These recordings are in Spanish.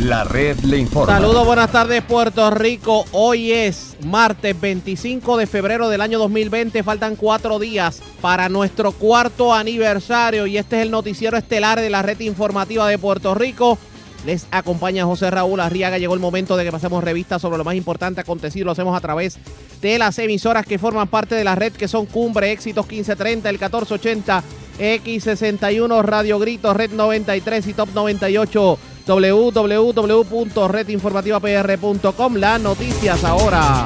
La red le informa. Saludos, buenas tardes Puerto Rico. Hoy es martes 25 de febrero del año 2020. Faltan cuatro días para nuestro cuarto aniversario y este es el noticiero estelar de la red informativa de Puerto Rico. Les acompaña José Raúl Arriaga. Llegó el momento de que pasemos revista sobre lo más importante acontecido. Lo hacemos a través de las emisoras que forman parte de la red, que son Cumbre, Éxitos 1530, el 1480, X61, Radio Grito, Red 93 y Top 98 www.redinformativapr.com. Las noticias ahora.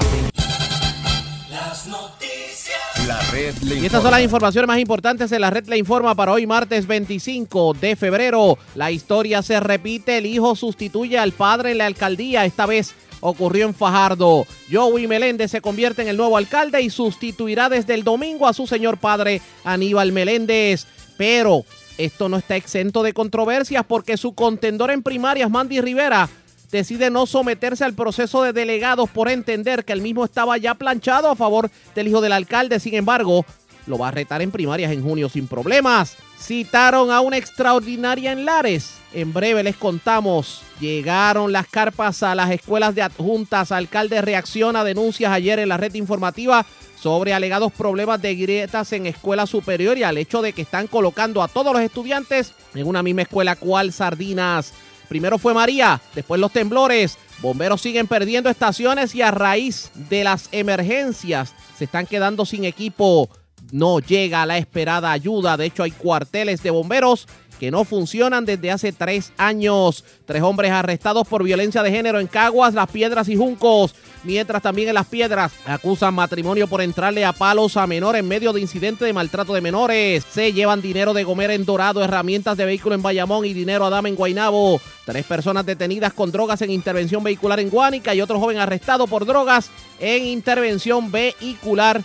Las noticias. La red le Y estas son las informaciones más importantes en la red Le Informa para hoy martes 25 de febrero. La historia se repite, el hijo sustituye al padre en la alcaldía, esta vez ocurrió en Fajardo. Joey Meléndez se convierte en el nuevo alcalde y sustituirá desde el domingo a su señor padre Aníbal Meléndez. Pero esto no está exento de controversias porque su contendor en primarias, Mandy Rivera, decide no someterse al proceso de delegados por entender que el mismo estaba ya planchado a favor del hijo del alcalde. Sin embargo, lo va a retar en primarias en junio sin problemas. Citaron a una extraordinaria en Lares. En breve les contamos. Llegaron las carpas a las escuelas de adjuntas. Alcalde reacciona a denuncias ayer en la red informativa sobre alegados problemas de grietas en escuela superior y al hecho de que están colocando a todos los estudiantes en una misma escuela cual sardinas. Primero fue María, después los temblores. Bomberos siguen perdiendo estaciones y a raíz de las emergencias se están quedando sin equipo. No llega la esperada ayuda. De hecho, hay cuarteles de bomberos que no funcionan desde hace tres años. Tres hombres arrestados por violencia de género en Caguas, Las Piedras y Juncos. Mientras también en Las Piedras acusan matrimonio por entrarle a palos a menor en medio de incidente de maltrato de menores. Se llevan dinero de Gomer en Dorado, herramientas de vehículo en Bayamón y dinero a dama en Guaynabo. Tres personas detenidas con drogas en intervención vehicular en Guánica y otro joven arrestado por drogas en intervención vehicular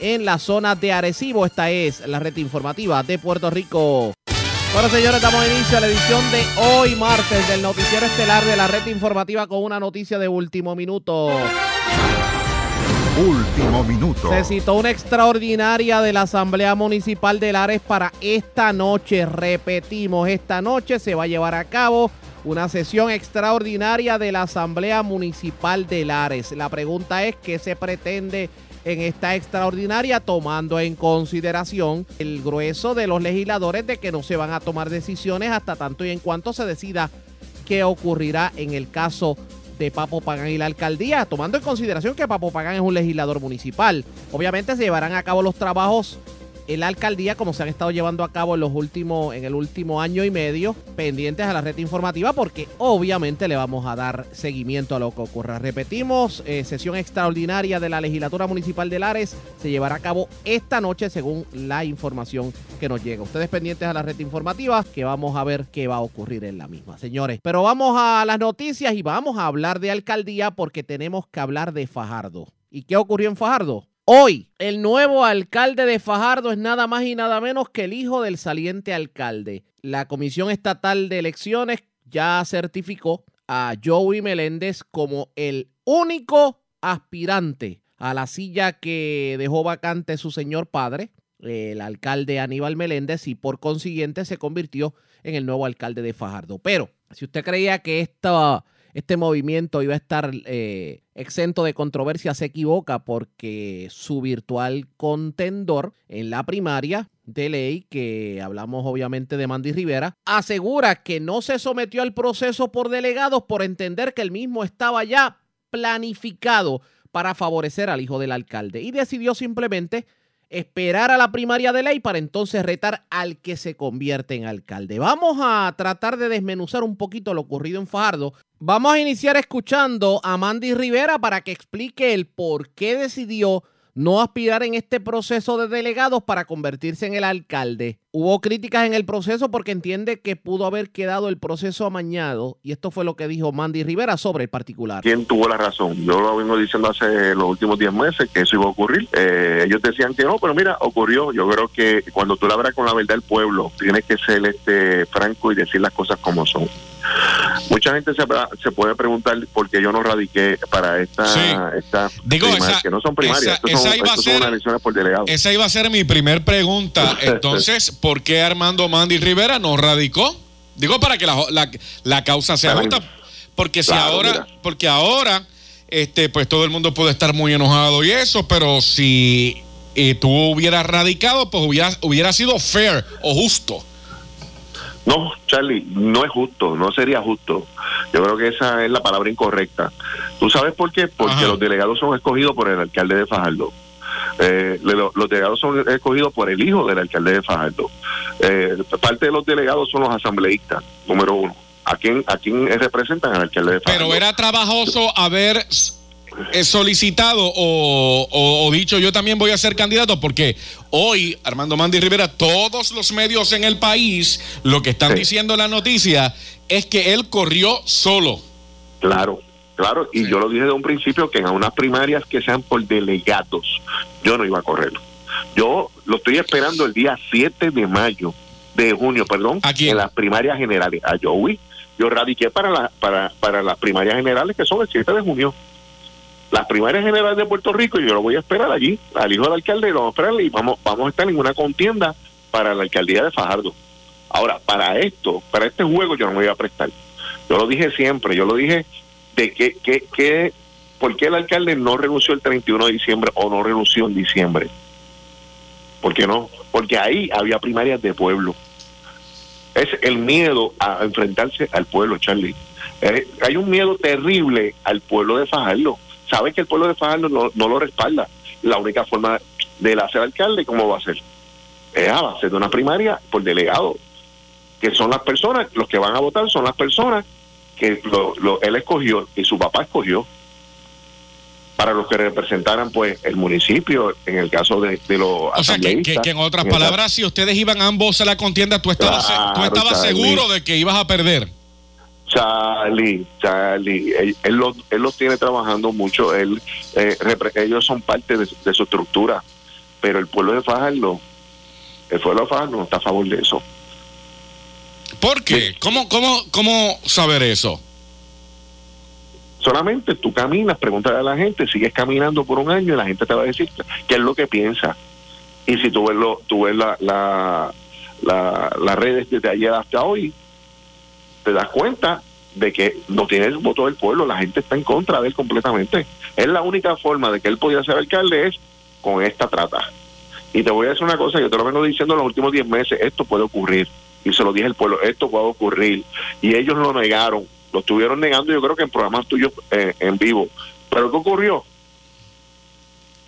en la zona de Arecibo. Esta es la red informativa de Puerto Rico. Bueno, señores, damos inicio a la edición de hoy, martes, del noticiero estelar de la red informativa con una noticia de último minuto. Último minuto. Se citó una extraordinaria de la Asamblea Municipal de Lares para esta noche. Repetimos, esta noche se va a llevar a cabo una sesión extraordinaria de la Asamblea Municipal de Lares. La pregunta es, ¿qué se pretende en esta extraordinaria tomando en consideración el grueso de los legisladores de que no se van a tomar decisiones hasta tanto y en cuanto se decida qué ocurrirá en el caso de Papo Pagán y la alcaldía, tomando en consideración que Papo Pagán es un legislador municipal. Obviamente se llevarán a cabo los trabajos la alcaldía como se han estado llevando a cabo en los últimos en el último año y medio pendientes a la red informativa porque obviamente le vamos a dar seguimiento a lo que ocurra. Repetimos, eh, sesión extraordinaria de la legislatura municipal de Lares se llevará a cabo esta noche según la información que nos llega. Ustedes pendientes a la red informativa que vamos a ver qué va a ocurrir en la misma, señores. Pero vamos a las noticias y vamos a hablar de alcaldía porque tenemos que hablar de Fajardo. ¿Y qué ocurrió en Fajardo? Hoy, el nuevo alcalde de Fajardo es nada más y nada menos que el hijo del saliente alcalde. La Comisión Estatal de Elecciones ya certificó a Joey Meléndez como el único aspirante a la silla que dejó vacante su señor padre, el alcalde Aníbal Meléndez, y por consiguiente se convirtió en el nuevo alcalde de Fajardo. Pero si usted creía que esta este movimiento iba a estar eh, exento de controversia, se equivoca porque su virtual contendor en la primaria de ley, que hablamos obviamente de Mandy Rivera, asegura que no se sometió al proceso por delegados por entender que el mismo estaba ya planificado para favorecer al hijo del alcalde y decidió simplemente esperar a la primaria de ley para entonces retar al que se convierte en alcalde. Vamos a tratar de desmenuzar un poquito lo ocurrido en Fajardo. Vamos a iniciar escuchando a Mandy Rivera para que explique el por qué decidió no aspirar en este proceso de delegados para convertirse en el alcalde. Hubo críticas en el proceso porque entiende que pudo haber quedado el proceso amañado y esto fue lo que dijo Mandy Rivera sobre el particular. ¿Quién tuvo la razón? Yo lo vengo diciendo hace los últimos 10 meses que eso iba a ocurrir. Eh, ellos decían que no, pero mira, ocurrió. Yo creo que cuando tú le hablas con la verdad del pueblo, tienes que ser este franco y decir las cosas como son. Mucha gente se, se puede preguntar por qué yo no radiqué para esta, Sí. esta Digo, primaria, esa- que no son primarias, esa- son, esa iba a son unas por delegado. Esa iba a ser mi primer pregunta. Entonces, ¿por qué Armando Mandy Rivera no radicó? Digo, para que la, la- la causa sea justa. Porque si Claro, ahora, mira. porque ahora, este, pues todo el mundo puede estar muy enojado y eso, pero si eh, tú hubieras radicado, pues hubiera, hubiera sido fair o justo. No, Charlie, no es justo, no sería justo. Yo creo que esa es la palabra incorrecta. ¿Tú sabes por qué? Porque Ajá. los delegados son escogidos por el alcalde de Fajardo. Eh, le- lo- los delegados son escogidos por el hijo del alcalde de Fajardo. Eh, parte de los delegados son los asambleístas, número uno. ¿A quién, a quién representan al alcalde de Fajardo? Pero era trabajoso haber eh, solicitado o, o- o dicho yo también voy a ser candidato porque hoy Armando Mandy Rivera, todos los medios en el país, lo que están Sí. diciendo en la noticia es que él corrió solo. Claro, claro, y Sí. yo lo dije de un principio que en unas primarias que sean por delegados, yo no iba a correr. Yo lo estoy esperando el día 7 de mayo, de junio, perdón, ¿A quién? en las primarias generales. A Joey, yo radiqué para, la, para, para las primarias generales que son el 7 de junio. Las primarias generales de Puerto Rico, yo lo voy a esperar allí, al hijo del alcalde, lo vamos a esperar y vamos, vamos a estar en una contienda para la alcaldía de Fajardo. Ahora, para esto, para este juego yo no me voy a prestar. Yo lo dije siempre, yo lo dije de que, que, que ¿por qué el alcalde no renunció el 31 de diciembre o no renunció en diciembre? ¿Por qué no? Porque ahí había primarias de pueblo. Es el miedo a enfrentarse al pueblo, Charlie. Eh, hay un miedo terrible al pueblo de Fajardo. Sabe que el pueblo de Fajardo no, no lo respalda. La única forma de hacer alcalde, ¿cómo va a ser? Es a base de una primaria por delegado, que son las personas, los que van a votar son las personas que lo, lo- él escogió y su papá escogió para los que representaran pues el municipio en el caso de, de los O sea, que, que- asambleístas. que en otras En palabras, si ustedes iban ambos a la contienda, tú estabas, Claro, tú estabas Charlie. seguro de que ibas a perder. Charlie, Charlie, él, él los, él los tiene trabajando mucho, él, eh, ellos son parte de, de su estructura, pero el pueblo de Fajardo, el pueblo de Fajardo no está a favor de eso. ¿Por qué? ¿Cómo, cómo, ¿Cómo saber eso? Solamente tú caminas, pregúntale a la gente, sigues caminando por un año y la gente te va a decir qué es lo que piensa. Y si tú ves, lo, tú ves la, la, la- las redes desde ayer hasta hoy, te das cuenta de que no tiene el voto del pueblo, la gente está en contra de él completamente. Es la única forma de que él podía ser alcalde es con esta trata. Y te voy a decir una cosa, yo te lo vengo diciendo en los últimos 10 meses, esto puede ocurrir. Y se lo dije al pueblo, esto puede ocurrir. Y ellos lo negaron, lo estuvieron negando yo creo que en programas tuyos eh, en vivo. Pero ¿qué ocurrió?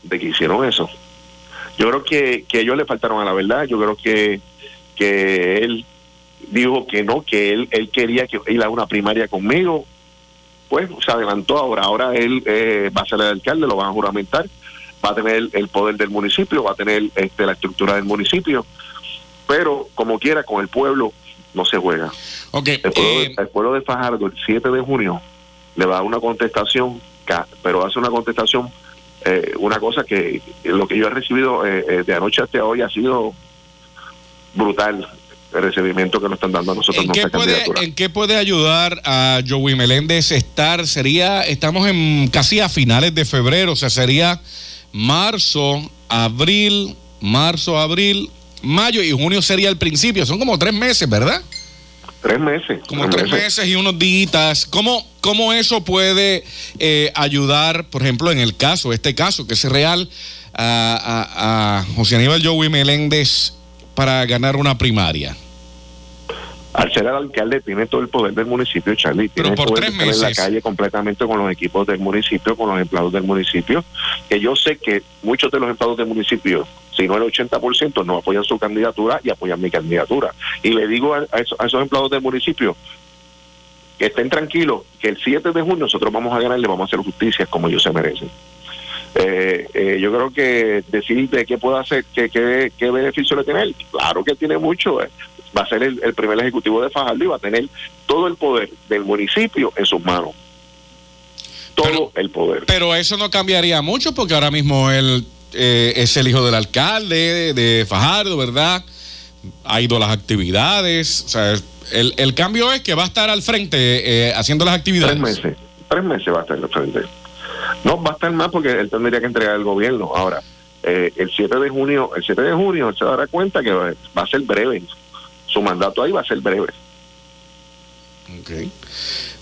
De que hicieron eso. Yo creo que, que ellos le faltaron a la verdad, yo creo que, que él dijo que no, que él, él quería que ir a una primaria conmigo, pues se adelantó ahora, ahora él eh, va a ser el alcalde, lo van a juramentar, va a tener el poder del municipio, va a tener este, la estructura del municipio, pero como quiera, con el pueblo no se juega. El pueblo, eh, el pueblo de Fajardo el 7 de junio le va a dar una contestación, pero hace una contestación, eh, una cosa que lo que yo he recibido eh, eh, de anoche hasta hoy ha sido brutal el recibimiento que nos están dando a nosotros ¿en, qué puede, candidatura. ¿En qué puede ayudar a Joey Meléndez estar? Sería, estamos en casi a finales de febrero, o sea, sería marzo, abril, marzo, abril, mayo y junio sería el principio. Son como tres meses, ¿verdad? Tres meses. Como tres meses y unos días. ¿Cómo, cómo eso puede eh, ayudar, por ejemplo, en el caso, este caso que es real, a, a- a José Aníbal Joey Meléndez para ganar una primaria? Al ser el alcalde tiene todo el poder del municipio, Charlie. Pero tiene por poder tres en la calle completamente con los equipos del municipio, con los empleados del municipio. Que yo sé que muchos de los empleados del municipio, si no el 80%, no apoyan su candidatura y apoyan mi candidatura. Y le digo a, a esos, a esos empleados del municipio que estén tranquilos, que el 7 de junio nosotros vamos a ganar y le vamos a hacer justicia como ellos se merecen. Eh, eh, yo creo que decir de qué puede hacer, qué, qué, qué beneficio le tiene él, claro que tiene mucho. eh. Va a ser el, el primer ejecutivo de Fajardo y va a tener todo el poder del municipio en sus manos. Todo Pero- el poder. Pero eso no cambiaría mucho porque ahora mismo él eh, es el hijo del alcalde de Fajardo, ¿verdad? Ha ido a las actividades. O sea, el, el cambio es que va a estar al frente eh, haciendo las actividades. Tres meses. Tres meses va a estar el frente. No, va a estar más porque él tendría que entregar el gobierno. Ahora, eh, el 7 de junio, el 7 de junio se dará cuenta que va va a ser breve. Su mandato ahí va a ser breve. Ok.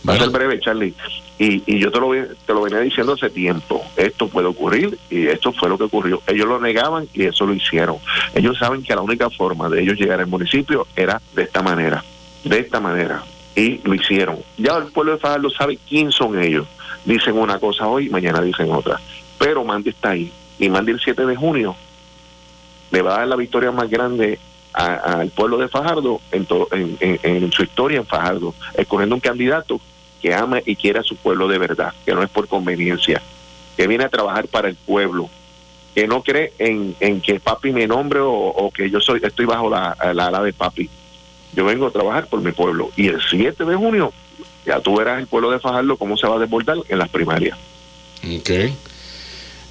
Va a ser breve, Charlie. Y, y yo te lo, te lo venía diciendo hace tiempo. Esto puede ocurrir y esto fue lo que ocurrió. Ellos lo negaban y eso lo hicieron. Ellos saben que la única forma de ellos llegar al municipio era de esta manera. De esta manera. Y lo hicieron. Ya el pueblo de Fajardo sabe quién son ellos. Dicen una cosa hoy, mañana dicen otra. Pero Mandy está ahí. Y Mandy el 7 de junio le va a dar la victoria más grande al pueblo de Fajardo en, to- en- en su historia en Fajardo, escogiendo un candidato que ama y quiere a su pueblo de verdad, que no es por conveniencia, que viene a trabajar para el pueblo, que no cree en, en que papi me nombre o, que yo soy estoy bajo la, la ala de papi. Yo vengo a trabajar por mi pueblo. Y el 7 de junio, ya tú verás el pueblo de Fajardo cómo se va a desbordar en las primarias. Ok.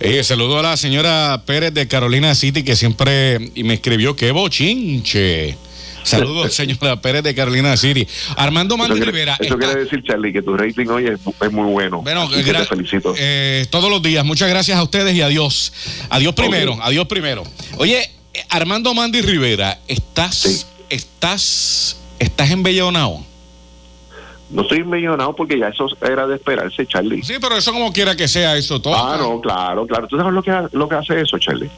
Eh, saludo a la señora Pérez de Carolina City que siempre me escribió que bochinche. Saludos, señora Pérez de Carolina City. Armando Eso, Mandy quiere, Rivera. eso está- quiere decir, Charlie, que tu rating hoy es, es muy bueno. Bueno, te felicito. eh, todos los días. Muchas gracias a ustedes y adiós. Adiós primero, adiós primero. Oye, eh, Armando Mandy Rivera, ¿estás, Sí. estás, estás embellonado? No estoy millonado porque ya eso era de esperarse, Charlie. Sí, pero eso como quiera que sea, eso todo. Ah, no, claro, claro. ¿Tú sabes lo que, lo que hace eso, Charlie?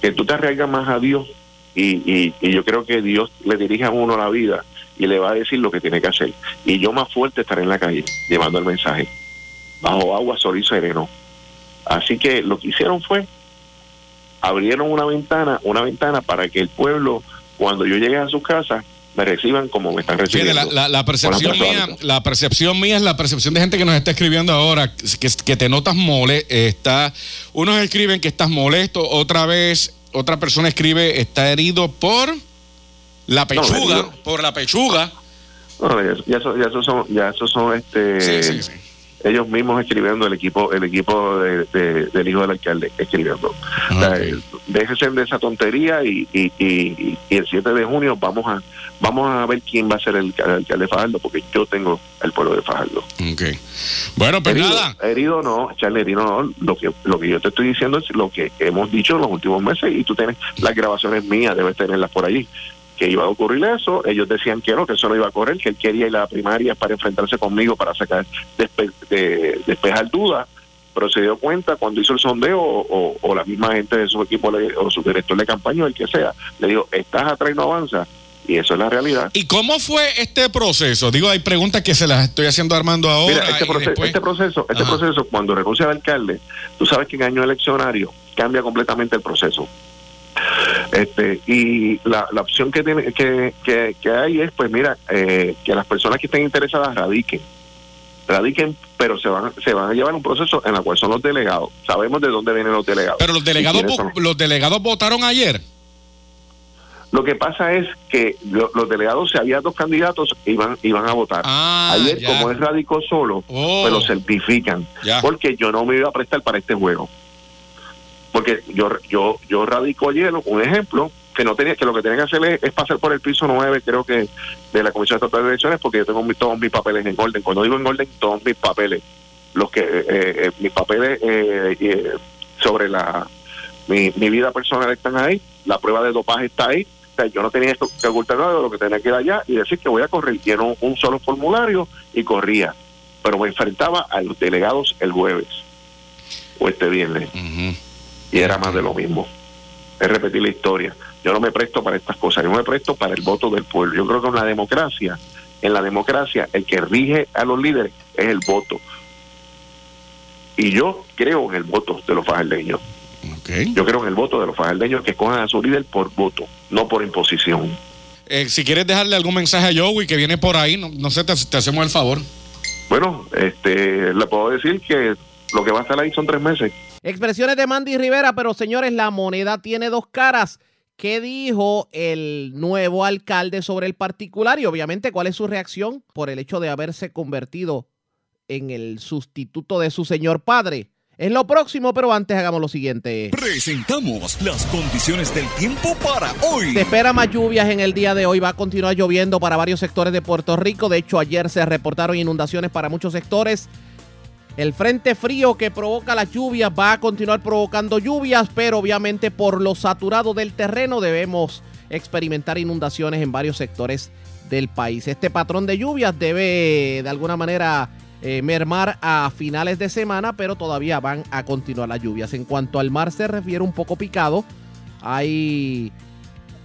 Que tú te arriesgas más a Dios y, y, y yo creo que Dios le dirige a uno la vida y le va a decir lo que tiene que hacer. Y yo más fuerte estaré en la calle llevando el mensaje. Bajo agua, sol y sereno. Así que lo que hicieron fue abrieron una ventana, una ventana para que el pueblo, cuando yo llegue a sus casas, me reciban como me están Fíjate, recibiendo. la, la- la percepción mía, la percepción mía es la percepción de gente que nos está escribiendo ahora, que, que te notas mole, está, unos escriben que estás molesto, otra vez, otra persona escribe está herido por la pechuga, por la pechuga. No, ya, ya eso, ya eso son, ya eso son este, Sí, sí, sí. Ellos mismos escribiendo el equipo, el equipo de- de- del hijo del alcalde escribiendo. O sea, Ok. déjense de esa tontería y, y, y, y el 7 de junio vamos a vamos a ver quién va a ser el, el alcalde de Fajardo, porque yo tengo el pueblo de Fajardo. Ok. Bueno, pues herido, nada. herido no, Charlie, herido no. Lo que, lo que yo te estoy diciendo es lo que hemos dicho en los últimos meses y tú tienes las grabaciones mías, debes tenerlas por allí. Que iba a ocurrir eso, ellos decían que no, que eso no iba a correr, que él quería ir a la primaria para enfrentarse conmigo, para sacar, despe- de- despejar dudas, pero se dio cuenta cuando hizo el sondeo o, o- o la misma gente de su equipo le- o su director de campaña o el que sea, le dijo, estás atrás y no avanza, y eso es la realidad. ¿Y cómo fue este proceso? Digo, hay preguntas que se las estoy haciendo Armando ahora. Mira, este, y proceso, después- este proceso, este Ajá. proceso, cuando renuncia al alcalde, tú sabes que en año eleccionario cambia completamente el proceso. Este y la, la opción que tiene que, que, que hay es, pues mira, eh, que las personas que estén interesadas radiquen, radiquen, pero se van se van a llevar un proceso en el cual son los delegados. Sabemos de dónde vienen los delegados. Pero los ¿Y delegados, los delegados votaron ayer. Lo que pasa es que lo- los delegados, si había dos candidatos, iban iban a votar. Ah, Ayer, ya. como él radicó solo, Oh, pues lo certifican. ya. porque yo no me iba a prestar para este juego. Porque yo yo yo radico ayer un ejemplo que no tenía que lo que tenía que hacer es, es pasar por el piso 9, creo que de la Comisión Estatal de Elecciones porque yo tengo mi- todos mis papeles en orden. Cuando digo en orden, todos mis papeles, los que eh, eh, mis papeles eh, eh, sobre la mi, vida personal están ahí, la prueba de dopaje está ahí. O sea, yo no tenía esto que ocultar nada lo que tenía que ir allá y decir que voy a correr. Lleno un solo formulario y corría. Pero me enfrentaba a los delegados el jueves o este viernes Ujú. Y era más de lo mismo. Es repetir la historia. Yo no me presto para estas cosas, yo me presto para el voto del pueblo. Yo creo que en la democracia, en la democracia, el que rige a los líderes es el voto. Y yo creo en el voto de los fajardeños. Yo creo en el voto de los fajardeños que escojan a su líder por voto, no por imposición. Eh, si quieres dejarle algún mensaje a Joey que viene por ahí, no, no sé, te, te hacemos el favor. Bueno, este, le puedo decir que lo que va a estar ahí son tres meses. Expresiones de Mandy Rivera, pero señores, la moneda tiene dos caras. ¿Qué dijo el nuevo alcalde sobre el particular? Y obviamente, ¿cuál es su reacción por el hecho de haberse convertido en el sustituto de su señor padre? Es lo próximo, pero antes hagamos lo siguiente. Presentamos las condiciones del tiempo para hoy. Se espera más lluvias en el día de hoy. Va a continuar lloviendo para varios sectores de Puerto Rico. De hecho, ayer se reportaron inundaciones para muchos sectores. El frente frío que provoca las lluvias va a continuar provocando lluvias, pero obviamente por lo saturado del terreno debemos experimentar inundaciones en varios sectores del país. Este patrón de lluvias debe de alguna manera eh, mermar a finales de semana, pero todavía van a continuar las lluvias. En cuanto al mar se refiere un poco picado, hay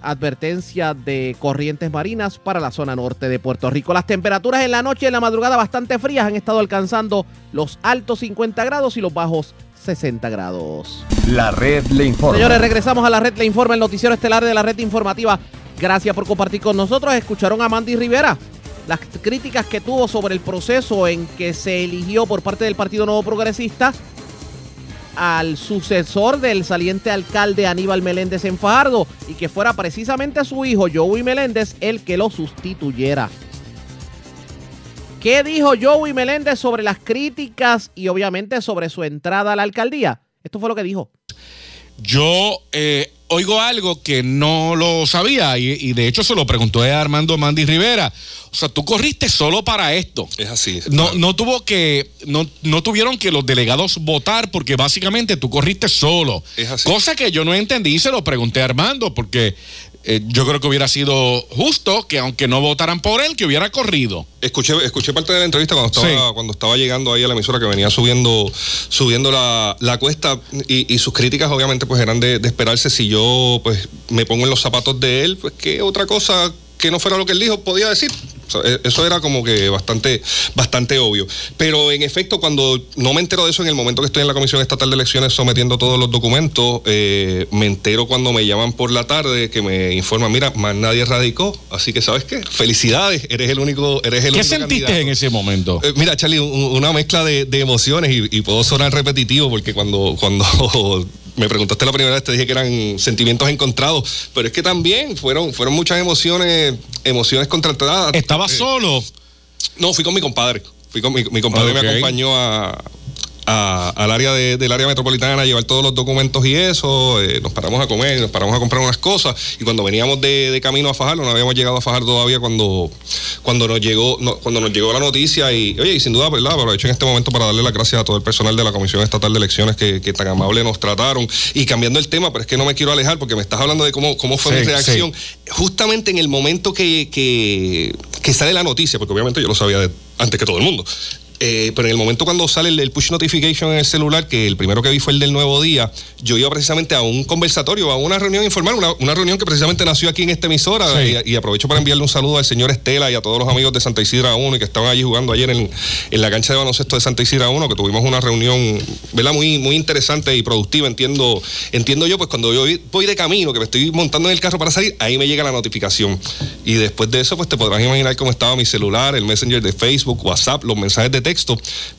advertencia de corrientes marinas para la zona norte de Puerto Rico. Las temperaturas en la noche y en la madrugada bastante frías han estado alcanzando los altos 50 grados y los bajos 60 grados. La red le informa. Señores, regresamos a la red Le Informa, el noticiero estelar de la red informativa. Gracias por compartir con nosotros. Escucharon a Mandy Rivera las críticas que tuvo sobre el proceso en que se eligió por parte del Partido Nuevo Progresista al sucesor del saliente alcalde Aníbal Meléndez en Fajardo y que fuera precisamente su hijo Joey Meléndez el que lo sustituyera. ¿Qué dijo Joey Meléndez sobre las críticas y obviamente sobre su entrada a la alcaldía? Esto fue lo que dijo. Yo eh, oigo algo que no lo sabía y, y de hecho se lo preguntó a Armando Mandy Rivera. O sea, tú corriste solo para esto. Es así. No, no tuvo que, no, no tuvieron que los delegados votar porque básicamente tú corriste solo. Es así. Cosa que yo no entendí y se lo pregunté a Armando porque eh, yo creo que hubiera sido justo que aunque no votaran por él, que hubiera corrido. Escuché, escuché parte de la entrevista cuando estaba, Sí. cuando estaba llegando ahí a la emisora que venía subiendo, subiendo la, la cuesta y, y sus críticas obviamente pues eran de, de esperarse si yo pues me pongo en los zapatos de él, pues qué otra cosa que no fuera lo que él dijo podía decir. E- Eso era como que bastante, bastante obvio. Pero en efecto, cuando no me entero de eso en el momento que estoy en la Comisión Estatal de Elecciones sometiendo todos los documentos, eh, me entero cuando me llaman por la tarde que me informan, mira, más nadie radicó, así que ¿sabes qué? Felicidades, eres el único, eres el ¿Qué único sentiste candidato. en ese momento? Eh, Mira, Charlie, un- una mezcla de, de emociones y, y puedo sonar repetitivo porque cuando, cuando me preguntaste la primera vez te dije que eran sentimientos encontrados, pero es que también fueron, fueron muchas emociones, emociones contrastadas. Estaba Eh, solo. No, fui con mi compadre. Fui con mi, mi compadre me acompañó a, a- al área de- del área metropolitana a llevar todos los documentos y eso. eh, nos paramos a comer, nos paramos a comprar unas cosas. Y cuando veníamos de, de camino a Fajardo, no habíamos llegado a Fajardo todavía cuando, cuando nos llegó, no- cuando nos llegó la noticia. Y oye, y sin duda, ¿verdad? Aprovecho en este momento para darle las gracias a todo el personal de la Comisión Estatal de Elecciones que, que tan amable nos trataron. Y cambiando el tema, pero es que no me quiero alejar porque me estás hablando de cómo, cómo fue Sí, mi reacción. Justamente en el momento que, que, que sale la noticia, porque obviamente yo lo sabía de- antes que todo el mundo. Eh, pero en el momento cuando sale el, el push notification en el celular, que el primero que vi fue el del nuevo día, yo iba precisamente a un conversatorio, a una reunión informal, una, una reunión que precisamente nació aquí en esta emisora. Sí. Y, y aprovecho para enviarle un saludo al señor Estela y a todos los amigos de Santa Isidra 1 y que estaban allí jugando ayer en, en la cancha de baloncesto de Santa Isidra 1, que tuvimos una reunión ¿verdad? Muy, muy interesante y productiva, entiendo, entiendo yo, pues cuando yo voy de camino, que me estoy montando en el carro para salir, ahí me llega la notificación. Y después de eso, pues te podrás imaginar cómo estaba mi celular, el Messenger de Facebook, WhatsApp, los mensajes de texto,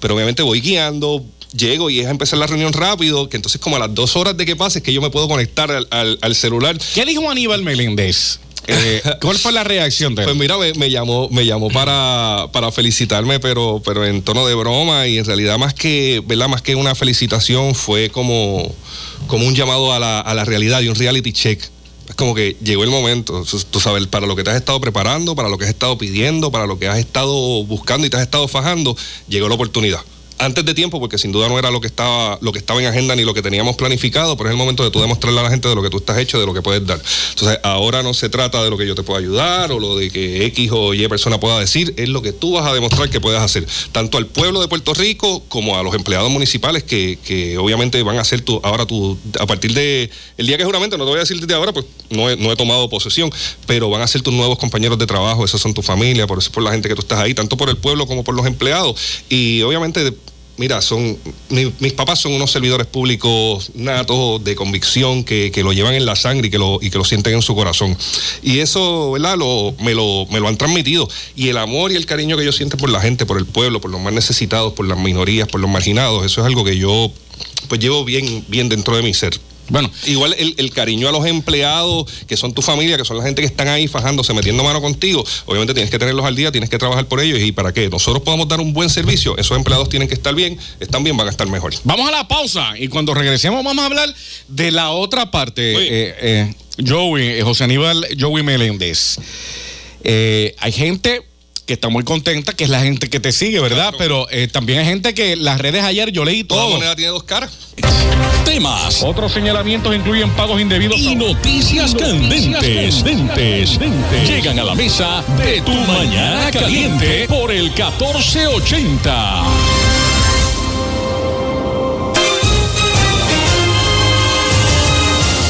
pero obviamente voy guiando. Llego y es a empezar la reunión rápido, que entonces como a las dos horas de que pase es que yo me puedo conectar al, al- al celular. ¿Qué dijo Aníbal Meléndez? Eh, ¿Cuál fue la reacción de él? Pues mira, me, me llamó, me llamó para, para felicitarme, pero, pero en tono de broma y en realidad más que, ¿verdad? Más que una felicitación fue como, como un llamado a la, a la realidad y un reality check. Es como que llegó el momento, tú, sabes, para lo que te has estado preparando, para lo que has estado pidiendo, para lo que has estado buscando y te has estado fajando, llegó la oportunidad. Antes de tiempo, porque sin duda no era lo que estaba, lo que estaba en agenda ni lo que teníamos planificado, pero es el momento de tú demostrarle a la gente de lo que tú estás hecho, de lo que puedes dar. Entonces, ahora no se trata de lo que yo te pueda ayudar o lo de que X o Y persona pueda decir, es lo que tú vas a demostrar que puedes hacer, tanto al pueblo de Puerto Rico como a los empleados municipales que, que obviamente van a ser tu, ahora tu, a partir de el día que juramento, no te voy a decir desde ahora, pues no he, no he tomado posesión, pero van a ser tus nuevos compañeros de trabajo, esos son tu familia, por eso por la gente que tú estás ahí, tanto por el pueblo como por los empleados. Y obviamente Mira, son mi- mis papás son unos servidores públicos natos de convicción que, que lo llevan en la sangre y que lo, y que lo sienten en su corazón. Y eso, ¿verdad? Lo, me, lo, me lo han transmitido. Y el amor y el cariño que yo siento por la gente, por el pueblo, por los más necesitados, por las minorías, por los marginados, eso es algo que yo pues llevo bien, bien dentro de mi ser. Bueno, Igual el, el cariño a los empleados, que son tu familia, que son la gente que están ahí fajándose, metiendo mano contigo, obviamente tienes que tenerlos al día, tienes que trabajar por ellos y para que nosotros podamos dar un buen servicio, esos empleados tienen que estar bien, están bien, van a estar mejor. Vamos a la pausa y cuando regresemos vamos a hablar de la otra parte. Eh, eh, Joey, eh, José Aníbal, Joey Meléndez. Eh, hay gente que está muy contenta, que es la gente que te sigue, ¿verdad? Claro. Pero eh, también hay gente que las redes ayer yo leí Toda todo. moneda tiene dos caras. Temas Otros señalamientos incluyen pagos indebidos. y noticias candentes. candentes. Llegan a la mesa de tu mañana caliente por el 1480.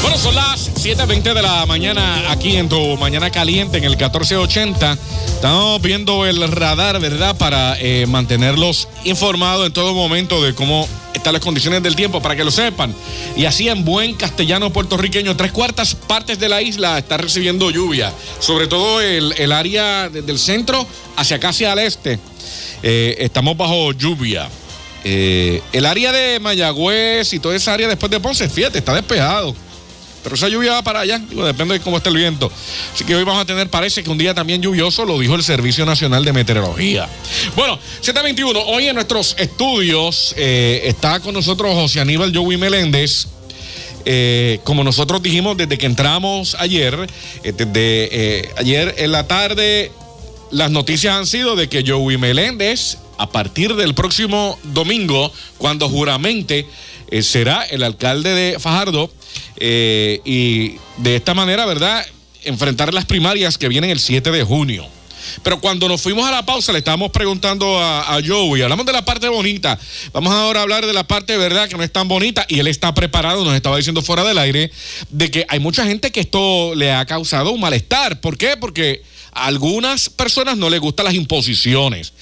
Bueno, son las 7.20 de la mañana aquí en tu Mañana Caliente en el 1480. Estamos viendo el radar, ¿verdad? Para eh, mantenerlos informados en todo momento de cómo están las condiciones del tiempo, para que lo sepan. Y así en buen castellano puertorriqueño, tres cuartas partes de la isla está recibiendo lluvia. Sobre todo el, el área de- del centro hacia acá, hacia el este. Eh, estamos bajo lluvia. Eh, el área de Mayagüez y toda esa área después de Ponce, fíjate, está despejado. Pero esa lluvia va para allá, digo, depende de cómo esté el viento. Así que hoy vamos a tener, parece que un día también lluvioso, lo dijo el Servicio Nacional de Meteorología. Bueno, 721, hoy en nuestros estudios eh, está con nosotros José Aníbal Joey Meléndez. Eh, como nosotros dijimos desde que entramos ayer, eh, desde ayer en la tarde, las noticias han sido de que Joey Meléndez, a partir del próximo domingo, cuando juramente será el alcalde de Fajardo, eh, y de esta manera, ¿verdad? Enfrentar las primarias que vienen el 7 de junio. Pero cuando nos fuimos a la pausa, le estábamos preguntando a, a Joey, hablamos de la parte bonita, vamos ahora a hablar de la parte verdad que no es tan bonita y él está preparado, nos estaba diciendo fuera del aire, de que hay mucha gente que esto le ha causado un malestar. ¿Por qué? Porque a algunas personas no les gustan las imposiciones.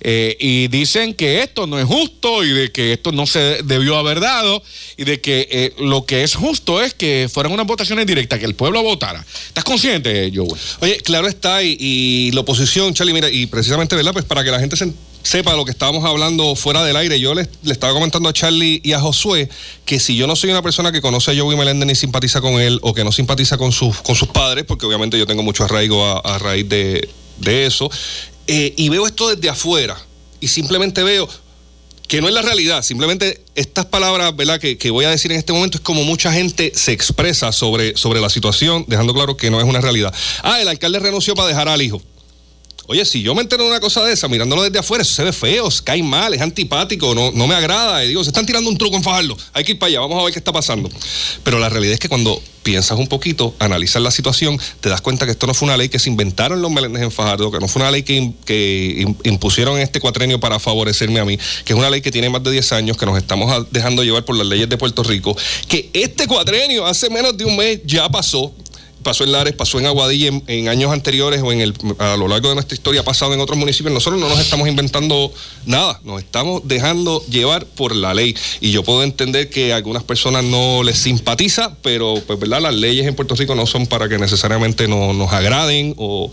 Eh, y dicen que esto no es justo y de que esto no se debió haber dado y de que eh, lo que es justo es que fueran unas votaciones directas, que el pueblo votara. ¿Estás consciente, Joey? Oye, claro está, y, y la oposición, Charlie, mira, y precisamente, ¿verdad? Pues para que la gente se sepa lo que estábamos hablando fuera del aire, yo le, le estaba comentando a Charlie y a Josué que si yo no soy una persona que conoce a Joey Meléndez ni simpatiza con él o que no simpatiza con sus, con sus padres, porque obviamente yo tengo mucho arraigo a, raíz de, de eso, eh, y veo esto desde afuera y simplemente veo que no es la realidad, simplemente estas palabras ¿verdad? Que, que voy a decir en este momento es como mucha gente se expresa sobre, sobre la situación, dejando claro que no es una realidad. Ah, el alcalde renunció para dejar al hijo. Oye, si yo me entero de una cosa de esa, mirándolo desde afuera, eso se ve feo, cae mal, es antipático, no, no me agrada. Y digo, se están tirando un truco en Fajardo, hay que ir para allá, vamos a ver qué está pasando. Pero la realidad es que cuando piensas un poquito, analizas la situación, te das cuenta que esto no fue una ley que se inventaron los Meléndez en Fajardo, que no fue una ley que, im- que im- impusieron este cuatrenio para favorecerme a mí, que es una ley que tiene más de 10 años, que nos estamos dejando llevar por las leyes de Puerto Rico, que este cuatrenio hace menos de un mes ya pasó, pasó en Lares, pasó en Aguadilla en, años anteriores o en el, a lo largo de nuestra historia ha pasado en otros municipios. Nosotros no nos estamos inventando nada, nos estamos dejando llevar por la ley. Y yo puedo entender que a algunas personas no les simpatiza, pero pues verdad, las leyes en Puerto Rico no son para que necesariamente no- nos agraden o,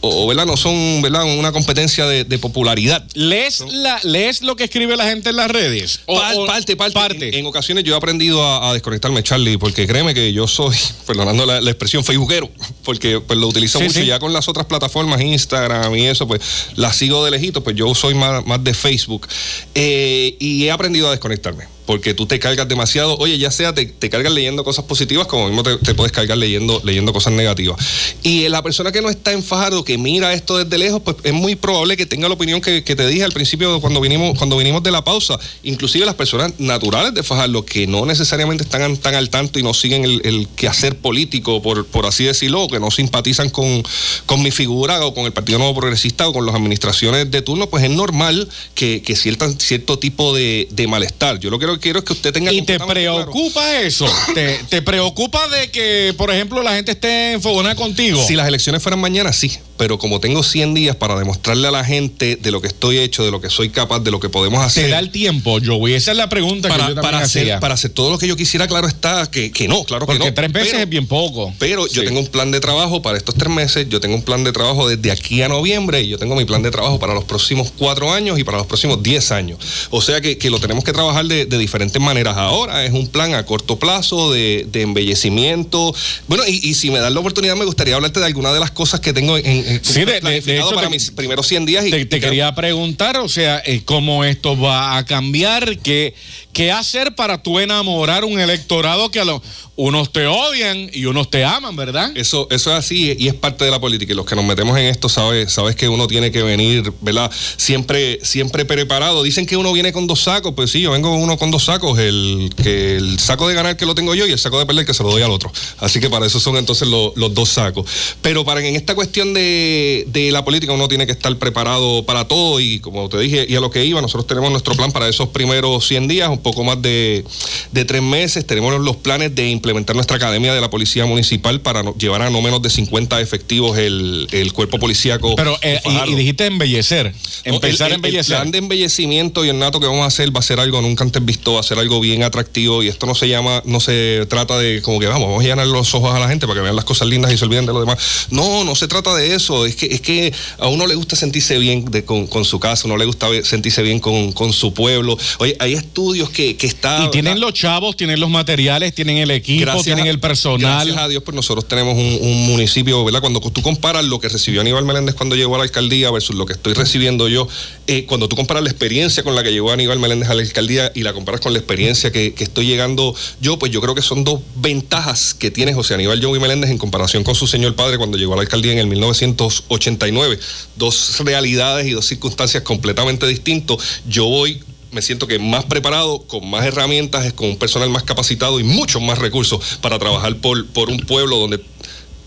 o, verdad, no son verdad, una competencia de, de popularidad. ¿Lees, la, ¿Lees lo que escribe la gente en las redes? O- Par- o- parte, parte. En, en ocasiones yo he aprendido a, a desconectarme, Charlie, porque créeme que yo soy, perdonando la, la expresión, facebookero, porque pues lo utilizo Sí, mucho sí. ya con las otras plataformas, Instagram y eso, pues las sigo de lejito, pues yo soy más, más de Facebook. Eh, y he aprendido a desconectarme. Porque tú te cargas demasiado, oye, ya sea te, te cargas leyendo cosas positivas, como mismo te, te puedes cargar leyendo, leyendo cosas negativas. Y la persona que no está en Fajardo, que mira esto desde lejos, pues es muy probable que tenga la opinión que, que te dije al principio cuando vinimos, cuando vinimos de la pausa. Inclusive las personas naturales de Fajardo, que no necesariamente están tan al tanto y no siguen el, el quehacer político, por, por así decirlo, o que no simpatizan con, con mi figura o con el Partido Nuevo Progresista o con las administraciones de turno, pues es normal que, que cierta, cierto tipo de, de malestar. Yo lo que quiero es que usted tenga ¿Y te claro. preocupa eso? ¿Te, ¿Te preocupa de que, por ejemplo, la gente esté enfogonada contigo? Si las elecciones fueran mañana, sí. Pero como tengo 100 días para demostrarle a la gente de lo que estoy hecho, de lo que soy capaz, de lo que podemos hacer. ¿Te da el tiempo, Joey? Esa es la pregunta que para, yo también para, hacer, hacía. para hacer todo lo que yo quisiera, claro está, que, que no, claro que Porque no. tres meses Pero- es bien poco. Pero yo tengo un plan de trabajo para estos tres meses, yo tengo un plan de trabajo desde aquí a noviembre y yo tengo mi plan de trabajo para los próximos cuatro años y para los próximos diez años. O sea que, que lo tenemos que trabajar de, de diferentes maneras. Ahora es un plan a corto plazo de, de embellecimiento. Bueno, y, y si me dan la oportunidad, me gustaría hablarte de alguna de las cosas que tengo en, en- Sí, de- de- hecho, para te- mis primeros 100 días. Y, Te, te quería preguntar, o sea, eh, cómo esto va a cambiar, qué, qué hacer para tú enamorar un electorado que a lo, unos te odian y unos te aman, ¿verdad? Eso, eso es así y es parte de la política. Y los que nos metemos en esto, sabes, sabes que uno tiene que venir, ¿verdad? Siempre, siempre preparado. Dicen que uno viene con dos sacos, pues sí, yo vengo uno con dos sacos, el que el saco de ganar que lo tengo yo y el saco de perder que se lo doy al otro. Así que para eso son entonces lo- los dos sacos. Pero para que en esta cuestión de, de la política uno tiene que estar preparado para todo y como te dije, y a lo que iba, nosotros tenemos nuestro plan para esos primeros 100 días, poco más de, de tres meses. Tenemos los planes de implementar nuestra academia de la Policía Municipal para no- llevar a no menos de 50 efectivos el, el cuerpo policíaco. Pero, eh, y, y dijiste embellecer, No, empezar el- a el- embellecer. El plan de embellecimiento y el nato que vamos a hacer va a ser algo nunca antes visto, va a ser algo bien atractivo y esto no se llama, no se trata de como que vamos, vamos a llenar los ojos a la gente para que vean las cosas lindas y se olviden de lo demás. No, no se trata de eso, es que, es que a uno le gusta sentirse bien de- con, con su casa, uno le gusta sentirse bien con, con su pueblo. Oye, hay estudios que, que está... y tienen ¿verdad? los chavos, tienen los materiales, tienen el equipo, tienen a- el personal. Gracias a Dios, pues nosotros tenemos un, un municipio, ¿verdad? Cuando tú comparas lo que recibió Aníbal Meléndez cuando llegó a la alcaldía versus lo que estoy recibiendo yo, eh, cuando tú comparas la experiencia con la que llegó Aníbal Meléndez a la alcaldía y la comparas con la experiencia que, que estoy llegando yo, pues yo creo que son dos ventajas que tiene José Aníbal Joey Meléndez en comparación con su señor padre cuando llegó a la alcaldía en el 1989. Dos realidades y dos circunstancias completamente distintas. Yo voy me siento que más preparado, con más herramientas, con un personal más capacitado y muchos más recursos para trabajar por, por un pueblo donde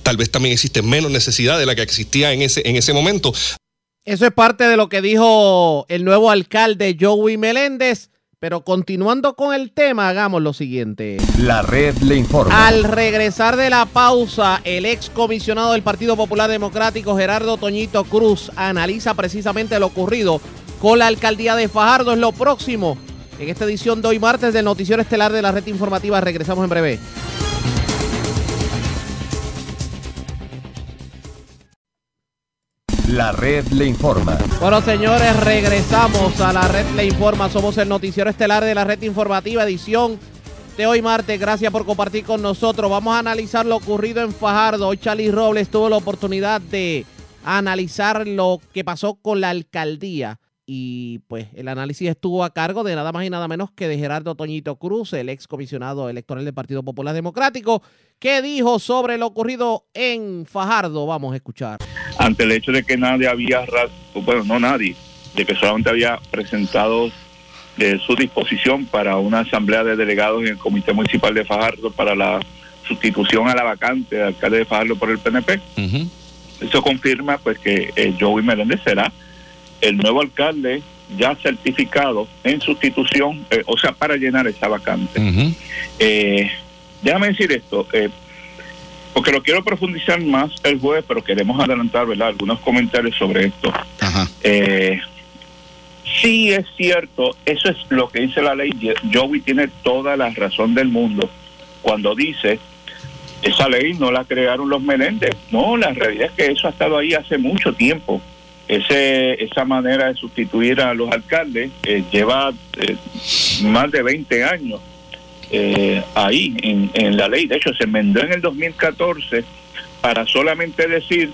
tal vez también existe menos necesidad de la que existía en ese, en ese momento. Eso es parte de lo que dijo el nuevo alcalde Joey Meléndez. Pero continuando con el tema, hagamos lo siguiente. La red le informa. Al regresar de la pausa, el ex comisionado del Partido Popular Democrático, Gerardo Toñito Cruz, analiza precisamente lo ocurrido con la alcaldía de Fajardo. Es lo próximo en esta edición de hoy martes del Noticiero Estelar de la Red Informativa. Regresamos en breve. La red le informa. Bueno, señores, regresamos a la red Le Informa. Somos el noticiero estelar de la red informativa, edición de hoy martes. Gracias por compartir con nosotros. Vamos a analizar lo ocurrido en Fajardo. Hoy Charlie Robles tuvo la oportunidad de analizar lo que pasó con la alcaldía. Y pues el análisis estuvo a cargo de nada más y nada menos que de Gerardo Toñito Cruz, el ex comisionado electoral del Partido Popular Democrático, que dijo sobre lo ocurrido en Fajardo. Vamos a escuchar. ante el hecho de que nadie había, bueno, no nadie, de que solamente había presentado de su disposición para una asamblea de delegados en el Comité Municipal de Fajardo para la sustitución a la vacante de alcalde de Fajardo por el PNP. Eso confirma pues que eh, Joey Meléndez será el nuevo alcalde ya certificado en sustitución, eh, o sea, para llenar esa vacante. Eh, déjame decir esto, eh, porque lo quiero profundizar más el jueves, pero queremos adelantar ¿verdad? algunos comentarios sobre esto. Ajá. Eh, sí es cierto, eso es lo que dice la ley. Joey tiene toda la razón del mundo cuando dice, esa ley no la crearon los Meléndez. No, la realidad es que eso ha estado ahí hace mucho tiempo. Ese, esa manera de sustituir a los alcaldes eh, lleva eh, más de 20 años eh, ahí en, en la ley. De hecho, se enmendó en el 2014 para solamente decir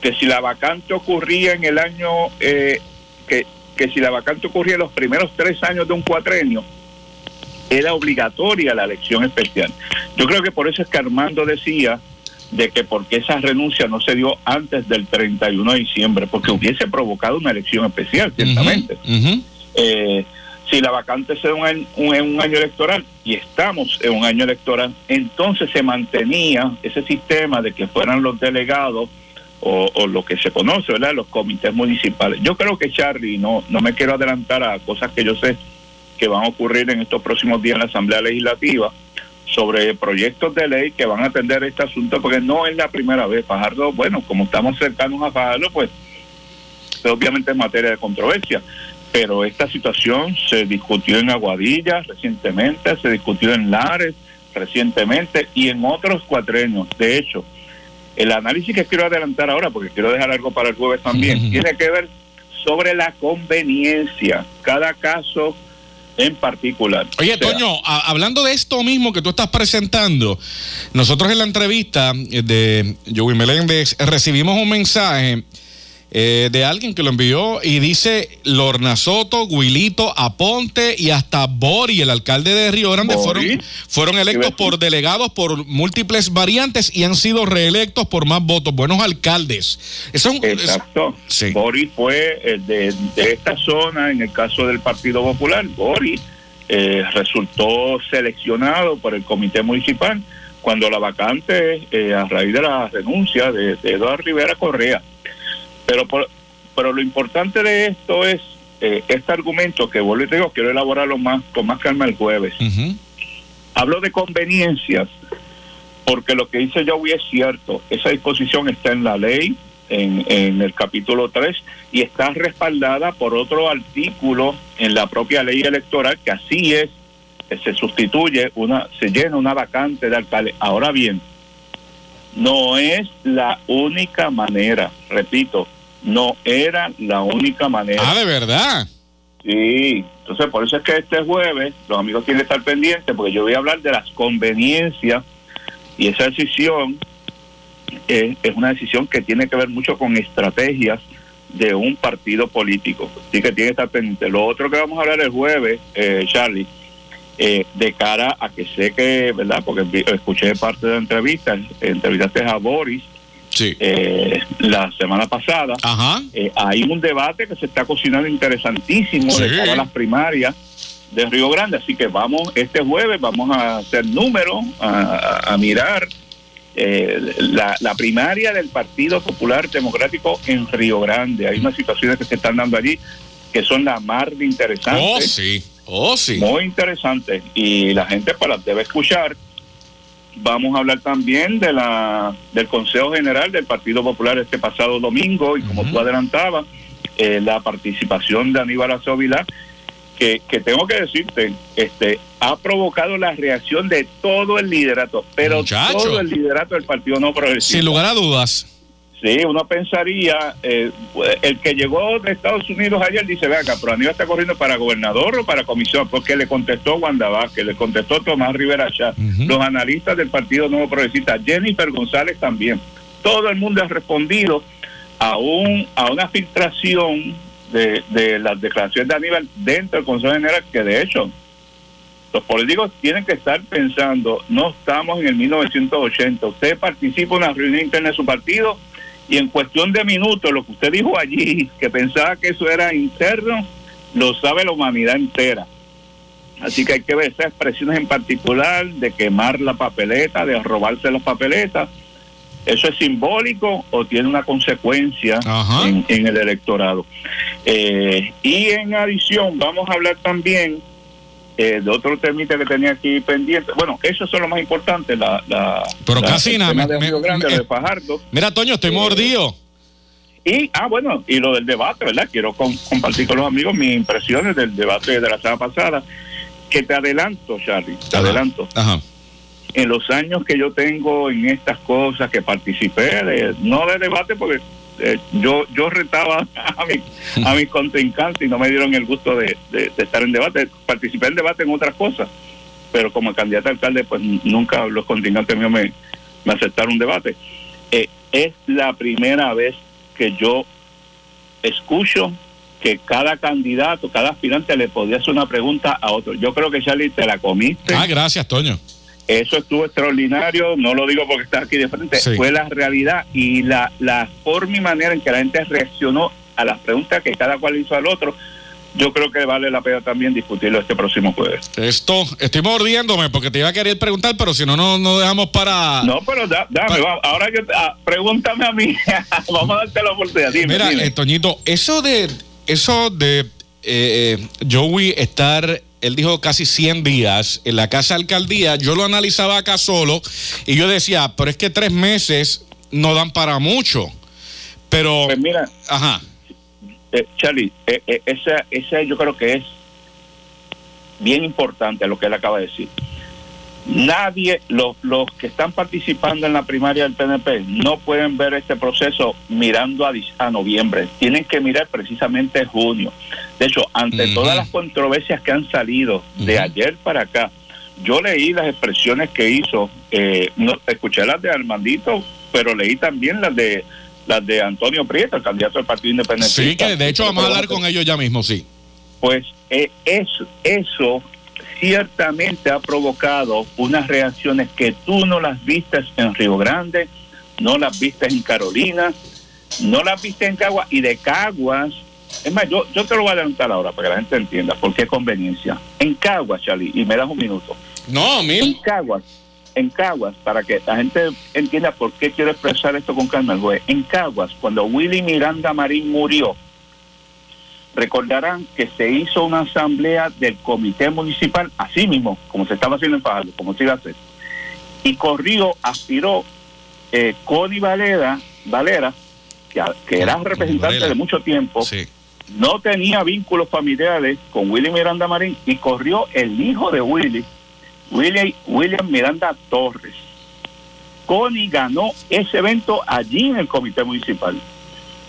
que si la vacante ocurría en el año, eh, que, que si la vacante ocurría en los primeros tres años de un cuatrenio, era obligatoria la elección especial. Yo creo que por eso es que Armando decía de que porque esa renuncia no se dio antes del 31 de diciembre, porque hubiese provocado una elección especial, ciertamente. Eh, si la vacante es en un, año, un- un año electoral y estamos en un año electoral, entonces se mantenía ese sistema de que fueran los delegados o, o lo que se conoce, ¿verdad? Los comités municipales. Yo creo que Charlie, no, no me quiero adelantar a cosas que yo sé que van a ocurrir en estos próximos días en la Asamblea Legislativa sobre proyectos de ley que van a atender este asunto, porque no es la primera vez. Fajardo, bueno, como estamos cercanos a Fajardo, pues obviamente es materia de controversia pero esta situación se discutió en Aguadilla recientemente, se discutió en Lares recientemente y en otros cuatrenios. De hecho, el análisis que quiero adelantar ahora, porque quiero dejar algo para el jueves también, tiene que ver sobre la conveniencia, cada caso en particular. Oye, O sea, Toño, a- hablando de esto mismo que tú estás presentando, nosotros en la entrevista eh, de Joey Meléndez recibimos un mensaje eh, de alguien que lo envió y dice Lorna Soto, Guilito, Aponte y hasta Bori, el alcalde de Río Grande, Bori. fueron, fueron electos por delegados por múltiples variantes y han sido reelectos por más votos. Buenos alcaldes. Eso es un- es- Exacto. Sí. Boris fue eh, de, de esta zona, en el caso del Partido Popular, Boris eh, resultó seleccionado por el Comité Municipal cuando la vacante, eh, a raíz de la renuncia de, de Eduardo Rivera Correa. Pero, por- pero lo importante de esto es eh, este argumento que vuelvo y te digo, quiero elaborarlo más con más calma el jueves. Hablo de conveniencias porque lo que dice Joey es cierto. Esa disposición está en la ley, en, en el capítulo 3, y está respaldada por otro artículo en la propia ley electoral, que así es, que se sustituye, una se llena una vacante de alcalde. Ahora bien, no es la única manera, repito, no era la única manera. Ah, de verdad. Sí, entonces por eso es que este jueves los amigos tienen que estar pendientes porque yo voy a hablar de las conveniencias y esa decisión es, es una decisión que tiene que ver mucho con estrategias de un partido político. Así que tiene que estar pendiente. Lo otro que vamos a hablar el jueves, eh, Charlie, eh, de cara a que sé que, ¿verdad? Porque escuché parte de la entrevista, entrevistaste a Boris Sí. eh, la semana pasada. Ajá. Eh, hay un debate que se está cocinando interesantísimo de cara a las primarias de Río Grande, así que vamos este jueves, vamos a hacer números, a, mirar eh, la, la primaria del Partido Popular Democrático en Río Grande. Hay unas situaciones que se están dando allí que son la mar de interesantes Oh, sí. Oh, sí. muy interesante y la gente pues las debe escuchar. Vamos a hablar también de la del Consejo General del Partido Popular este pasado domingo y como Ujú. tú adelantabas, eh, la participación de Aníbal Vilá, que, que tengo que decirte, este ha provocado la reacción de todo el liderato, pero Muchacho. todo el liderato del Partido No Progresista. Sin lugar a dudas. Sí, uno pensaría, eh, el que llegó de Estados Unidos ayer dice, ve acá, pero Aníbal está corriendo para gobernador o para comisión, porque le contestó Wanda Vázquez, le contestó Tomás Rivera Chá, los analistas del Partido Nuevo Progresista, Jennifer González también. Todo el mundo ha respondido a, un, a una filtración de, de las declaraciones de Aníbal dentro del Consejo General, que de hecho los políticos tienen que estar pensando, no estamos en el 1980, usted participa en una reunión interna de su partido y en cuestión de minutos lo que usted dijo allí, que pensaba que eso era interno, lo sabe la humanidad entera. Así que hay que ver esas expresiones en particular de quemar la papeleta, de robarse las papeletas. ¿Eso es simbólico o tiene una consecuencia en el electorado? Eh, y en adición, vamos a hablar también eh, de otro temita que tenía aquí pendiente. Bueno, eso es lo más importante. La, la, Pero la- casi el nada, tema me- de Río Grande, me- lo de Fajardo. Mira, Toño, estoy Eh, mordido. Y, ah, bueno, y lo del debate, ¿verdad? Quiero com- compartir con los amigos mis impresiones del debate de la semana pasada. Que te adelanto, Charlie, te Ajá. adelanto. Ajá. En los años que yo tengo en estas cosas, que participé, de- no de debate, porque eh, yo yo retaba a, mi- a mis contrincantes y no me dieron el gusto de, de- estar en debate. Participé en debate en otras cosas, pero como candidato a alcalde, pues nunca los contrincantes míos me, me aceptaron un debate. Eh, es la primera vez que yo escucho que cada candidato, cada aspirante le podía hacer una pregunta a otro. Yo creo que Charlie te la comiste. Ah, gracias, Toño. Eso estuvo extraordinario, no lo digo porque estás aquí de frente, Sí. fue la realidad y la, la forma y manera en que la gente reaccionó a las preguntas que cada cual hizo al otro, yo creo que vale la pena también discutirlo este próximo jueves. Esto, estoy mordiéndome porque te iba a querer preguntar, pero si no, no, no dejamos para. No, pero da- dame, Pa- va, ahora yo, ah, pregúntame a mí, vamos a darte la oportunidad, dime, Mira, dime. eh, Toñito, eso de, eso de eh, eh, Joey estar, él dijo casi 100 días en la casa alcaldía, yo lo analizaba acá solo y yo decía, pero es que tres meses no dan para mucho. Pero, Pues mira, ajá, Eh, Charlie, eh, eh, esa, esa yo creo que es bien importante lo que él acaba de decir. Nadie, los, los que están participando en la primaria del PNP, no pueden ver este proceso mirando a, a noviembre. Tienen que mirar precisamente junio. De hecho, ante todas las controversias que han salido de ayer para acá, yo leí las expresiones que hizo, eh, no, escuché las de Armandito, pero leí también las de las de Antonio Prieto, el candidato del Partido Independiente. Sí, que de hecho vamos a hablar con ellos ya mismo, sí. Pues eh, eso, eso ciertamente ha provocado unas reacciones que tú no las vistes en Río Grande, no las vistes en Carolina, no las viste en Caguas y de Caguas. Es más, yo, yo te lo voy a adelantar ahora para que la gente entienda por qué conveniencia. En Caguas, Charlie, y me das un minuto. No, En mil. Caguas, en Caguas, para que la gente entienda por qué quiero expresar esto con calma, juez. En Caguas, cuando Willy Miranda Marín murió, recordarán que se hizo una asamblea del comité municipal, así mismo, como se estaba haciendo en Fajardo, como se iba a hacer. Y corrió, aspiró eh, Connie Valera, Valera que, que era representante de mucho tiempo, Sí. no tenía vínculos familiares con Willy Miranda Marín y corrió el hijo de Willy, William, William Miranda Torres. Connie ganó ese evento allí en el comité municipal.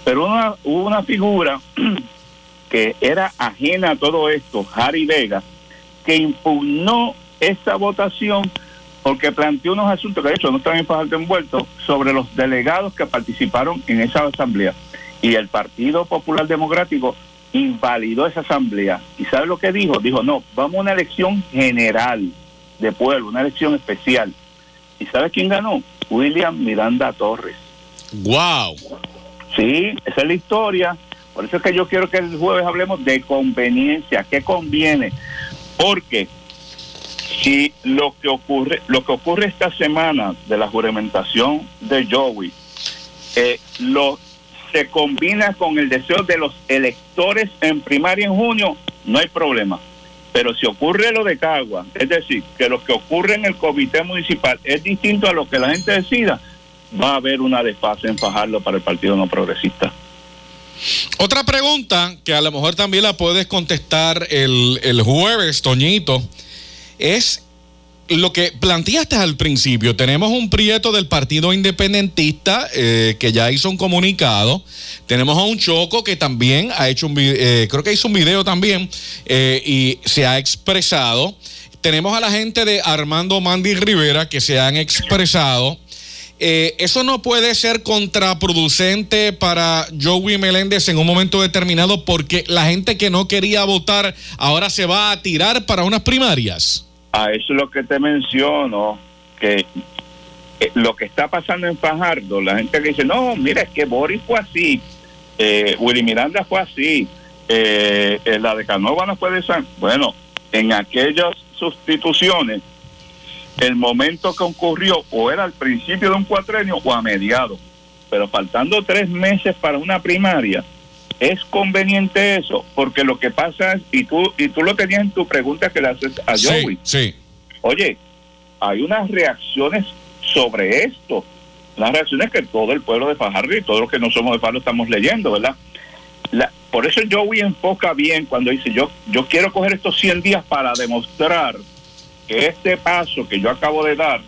Pero una, hubo una figura que era ajena a todo esto, Harry Vega, que impugnó esa votación porque planteó unos asuntos que de hecho no están en Fajardo envueltos sobre los delegados que participaron en esa asamblea. Y el Partido Popular Democrático invalidó esa asamblea. ¿Y sabe lo que dijo? Dijo, no, vamos a una elección general de pueblo, una elección especial. ¿Y sabe quién ganó? William Miranda Torres. Wow. Sí, esa es la historia. Por eso es que yo quiero que el jueves hablemos de conveniencia, qué conviene. Porque si lo que ocurre, lo que ocurre esta semana de la juramentación de Joey, eh, lo se combina con el deseo de los electores en primaria en junio, no hay problema. Pero si ocurre lo de Cagua, es decir, que lo que ocurre en el comité municipal es distinto a lo que la gente decida, va a haber una desfase en Fajardo para el Partido No Progresista. Otra pregunta que a lo mejor también la puedes contestar el, el jueves, Toñito, es lo que planteaste al principio. Tenemos un prieto del Partido Independentista eh, que ya hizo un comunicado. Tenemos a un Choco que también ha hecho un vi- eh, creo que hizo un video también eh, y se ha expresado. Tenemos a la gente de Armando Mandy Rivera que se han expresado. Eh, eso no puede ser contraproducente para Joey Meléndez en un momento determinado porque la gente que no quería votar ahora se va a tirar para unas primarias. A eso es lo que te menciono, que eh, lo que está pasando en Fajardo, la gente que dice, no, mira, es que Boris fue así, eh, Willy Miranda fue así, eh, eh, la de Canova no fue de San... Bueno, en aquellas sustituciones, el momento que ocurrió o era al principio de un cuatrenio o a mediados, pero faltando tres meses para una primaria, es conveniente eso, porque lo que pasa es, y tú, y tú lo tenías en tu pregunta que le haces a Joey, Sí, sí. oye, hay unas reacciones sobre esto, unas reacciones que todo el pueblo de Fajardo y todos los que no somos de Fajardo estamos leyendo, ¿verdad? La- por eso Joey enfoca bien cuando dice, yo, yo quiero coger estos 100 días para demostrar que este paso que yo acabo de dar,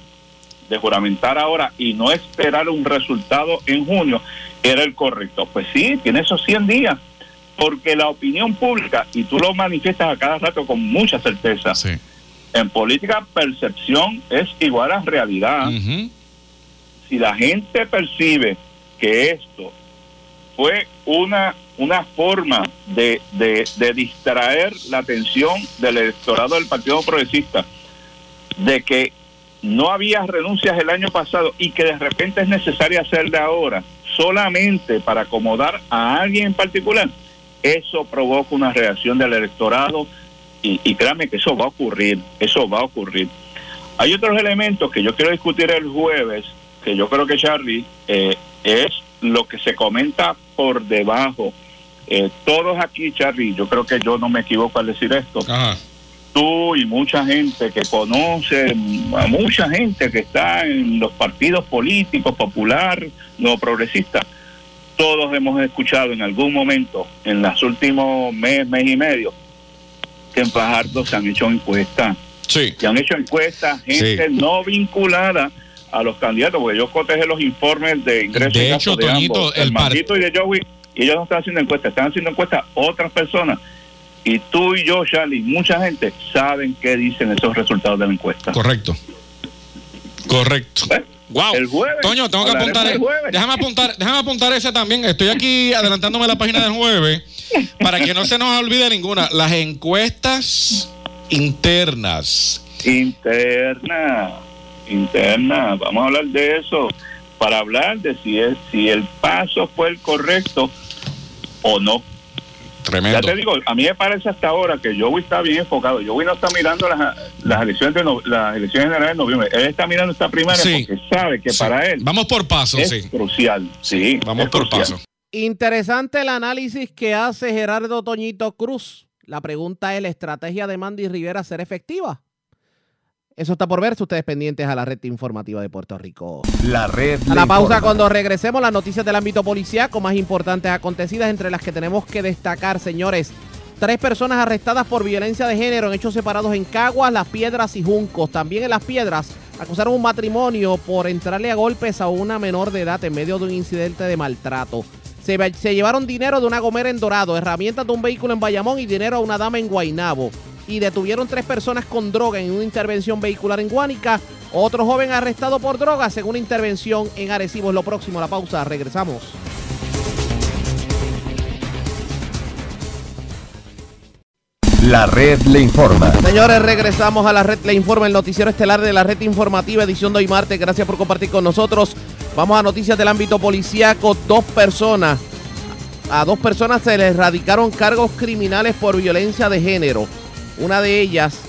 de juramentar ahora y no esperar un resultado en junio, era el correcto. Pues sí, tiene esos 100 días, porque la opinión pública, y tú lo manifiestas a cada rato con mucha certeza, sí. en política percepción es igual a realidad. Si la gente percibe que esto fue una, una forma de, de, de distraer la atención del electorado del Partido Progresista, de que no había renuncias el año pasado y que de repente es necesaria hacerle ahora solamente para acomodar a alguien en particular, eso provoca una reacción del electorado y, y créanme que eso va a ocurrir, eso va a ocurrir. Hay otros elementos que yo quiero discutir el jueves, que yo creo que Charlie eh, es lo que se comenta por debajo. Eh, todos aquí, Charlie, yo creo que yo no me equivoco al decir esto. Tú y mucha gente que conoce, a mucha gente que está en los partidos políticos, popular, no progresista, todos hemos escuchado en algún momento, en los últimos mes, mes y medio, que en Fajardo se han hecho encuestas. Sí. Se han hecho encuestas, gente Sí. no vinculada a los candidatos, porque yo cotejé los informes de ingresos De y hecho, gastos de Toñito, ambos, el el y de Joey, y ellos no están haciendo encuestas, están haciendo encuestas otras personas. Y tú y yo, Charlie, mucha gente saben qué dicen esos resultados de la encuesta. Correcto. Correcto. ¿Ves? Wow. El jueves. Toño, tengo que apuntar. el. Déjame apuntar, déjame apuntar ese también. Estoy aquí adelantándome la página del jueves para que no se nos olvide ninguna. Las encuestas internas. Interna, interna, vamos a hablar de eso para hablar de si es si el paso fue el correcto o no. Tremendo. Ya te digo, a mí me parece hasta ahora que Joey está bien enfocado. Joey no está mirando las, las elecciones de no- las elecciones generales de noviembre. Él está mirando esta primaria Sí. porque sabe que Sí. para él Vamos por paso, es sí. crucial. Sí, Vamos es por crucial. paso. Interesante el análisis que hace Gerardo Toñito Cruz. La pregunta es, ¿la estrategia de Mandy Rivera será efectiva? Eso está por verse. Ustedes pendientes a la red informativa de Puerto Rico. La red A la pausa informa. cuando regresemos las noticias del ámbito policiaco más importantes acontecidas entre las que tenemos que destacar, señores. Tres personas arrestadas por violencia de género en hechos separados en Caguas, Las Piedras y Juncos. También en Las Piedras acusaron un matrimonio por entrarle a golpes a una menor de edad en medio de un incidente de maltrato. Se, se llevaron dinero de una gomera en Dorado, herramientas de un vehículo en Bayamón y dinero a una dama en Guaynabo. Y detuvieron tres personas con droga en una intervención vehicular en Guánica. Otro joven arrestado por drogas en una intervención en Arecibo. Es lo próximo, la pausa. Regresamos. La red le informa. Señores, regresamos a la red Le Informa, el noticiero estelar de la red informativa, edición de hoy martes. Gracias por compartir con nosotros. Vamos a noticias del ámbito policíaco. Dos personas, a dos personas se les radicaron cargos criminales por violencia de género. Una de ellas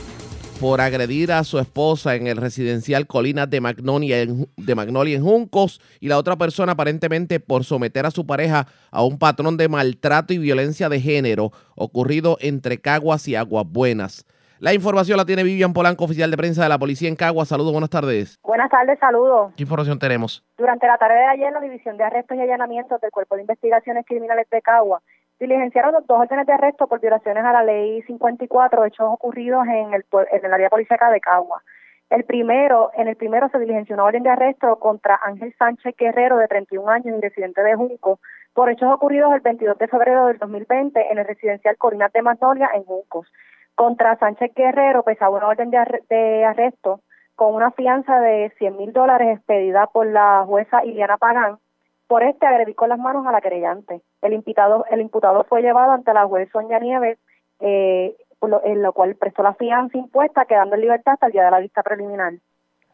por agredir a su esposa en el residencial Colinas de Magnolia, en, de Magnolia en Juncos y la otra persona aparentemente por someter a su pareja a un patrón de maltrato y violencia de género ocurrido entre Caguas y Aguas Buenas. La información la tiene Vivian Polanco, oficial de prensa de la policía en Caguas. Saludos, buenas tardes. Buenas tardes, saludos. ¿Qué información tenemos? Durante la tarde de ayer, la División de Arrestos y Allanamientos del Cuerpo de Investigaciones Criminales de Cagua diligenciaron dos órdenes de arresto por violaciones a la Ley 54, hechos ocurridos en el, en el área policíaca de Cagua. El primero, en el primero se diligenció una orden de arresto contra Ángel Sánchez Guerrero, de 31 años y residente de Junco, por hechos ocurridos el 22 de febrero del 2020 en el residencial Colinas de Magnolia en Juncos. Contra Sánchez Guerrero pesaba una orden de, de arresto con una fianza de 100 mil dólares expedida por la jueza Iliana Pagán por este agredir con las manos a la querellante. El imputado, el imputado fue llevado ante la juez Sonia Nieves, eh, en lo cual prestó la fianza impuesta, quedando en libertad hasta el día de la vista preliminar.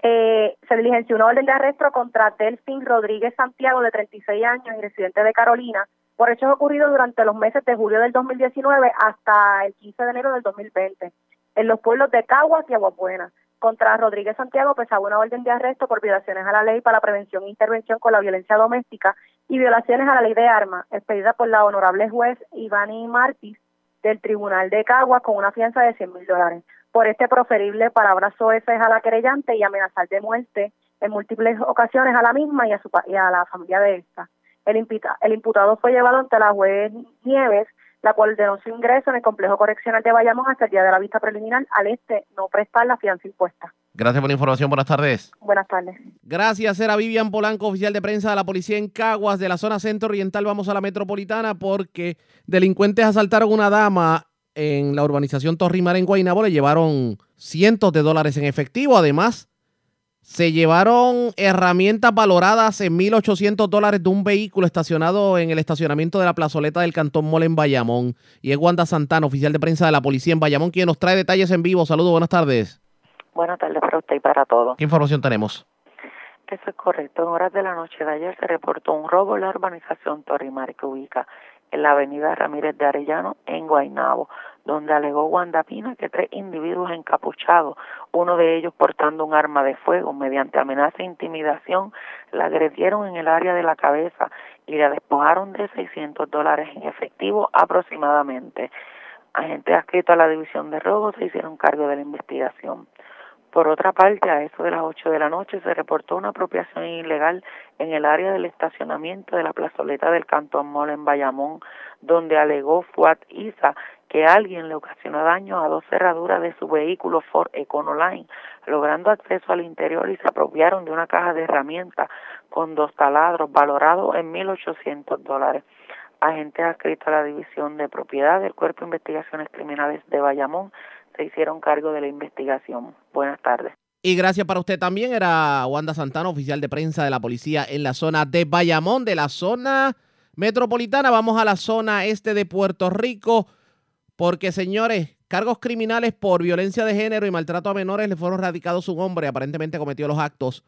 Eh, se diligenció una orden de arresto contra Delfín Rodríguez Santiago, de 36 años y residente de Carolina, por hechos ocurridos durante los meses de julio del 2019 hasta el 15 de enero del 2020, en los pueblos de Caguas y Aguabuena. Contra Rodríguez Santiago pesaba una orden de arresto por violaciones a la ley para la prevención e intervención con la violencia doméstica y violaciones a la ley de armas, expedida por la honorable juez Ivani Martis del Tribunal de Caguas con una fianza de 100 mil dólares. Por este proferible palabras soeces a la querellante y amenazar de muerte en múltiples ocasiones a la misma y a, su, y a la familia de esta. El, impita- el imputado fue llevado ante la juez Nieves, la cual denunció ingreso en el complejo correccional de Bayamón hasta el día de la vista preliminar al este no prestar la fianza impuesta. Gracias por la información. Buenas tardes. Buenas tardes. Gracias, era Vivian Polanco, oficial de prensa de la policía en Caguas, de la zona centro oriental. Vamos a la metropolitana porque delincuentes asaltaron una dama en la urbanización Torrimar en Guaynabo. Le llevaron cientos de dólares en efectivo. Además, se llevaron herramientas valoradas en 1.800 dólares de un vehículo estacionado en el estacionamiento de la plazoleta del Cantón Mole en Bayamón. Y es Wanda Santana, oficial de prensa de la policía en Bayamón, quien nos trae detalles en vivo. Saludos, buenas tardes. Buenas tardes para usted y para todos. ¿Qué información tenemos? Eso es correcto. En horas de la noche de ayer se reportó un robo en la urbanización Torrimar que ubica en la avenida Ramírez de Arellano en Guaynabo, donde alegó Wanda Pina que tres individuos encapuchados, uno de ellos portando un arma de fuego, mediante amenaza e intimidación, la agredieron en el área de la cabeza y la despojaron de 600 dólares en efectivo aproximadamente. Agentes adscritos a la división de robos se hicieron cargo de la investigación. Por otra parte, a eso de las 8 de la noche se reportó una apropiación ilegal en el área del estacionamiento de la plazoleta del Cantón Mall en Bayamón, donde alegó Fuad Isa que alguien le ocasionó daño a dos cerraduras de su vehículo Ford Econoline, logrando acceso al interior y se apropiaron de una caja de herramientas con dos taladros valorados en 1.800 dólares. Agentes adscritos a la División de Propiedad del Cuerpo de Investigaciones Criminales de Bayamón se hicieron cargo de la investigación. Buenas tardes. Y gracias para usted también. Era Wanda Santana, oficial de prensa de la policía en la zona de Bayamón, de la zona metropolitana. Vamos a la zona este de Puerto Rico, porque señores, cargos criminales por violencia de género y maltrato a menores le fueron radicados un hombre, aparentemente cometió los actos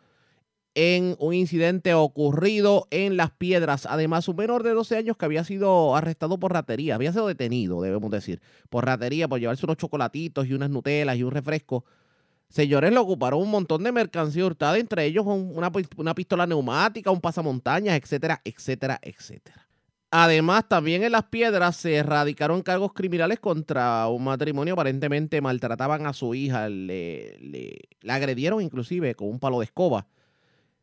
en un incidente ocurrido en Las Piedras. Además, un menor de 12 años que había sido arrestado por ratería, había sido detenido, debemos decir, por ratería, por llevarse unos chocolatitos y unas nutelas y un refresco. Señores, le ocuparon un montón de mercancía hurtada, entre ellos una, una pistola neumática, un pasamontañas, etcétera, etcétera, etcétera. Además, también en Las Piedras se erradicaron cargos criminales contra un matrimonio. Aparentemente maltrataban a su hija, le, le, agredieron inclusive con un palo de escoba.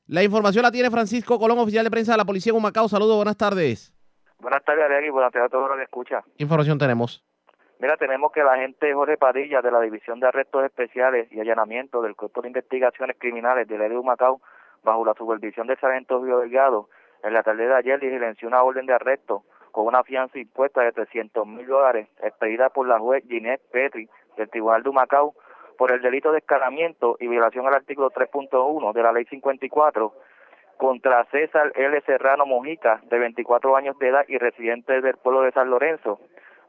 La información la tiene Francisco Colón, oficial de prensa de la Policía en Humacao. Saludos, buenas tardes. Buenas tardes, Ariel, y buenas tardes a todos los que escuchan. ¿Qué información tenemos? Mira, tenemos que la agente Jorge Padilla de la División de Arrestos Especiales y Allanamiento del Cuerpo de Investigaciones Criminales del de Humacao, bajo la supervisión del sargento Río Delgado, en la tarde de ayer diligenció una orden de arresto con una fianza impuesta de 300 mil dólares expedida por la juez Ginette Petri del Tribunal de Humacao por el delito de escalamiento y violación al artículo 3.1 de la Ley 54 contra César L. Serrano Mojica, de 24 años de edad y residente del pueblo de San Lorenzo.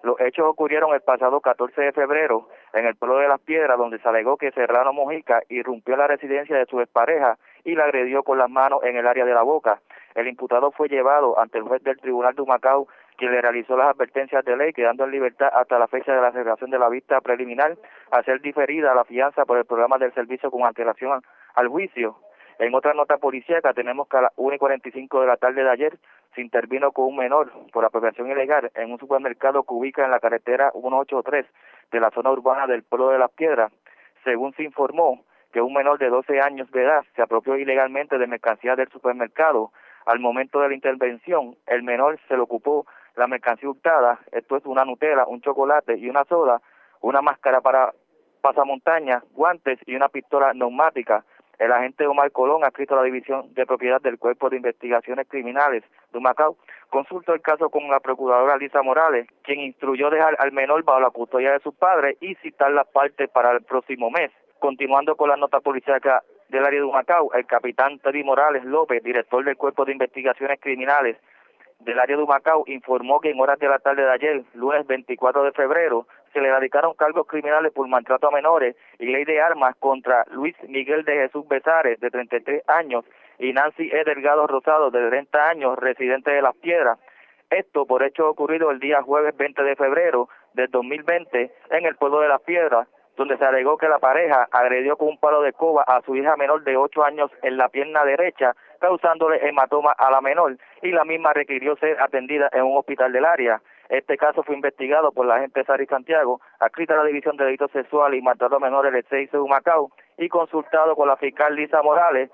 Los hechos ocurrieron el pasado 14 de febrero en el pueblo de Las Piedras, donde se alegó que Serrano Mojica irrumpió la residencia de su expareja y la agredió con las manos en el área de la boca. El imputado fue llevado ante el juez del Tribunal de Humacao quien le realizó las advertencias de ley, quedando en libertad hasta la fecha de la celebración de la vista preliminar, a ser diferida la fianza por el programa del servicio con antelación al juicio. En otra nota policíaca tenemos que a las 1 y 45 de la tarde de ayer se intervino con un menor por apropiación ilegal en un supermercado que ubica en la carretera 183 de la zona urbana del pueblo de Las Piedras. Según se informó que un menor de 12 años de edad se apropió ilegalmente de mercancía del supermercado. Al momento de la intervención, el menor se le ocupó la mercancía hurtada, esto es una Nutella, un chocolate y una soda, una máscara para pasamontañas, guantes y una pistola neumática. El agente Omar Colón, adscrito a la División de Propiedad del Cuerpo de Investigaciones Criminales de Macao, consultó el caso con la procuradora Lisa Morales, quien instruyó dejar al menor bajo la custodia de sus padres y citar las partes para el próximo mes. Continuando con la nota policíaca del área de Macao, el capitán Teddy Morales López, director del Cuerpo de Investigaciones Criminales, del área de Humacao informó que en horas de la tarde de ayer, lunes 24 de febrero, se le radicaron cargos criminales por maltrato a menores y ley de armas contra Luis Miguel de Jesús Besares, de 33 años, y Nancy E. Delgado Rosado, de 30 años, residente de Las Piedras. Esto por hecho ocurrido el día jueves 20 de febrero del 2020 en el pueblo de Las Piedras, donde se alegó que la pareja agredió con un palo de coba a su hija menor de 8 años en la pierna derecha causándole hematoma a la menor y la misma requirió ser atendida en un hospital del área. Este caso fue investigado por la agente Sari Santiago, adscrita a la División de Delitos Sexuales y Maltrato a Menores del 6 de Humacao y consultado con la fiscal Lisa Morales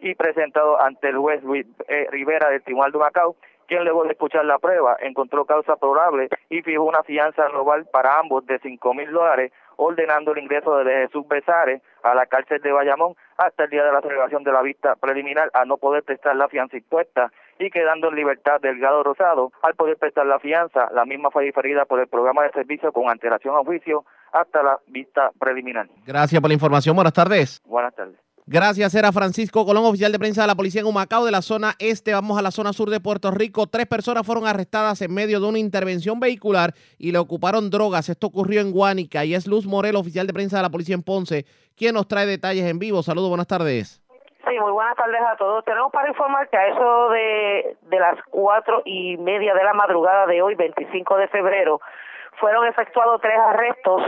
y presentado ante el juez Luis eh, Rivera del Tribunal de Humacao, quien luego de escuchar la prueba encontró causa probable y fijó una fianza global para ambos de cinco mil dólares ordenando el ingreso de Jesús Besares a la cárcel de Bayamón hasta el día de la celebración de la vista preliminar a no poder prestar la fianza impuesta y quedando en libertad Delgado Rosado al poder prestar la fianza. La misma fue diferida por el programa de servicio con antelación a juicio hasta la vista preliminar. Gracias por la información. Buenas tardes. Buenas tardes. Gracias, era Francisco Colón, oficial de prensa de la policía en Humacao, de la zona este. Vamos a la zona sur de Puerto Rico. Tres personas fueron arrestadas en medio de una intervención vehicular y le ocuparon drogas. Esto ocurrió en Guánica y es Luz Morel, oficial de prensa de la policía en Ponce, quien nos trae detalles en vivo. Saludos, buenas tardes. Sí, muy buenas tardes a todos. Tenemos para informar que a eso de, de las cuatro y media de la madrugada de hoy, 25 de febrero, fueron efectuados tres arrestos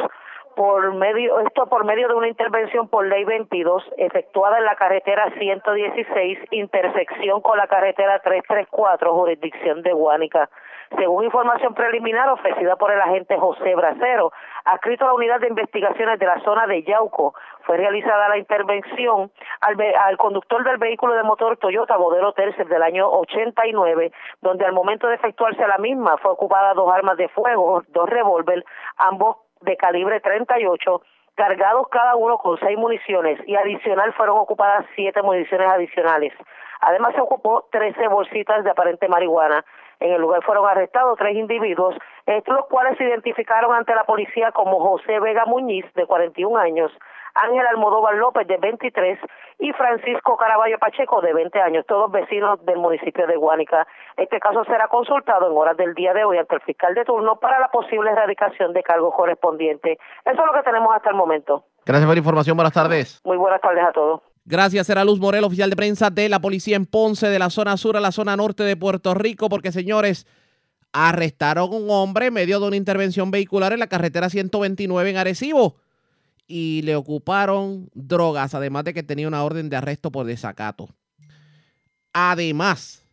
por medio esto por medio de una intervención por ley 22 efectuada en la carretera 116 intersección con la carretera 334 jurisdicción de Guánica. Según información preliminar ofrecida por el agente José Bracero, adscrito a la unidad de investigaciones de la zona de Yauco, fue realizada la intervención al, al conductor del vehículo de motor Toyota modelo Tercer del año 89, donde al momento de efectuarse la misma fue ocupada dos armas de fuego, dos revólver, ambos de calibre 38, cargados cada uno con seis municiones y adicional fueron ocupadas siete municiones adicionales. Además se ocupó 13 bolsitas de aparente marihuana. En el lugar fueron arrestados tres individuos, estos los cuales se identificaron ante la policía como José Vega Muñiz, de 41 años, Ángel Almodóvar López, de 23, y Francisco Caraballo Pacheco, de 20 años, todos vecinos del municipio de Guánica. Este caso será consultado en horas del día de hoy ante el fiscal de turno para la posible erradicación de cargos correspondientes. Eso es lo que tenemos hasta el momento. Gracias por la información. Buenas tardes. Muy buenas tardes a todos. Gracias, era Luz Morel, oficial de prensa de la policía en Ponce, de la zona sur a la zona norte de Puerto Rico, porque señores, arrestaron a un hombre en medio de una intervención vehicular en la carretera 129 en Arecibo y le ocuparon drogas, además de que tenía una orden de arresto por desacato. Además,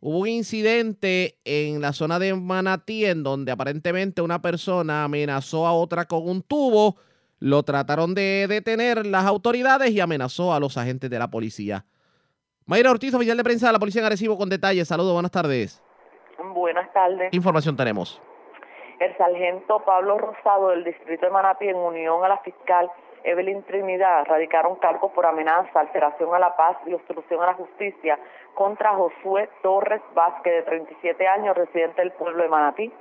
hubo un incidente en la zona de Manatí en donde aparentemente una persona amenazó a otra con un tubo, lo trataron de detener las autoridades y amenazó a los agentes de la policía. Mayra Ortiz, oficial de prensa de la policía en Arecibo, con detalles. Saludos, buenas tardes. Buenas tardes. ¿Qué información tenemos? El sargento Pablo Rosado del distrito de Manatí, en unión a la fiscal Evelyn Trinidad, radicaron cargos por amenaza, alteración a la paz y obstrucción a la justicia contra Josué Torres Vázquez, de 37 años, residente del pueblo de Manatí.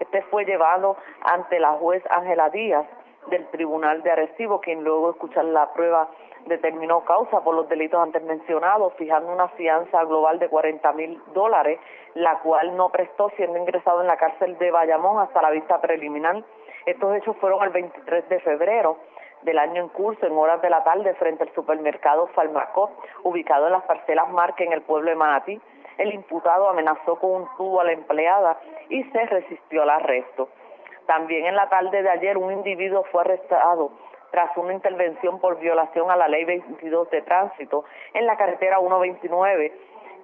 Este fue llevado ante la juez Ángela Díaz del Tribunal de Arecibo, quien luego de escuchar la prueba determinó causa por los delitos antes mencionados, fijando una fianza global de 40 mil dólares, la cual no prestó siendo ingresado en la cárcel de Bayamón hasta la vista preliminar. Estos hechos fueron el 23 de febrero del año en curso, en horas de la tarde, frente al supermercado Farmacop, ubicado en las parcelas Marque en el pueblo de Manatí. El imputado amenazó con un tubo a la empleada y se resistió al arresto. También en la tarde de ayer un individuo fue arrestado tras una intervención por violación a la ley 22 de tránsito en la carretera 129,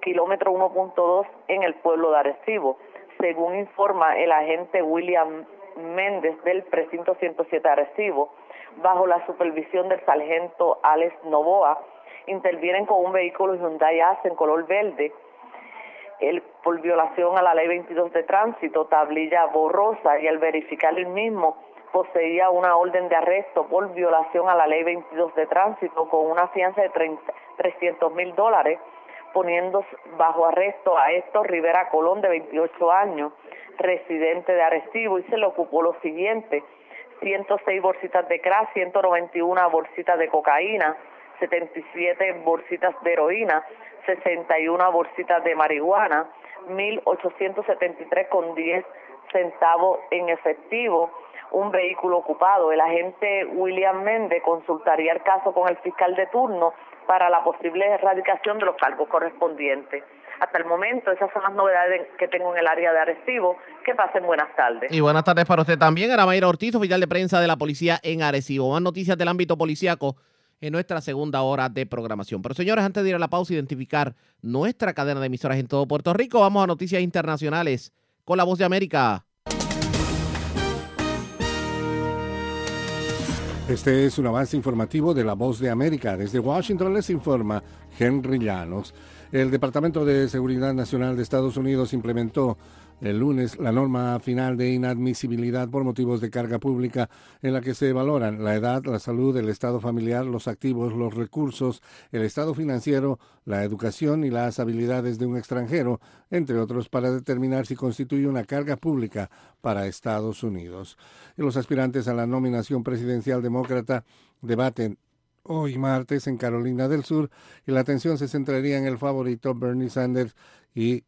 kilómetro 1.2 en el pueblo de Arecibo. Según informa el agente William Méndez del precinto 107 Arecibo, bajo la supervisión del sargento Alex Novoa, intervienen con un vehículo Hyundai Accent en color verde el, por violación a la ley 22 de tránsito, tablilla borrosa, y al verificar el mismo poseía una orden de arresto por violación a la ley 22 de tránsito con una fianza de 300 mil dólares, poniendo bajo arresto a Héctor Rivera Colón, de 28 años, residente de Arecibo, y se le ocupó lo siguiente, 106 bolsitas de crack, 191 bolsitas de cocaína, 77 bolsitas de heroína, 61 bolsitas de marihuana, 1.873 con 10 centavos en efectivo, un vehículo ocupado. El agente William Méndez consultaría el caso con el fiscal de turno para la posible erradicación de los cargos correspondientes. Hasta el momento, esas son las novedades que tengo en el área de Arecibo. Que pasen buenas tardes. Y buenas tardes para usted también, Aramayra Ortiz, oficial de prensa de la policía en Arecibo. Más noticias del ámbito policíaco en nuestra segunda hora de programación. Pero señores, antes de ir a la pausa identificar nuestra cadena de emisoras en todo Puerto Rico, vamos a noticias internacionales con la voz de América. Este es un avance informativo de La Voz de América. Desde Washington les informa Henry Llanos. El Departamento de Seguridad Nacional de Estados Unidos implementó el lunes la norma final de inadmisibilidad por motivos de carga pública en la que se valoran la edad, la salud, el estado familiar, los activos, los recursos, el estado financiero, la educación y las habilidades de un extranjero, entre otros, para determinar si constituye una carga pública para Estados Unidos. Y los aspirantes a la nominación presidencial demócrata debaten hoy martes en Carolina del Sur y la atención se centraría en el favorito Bernie Sanders y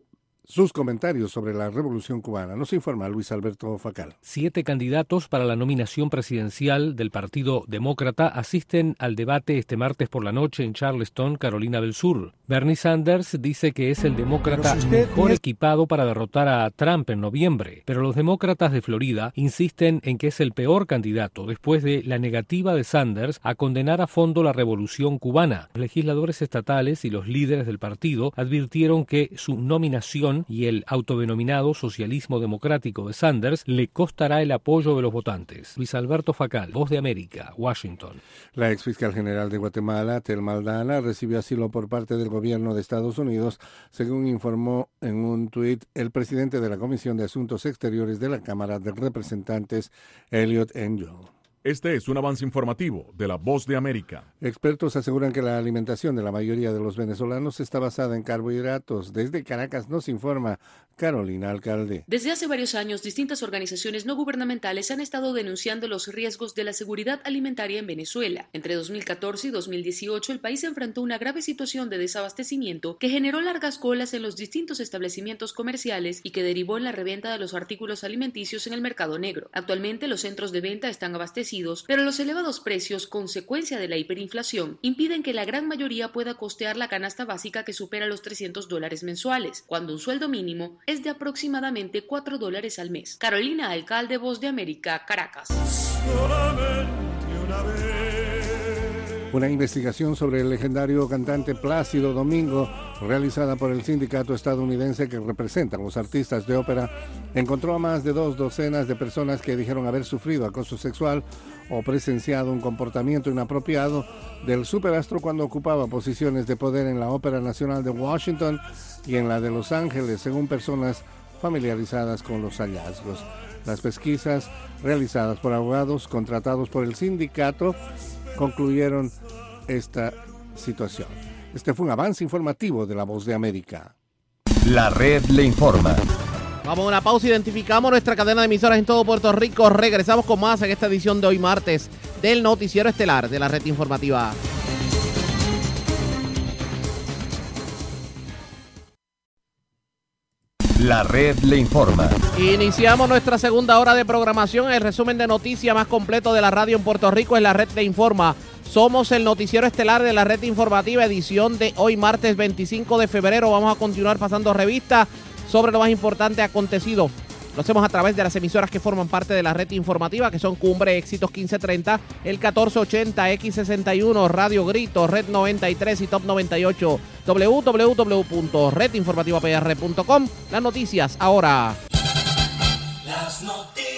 sus comentarios sobre la revolución cubana. Nos informa Luis Alberto Facal. Siete candidatos para la nominación presidencial del Partido Demócrata asisten al debate este martes por la noche en Charleston, Carolina del Sur. Bernie Sanders dice que es el demócrata mejor equipado para derrotar a Trump en noviembre, pero los demócratas de Florida insisten en que es el peor candidato después de la negativa de Sanders a condenar a fondo la revolución cubana. Los legisladores estatales y los líderes del partido advirtieron que su nominación y el autodenominado socialismo democrático de Sanders le costará el apoyo de los votantes. Luis Alberto Facal, Voz de América, Washington. La ex fiscal general de Guatemala, Tel Maldana, recibió asilo por parte del gobierno de Estados Unidos, según informó en un tuit el presidente de la Comisión de Asuntos Exteriores de la Cámara de Representantes, Elliot Angel. Este es un avance informativo de la Voz de América. Expertos aseguran que la alimentación de la mayoría de los venezolanos está basada en carbohidratos. Desde Caracas nos informa Carolina Alcalde. Desde hace varios años, distintas organizaciones no gubernamentales han estado denunciando los riesgos de la seguridad alimentaria en Venezuela. Entre 2014 y 2018, el país enfrentó una grave situación de desabastecimiento que generó largas colas en los distintos establecimientos comerciales y que derivó en la reventa de los artículos alimenticios en el mercado negro. Actualmente, los centros de venta están abastecidos pero los elevados precios, consecuencia de la hiperinflación, impiden que la gran mayoría pueda costear la canasta básica que supera los 300 dólares mensuales, cuando un sueldo mínimo es de aproximadamente 4 dólares al mes. Carolina Alcalde, Voz de América, Caracas. Investigación sobre el legendario cantante Plácido Domingo, realizada por el sindicato estadounidense que representa a los artistas de ópera, encontró a más de dos docenas de personas que dijeron haber sufrido acoso sexual o presenciado un comportamiento inapropiado del superastro cuando ocupaba posiciones de poder en la Ópera Nacional de Washington y en la de Los Ángeles, según personas familiarizadas con los hallazgos. Las pesquisas realizadas por abogados contratados por el sindicato concluyeron esta situación. Este fue un avance informativo de La Voz de América. La red le informa. Vamos a una pausa, identificamos nuestra cadena de emisoras en todo Puerto Rico. Regresamos con más en esta edición de hoy martes del Noticiero Estelar de la Red Informativa. La red le informa. Iniciamos nuestra segunda hora de programación. El resumen de noticias más completo de la radio en Puerto Rico es la red le informa. Somos el noticiero estelar de la red informativa, edición de hoy martes 25 de febrero. Vamos a continuar pasando revista sobre lo más importante acontecido lo hacemos a través de las emisoras que forman parte de la red informativa, que son Cumbre Éxitos 1530, el 1480, X61, Radio Grito, Red 93 y Top 98. www.redinformativapr.com. Las noticias ahora. Las noticias.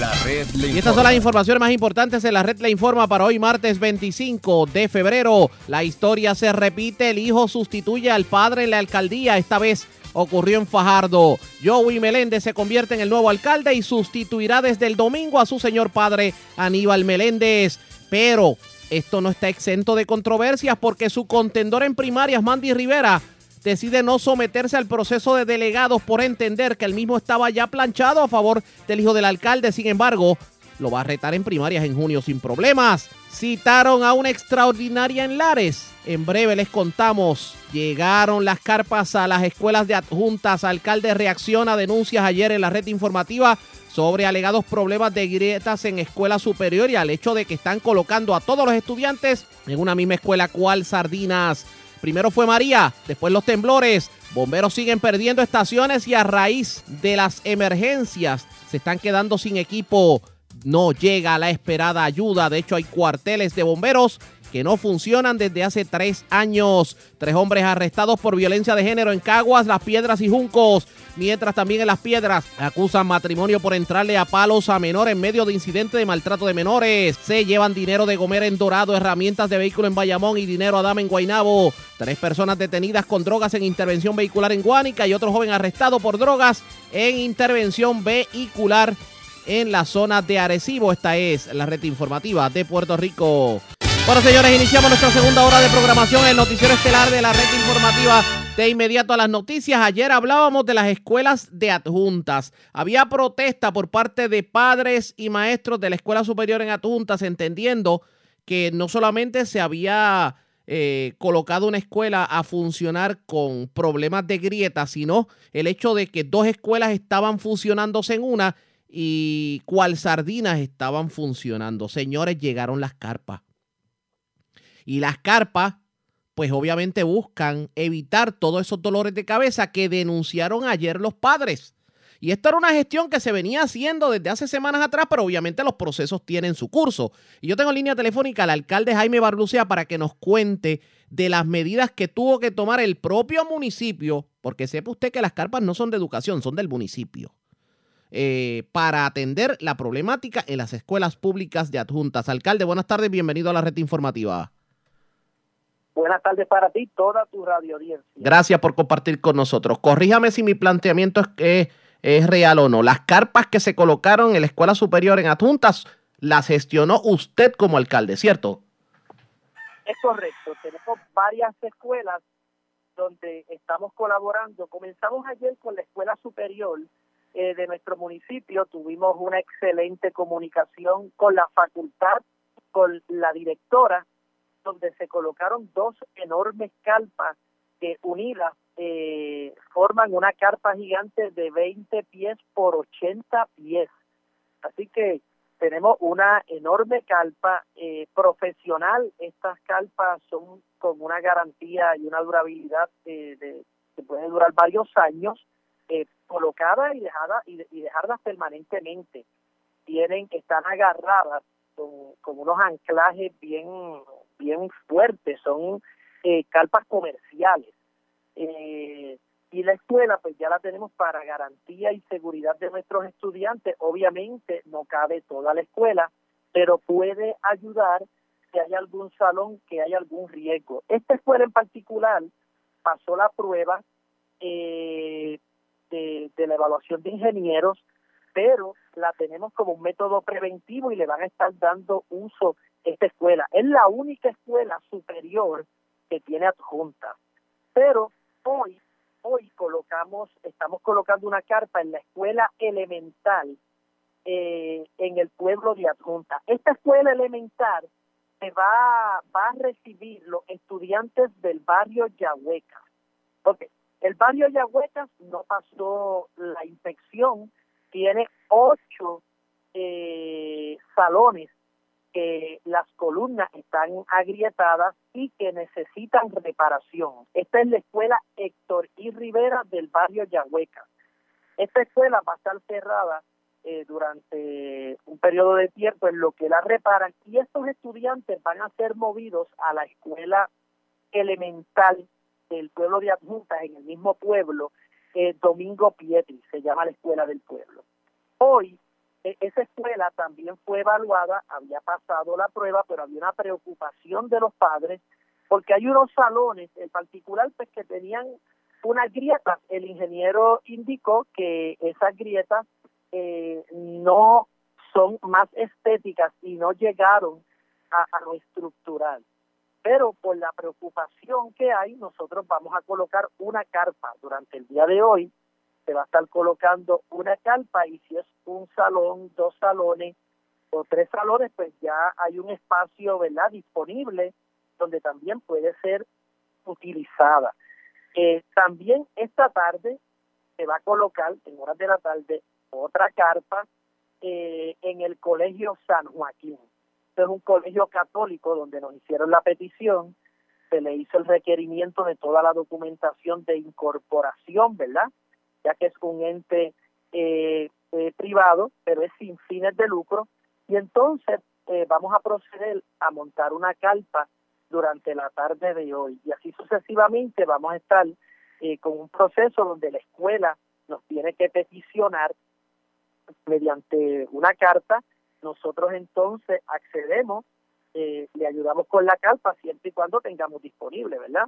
La red le Y estas son las informaciones más importantes en la red le informa para hoy martes 25 de febrero. La historia se repite, el hijo sustituye al padre en la alcaldía, esta vez ocurrió en Fajardo. Joey Meléndez se convierte en el nuevo alcalde y sustituirá desde el domingo a su señor padre Aníbal Meléndez. Pero esto no está exento de controversias porque su contendor en primarias, Mandy Rivera, decide no someterse al proceso de delegados por entender que el mismo estaba ya planchado a favor del hijo del alcalde. Sin embargo, lo va a retar en primarias en junio sin problemas. Citaron a una extraordinaria en Lares. En breve les contamos. Llegaron las carpas a las escuelas de adjuntas. Alcalde reacciona a denuncias ayer en la red informativa sobre alegados problemas de grietas en escuela superior y al hecho de que están colocando a todos los estudiantes en una misma escuela cual sardinas. Primero fue María, después los temblores. Bomberos siguen perdiendo estaciones y a raíz de las emergencias se están quedando sin equipo no llega la esperada ayuda. De hecho, hay cuarteles de bomberos que no funcionan desde hace tres años. Tres hombres arrestados por violencia de género en Caguas, Las Piedras y Juncos. Mientras también en Las Piedras acusan matrimonio por entrarle a palos a menor en medio de incidente de maltrato de menores. Se llevan dinero de Gomer en Dorado, herramientas de vehículo en Bayamón y dinero a dama en Guaynabo. Tres personas detenidas con drogas en intervención vehicular en Guánica y otro joven arrestado por drogas en intervención vehicular en la zona de Arecibo. Esta es la red informativa de Puerto Rico. Bueno, señores, iniciamos nuestra segunda hora de programación, el noticiero estelar de la red informativa. De inmediato a las noticias, ayer hablábamos de las escuelas de adjuntas. Había protesta por parte de padres y maestros de la Escuela Superior en Adjuntas, entendiendo que no solamente se había eh, colocado una escuela a funcionar con problemas de grieta, sino el hecho de que dos escuelas estaban fusionándose en una y cual sardinas estaban funcionando. Señores, llegaron las carpas. Y las carpas, pues obviamente buscan evitar todos esos dolores de cabeza que denunciaron ayer los padres. Y esta era una gestión que se venía haciendo desde hace semanas atrás, pero obviamente los procesos tienen su curso. Y yo tengo en línea telefónica al alcalde Jaime Barlucea para que nos cuente de las medidas que tuvo que tomar el propio municipio, porque sepa usted que las carpas no son de educación, son del municipio. Eh, para atender la problemática en las escuelas públicas de adjuntas. Alcalde, buenas tardes, bienvenido a la red informativa. Buenas tardes para ti, toda tu radio audiencia. Gracias por compartir con nosotros. Corríjame si mi planteamiento es, es, es real o no. Las carpas que se colocaron en la escuela superior en adjuntas las gestionó usted como alcalde, ¿cierto? Es correcto, tenemos varias escuelas donde estamos colaborando. Comenzamos ayer con la escuela superior eh, de nuestro municipio, tuvimos una excelente comunicación con la facultad, con la directora, donde se colocaron dos enormes carpas que unidas eh, forman una carpa gigante de 20 pies por 80 pies. Así que tenemos una enorme carpa eh, profesional. Estas carpas son con una garantía y una durabilidad eh, que puede durar varios años, eh, colocadas y dejadas y, y dejarlas permanentemente. Tienen, están agarradas con, con unos anclajes bien, bien fuertes, son eh, carpas comerciales. Eh, y la escuela pues ya la tenemos para garantía y seguridad de nuestros estudiantes. Obviamente no cabe toda la escuela, pero puede ayudar si hay algún salón que hay algún riesgo. Esta escuela en particular pasó la prueba eh, de, la evaluación de ingenieros, pero la tenemos como un método preventivo y le van a estar dando uso esta escuela. Es la única escuela superior que tiene adjunta. Pero hoy hoy colocamos, estamos colocando una carpa en la escuela elemental eh, en el pueblo de Adjunta. Esta escuela elemental se va, va a recibir los estudiantes del barrio Yahueca. Ok, el barrio Yahueca no pasó la inspección, tiene ocho eh, salones que las columnas están agrietadas y que necesitan reparación. Esta es la escuela Héctor y Rivera del barrio Yahueca. Esta escuela va a estar cerrada eh, durante un periodo de tiempo en lo que la reparan y estos estudiantes van a ser movidos a la escuela elemental del pueblo de Adjuntas en el mismo pueblo, eh, Domingo Pietri, se llama la escuela del pueblo. Hoy esa escuela también fue evaluada, había pasado la prueba, pero había una preocupación de los padres porque hay unos salones en particular pues, que tenían unas grietas. El ingeniero indicó que esas grietas eh, no son más estéticas y no llegaron a, a lo estructural. Pero por la preocupación que hay, nosotros vamos a colocar una carpa durante el día de hoy se va a estar colocando una carpa y si es un salón, dos salones o tres salones, pues ya hay un espacio, ¿verdad?, disponible donde también puede ser utilizada. Eh, también esta tarde se va a colocar, en horas de la tarde, otra carpa eh, en el Colegio San Joaquín. Este es un colegio católico donde nos hicieron la petición, se le hizo el requerimiento de toda la documentación de incorporación, ¿verdad? Ya que es un ente eh, eh, privado, pero es sin fines de lucro, y entonces eh, vamos a proceder a montar una carpa durante la tarde de hoy, y así sucesivamente vamos a estar con un proceso donde la escuela nos tiene que peticionar mediante una carta, nosotros entonces accedemos, le ayudamos con la carpa siempre y cuando tengamos disponible, ¿verdad?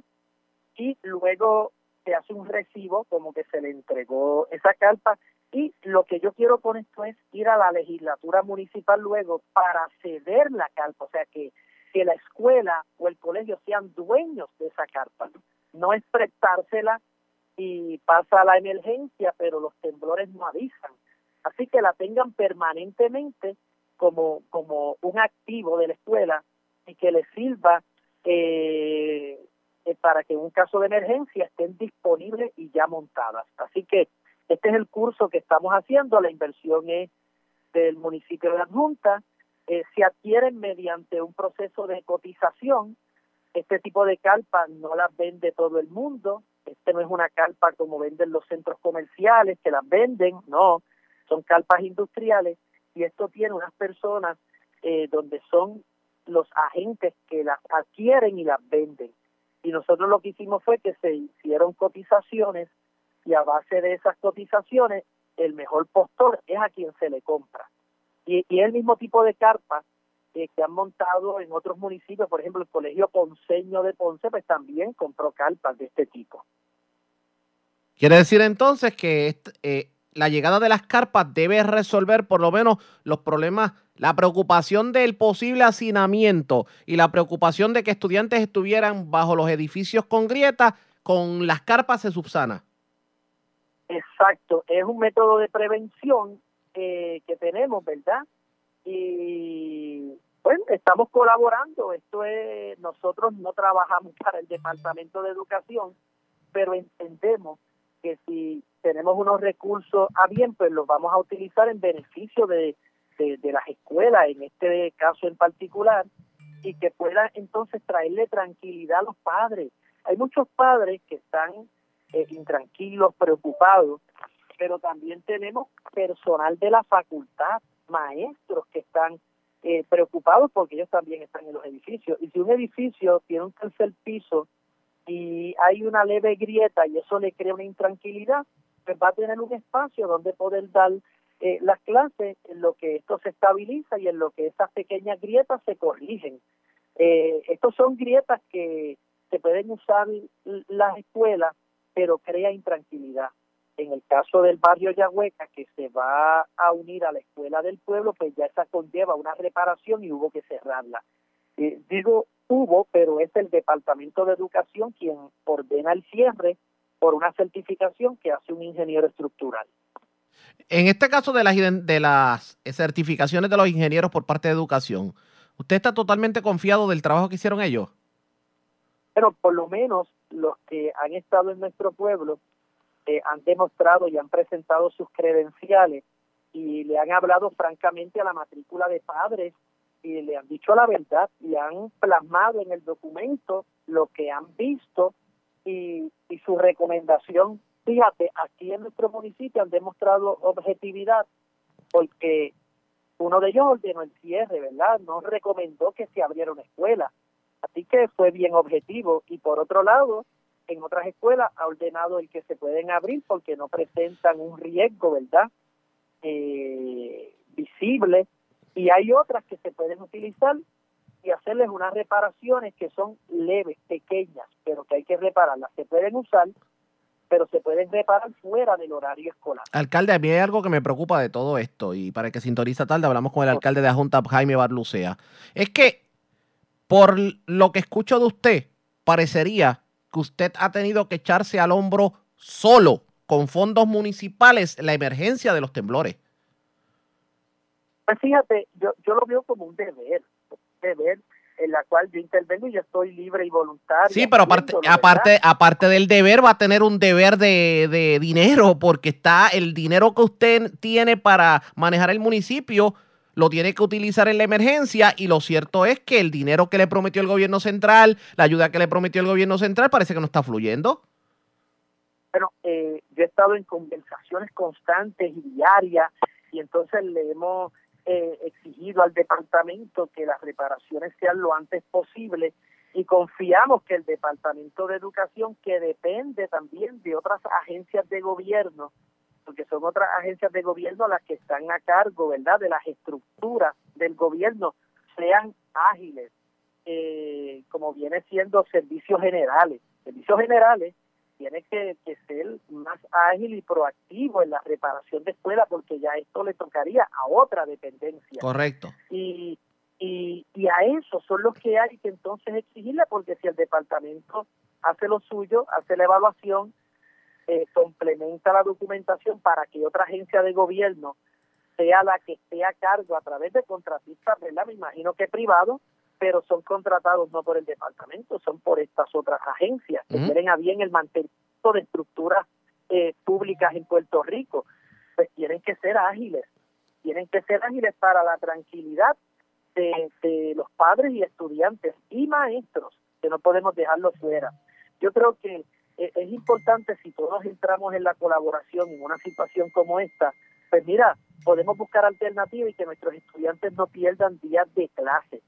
Y luego se hace un recibo como que se le entregó esa carpa y lo que yo quiero con esto es ir a la legislatura municipal luego para ceder la carpa, o sea que, que la escuela o el colegio sean dueños de esa carpa, no es prestársela y pasa la emergencia, pero los temblores no avisan. Así que la tengan permanentemente como, como un activo de la escuela y que le sirva eh, eh, para que en un caso de emergencia estén disponibles y ya montadas. Así que este es el curso que estamos haciendo, la inversión es del municipio de Adjunta, eh, se adquieren mediante un proceso de cotización, este tipo de carpas no las vende todo el mundo, este no es una carpa como venden los centros comerciales que las venden, no, son carpas industriales y esto tiene unas personas eh, donde son los agentes que las adquieren y las venden y nosotros lo que hicimos fue que se hicieron cotizaciones y a base de esas cotizaciones el mejor postor es a quien se le compra. Y, el mismo tipo de carpa eh, que han montado en otros municipios, por ejemplo el Colegio Ponceño de Ponce, pues también compró carpas de este tipo. Quiere decir entonces que eh, la llegada de las carpas debe resolver por lo menos los problemas, la preocupación del posible hacinamiento y la preocupación de que estudiantes estuvieran bajo los edificios con grietas, con las carpas se subsana. Exacto, es un método de prevención eh, que tenemos, ¿verdad? Y bueno, estamos colaborando. Esto es, nosotros no trabajamos para el Departamento de Educación, pero entendemos que si tenemos unos recursos a bien, pues los vamos a utilizar en beneficio de, de, las escuelas, en este caso en particular, y que pueda entonces traerle tranquilidad a los padres. Hay muchos padres que están eh, intranquilos, preocupados, pero también tenemos personal de la facultad, maestros que están eh, preocupados porque ellos también están en los edificios. Y si un edificio tiene un tercer piso y hay una leve grieta y eso le crea una intranquilidad, pues va a tener un espacio donde poder dar eh, las clases en lo que esto se estabiliza y en lo que esas pequeñas grietas se corrigen. Eh, estos son grietas que se pueden usar las escuelas, pero crea intranquilidad. En el caso del barrio Yahueca, que se va a unir a la escuela del pueblo, pues ya esa conlleva una reparación y hubo que cerrarla. Eh, digo hubo, pero es el Departamento de Educación quien ordena el cierre por una certificación que hace un ingeniero estructural. En este caso de las, de las certificaciones de los ingenieros por parte de educación, ¿usted está totalmente confiado del trabajo que hicieron ellos? Pero por lo menos los que han estado en nuestro pueblo eh, han demostrado y han presentado sus credenciales y le han hablado francamente a la matrícula de padres y le han dicho la verdad y han plasmado en el documento lo que han visto y, y su recomendación. Fíjate, aquí en nuestro municipio han demostrado objetividad porque uno de ellos ordenó el cierre, ¿verdad? No recomendó que se abriera una escuela. Así que fue bien objetivo. Y por otro lado, en otras escuelas ha ordenado el que se pueden abrir porque no presentan un riesgo, ¿verdad? Eh, visible. Y hay otras que se pueden utilizar y hacerles unas reparaciones que son leves, pequeñas, pero que hay que repararlas. Se pueden usar, pero se pueden reparar fuera del horario escolar. Alcalde, a mí hay algo que me preocupa de todo esto, y para que sintoniza tarde hablamos con el alcalde de la Junta, Jaime Barlucea. Es que, por lo que escucho de usted, parecería que usted ha tenido que echarse al hombro solo, con fondos municipales, la emergencia de los temblores. Pues fíjate, yo, yo lo veo como un deber, un deber en la cual yo intervengo y yo estoy libre y voluntario. Sí, pero aparte, aparte, aparte del deber, va a tener un deber de, de, dinero, porque está el dinero que usted tiene para manejar el municipio, lo tiene que utilizar en la emergencia, y lo cierto es que el dinero que le prometió el gobierno central, la ayuda que le prometió el gobierno central, parece que no está fluyendo. Bueno, eh, yo he estado en conversaciones constantes y diarias, y entonces le hemos eh, exigido al departamento que las reparaciones sean lo antes posible y confiamos que el Departamento de Educación, que depende también de otras agencias de gobierno, porque son otras agencias de gobierno las que están a cargo, ¿verdad?, de las estructuras del gobierno, sean ágiles, eh, como viene siendo servicios generales. Servicios generales tiene que, ser más ágil y proactivo en la reparación de escuela porque ya esto le tocaría a otra dependencia. Correcto. Y, y, y a eso son los que hay que entonces exigirle porque si el departamento hace lo suyo, hace la evaluación, eh, complementa la documentación para que otra agencia de gobierno sea la que esté a cargo a través de contratistas, ¿verdad? Me imagino que privado, pero son contratados no por el departamento, son por estas otras agencias que tienen a bien el mantenimiento de estructuras eh, públicas en Puerto Rico. Pues tienen que ser ágiles, tienen que ser ágiles para la tranquilidad de, de los padres y estudiantes y maestros, que no podemos dejarlo fuera. Yo creo que eh, es importante si todos entramos en la colaboración en una situación como esta, pues mira, podemos buscar alternativas y que nuestros estudiantes no pierdan días de clase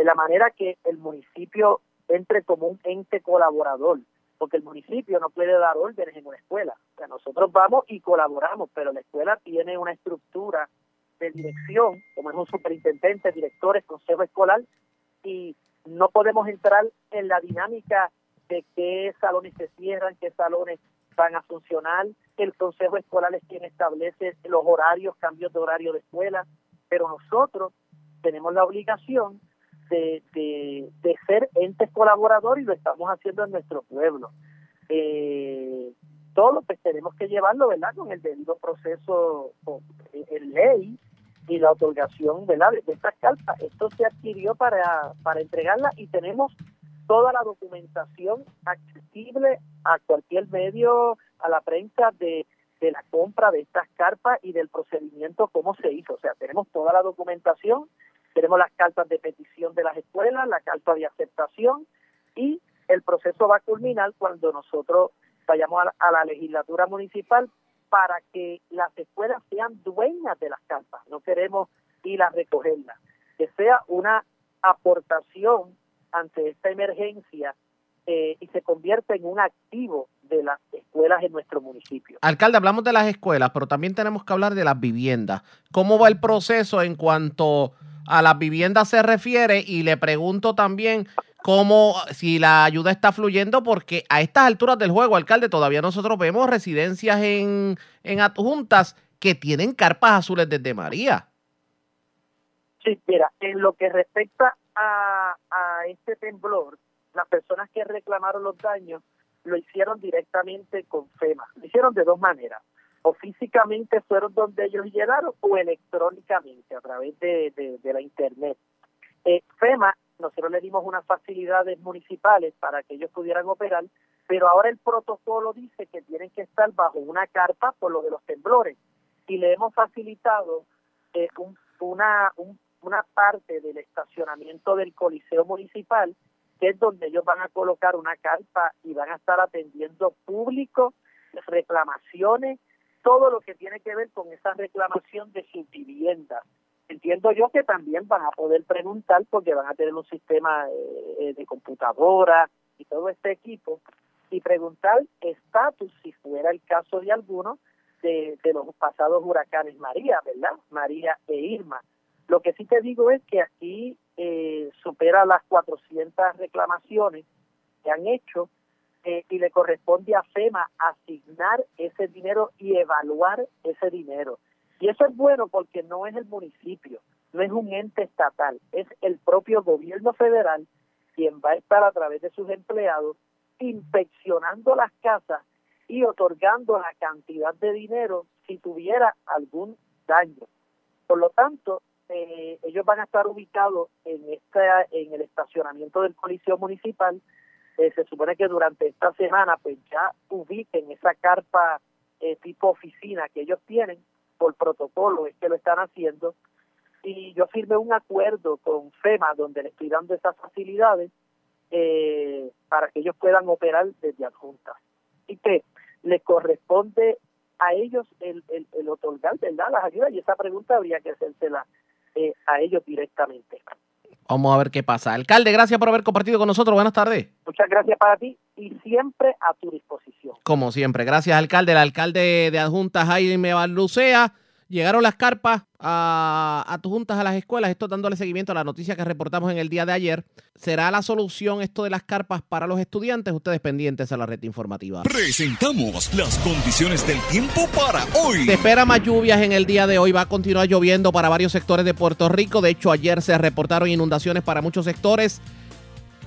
de la manera que el municipio entre como un ente colaborador, porque el municipio no puede dar órdenes en una escuela. O sea, nosotros vamos y colaboramos, pero la escuela tiene una estructura de dirección, como es un superintendente, directores, consejo escolar, y no podemos entrar en la dinámica de qué salones se cierran, qué salones van a funcionar, el consejo escolar es quien establece los horarios, cambios de horario de escuela, pero nosotros tenemos la obligación de, de, de ser entes colaboradores y lo estamos haciendo en nuestro pueblo. Eh, todo pues tenemos que llevarlo, ¿verdad? Con el debido proceso o, en ley y la otorgación, ¿verdad? De estas cartas. Esto se adquirió para, para entregarla y tenemos toda la documentación accesible a cualquier medio, a la prensa de, de la compra de estas carpas y del procedimiento, cómo se hizo. O sea, tenemos toda la documentación, tenemos las cartas de petición de las escuelas, la carta de aceptación y el proceso va a culminar cuando nosotros vayamos a la, legislatura municipal para que las escuelas sean dueñas de las carpas. No queremos ir a recogerlas. Que sea una aportación ante esta emergencia eh, y se convierta en un activo de las escuelas en nuestro municipio. Alcalde, hablamos de las escuelas, pero también tenemos que hablar de las viviendas. ¿Cómo va el proceso en cuanto a las viviendas se refiere? Y le pregunto también cómo, si la ayuda está fluyendo, porque a estas alturas del juego, alcalde, todavía nosotros vemos residencias en, en adjuntas que tienen carpas azules desde María. Sí, mira, en lo que respecta a, a este temblor, las personas que reclamaron los daños lo hicieron directamente con FEMA. Lo hicieron de dos maneras. O físicamente fueron donde ellos llegaron o electrónicamente a través de, de, la internet. Eh, FEMA, nosotros le dimos unas facilidades municipales para que ellos pudieran operar, pero ahora el protocolo dice que tienen que estar bajo una carpa por lo de los temblores y le hemos facilitado eh, un, una, un, una parte del estacionamiento del Coliseo Municipal que es donde ellos van a colocar una carpa y van a estar atendiendo público, reclamaciones, todo lo que tiene que ver con esa reclamación de su vivienda. Entiendo yo que también van a poder preguntar porque van a tener un sistema eh, de computadora y todo este equipo y preguntar estatus si fuera el caso de alguno de, de los pasados huracanes María, ¿verdad? María e Irma. Lo que sí te digo es que aquí eh, supera las 400 reclamaciones que han hecho eh, y le corresponde a FEMA asignar ese dinero y evaluar ese dinero. Y eso es bueno porque no es el municipio, no es un ente estatal, es el propio gobierno federal quien va a estar a través de sus empleados inspeccionando las casas y otorgando la cantidad de dinero si tuviera algún daño. Por lo tanto, eh, ellos van a estar ubicados en esta, en el estacionamiento del Coliseo Municipal. Eh, se supone que durante esta semana pues ya ubiquen esa carpa eh, tipo oficina que ellos tienen por protocolo, es que lo están haciendo. Y yo firmé un acuerdo con FEMA donde les estoy dando esas facilidades eh, para que ellos puedan operar desde adjuntas. Y que les corresponde a ellos el, el, el otorgar ¿verdad? las ayudas y esa pregunta habría que hacérsela a ellos directamente. Vamos a ver qué pasa. Alcalde, gracias por haber compartido con nosotros. Buenas tardes. Muchas gracias para ti y siempre a tu disposición. Como siempre, gracias, alcalde. El alcalde de adjuntas, Jaime Barlucea. Llegaron las carpas a, a tus juntas a las escuelas, esto dándole seguimiento a la noticia que reportamos en el día de ayer. ¿Será la solución esto de las carpas para los estudiantes? Ustedes pendientes a la red informativa. Presentamos las condiciones del tiempo para hoy. Se espera más lluvias en el día de hoy. Va a continuar lloviendo para varios sectores de Puerto Rico. De hecho, ayer se reportaron inundaciones para muchos sectores.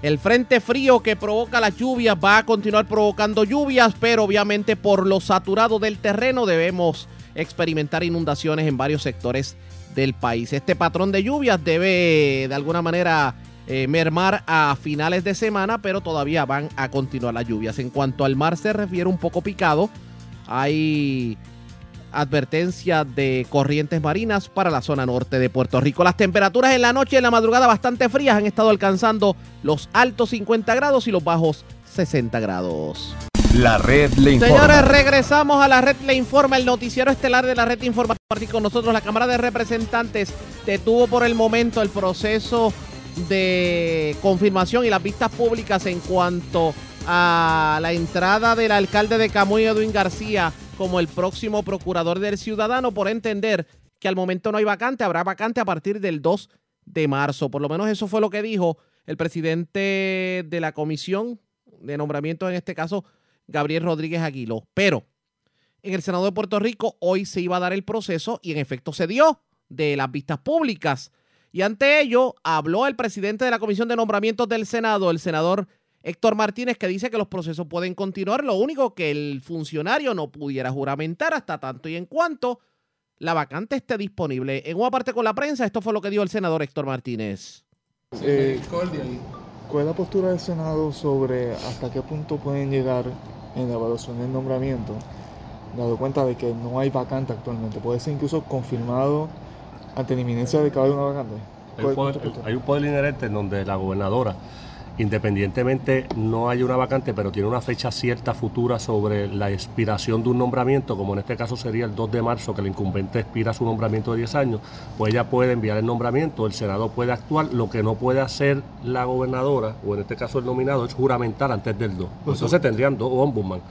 El frente frío que provoca las lluvias va a continuar provocando lluvias, pero obviamente por lo saturado del terreno debemos experimentar inundaciones en varios sectores del país. Este patrón de lluvias debe de alguna manera eh, mermar a finales de semana, pero todavía van a continuar las lluvias. En cuanto al mar se refiere un poco picado, hay advertencia de corrientes marinas para la zona norte de Puerto Rico. Las temperaturas en la noche y en la madrugada bastante frías han estado alcanzando los altos 50 grados y los bajos 60 grados. La red le informa. Señores, regresamos a la red le informa, el noticiero estelar de la red informa. Con nosotros la Cámara de Representantes detuvo por el momento el proceso de confirmación y las vistas públicas en cuanto a la entrada del alcalde de Camuy, Edwin García, como el próximo procurador del ciudadano, por entender que al momento no hay vacante, habrá vacante a partir del 2 de marzo. Por lo menos eso fue lo que dijo el presidente de la comisión de nombramiento, en este caso Gabriel Rodríguez Aguiló. Pero en el Senado de Puerto Rico hoy se iba a dar el proceso y en efecto se dio de las vistas públicas. Y ante ello habló el presidente de la Comisión de Nombramientos del Senado, el senador Héctor Martínez, que dice que los procesos pueden continuar, lo único que el funcionario no pudiera juramentar hasta tanto y en cuanto la vacante esté disponible. En una parte con la prensa, esto fue lo que dijo el senador Héctor Martínez. Eh, ¿Cuál es la postura del Senado sobre hasta qué punto pueden llegar en la evaluación del nombramiento? Dado cuenta de que no hay vacante actualmente, puede ser incluso confirmado ante la inminencia de que haya una vacante. Hay un, poder, hay un poder inherente en donde la gobernadora independientemente no hay una vacante, pero tiene una fecha cierta futura sobre la expiración de un nombramiento, como en este caso sería el 2 de marzo, que el incumbente expira su nombramiento de 10 años, pues ella puede enviar el nombramiento, el Senado puede actuar, lo que no puede hacer la gobernadora, o en este caso el nominado, es juramentar antes del 2. Pues Entonces tendrían dos ombudsman.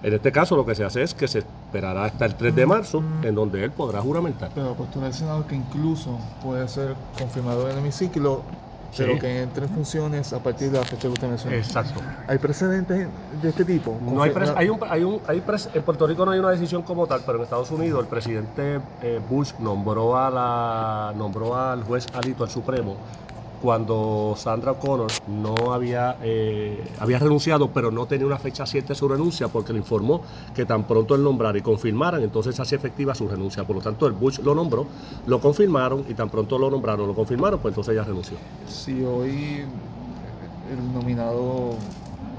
En este caso lo que se hace es que se esperará hasta el 3 de marzo, en donde él podrá juramentar. Pero postura del Senado que incluso puede ser confirmado en el hemiciclo pero que entre en funciones a partir de la fecha que usted mencionó. Exacto. ¿Hay precedentes de este tipo? No hay hay un, hay un, hay en Puerto Rico no hay una decisión como tal, pero en Estados Unidos el presidente eh, Bush nombró a la nombró al juez Alito al Supremo cuando Sandra O'Connor no había eh, había renunciado, pero no tenía una fecha cierta de su renuncia porque le informó que tan pronto él nombrara y confirmaran, entonces hacía efectiva su renuncia. Por lo tanto, el Bush lo nombró, lo confirmaron y tan pronto lo nombraron, lo confirmaron, pues entonces ella renunció. Si hoy el nominado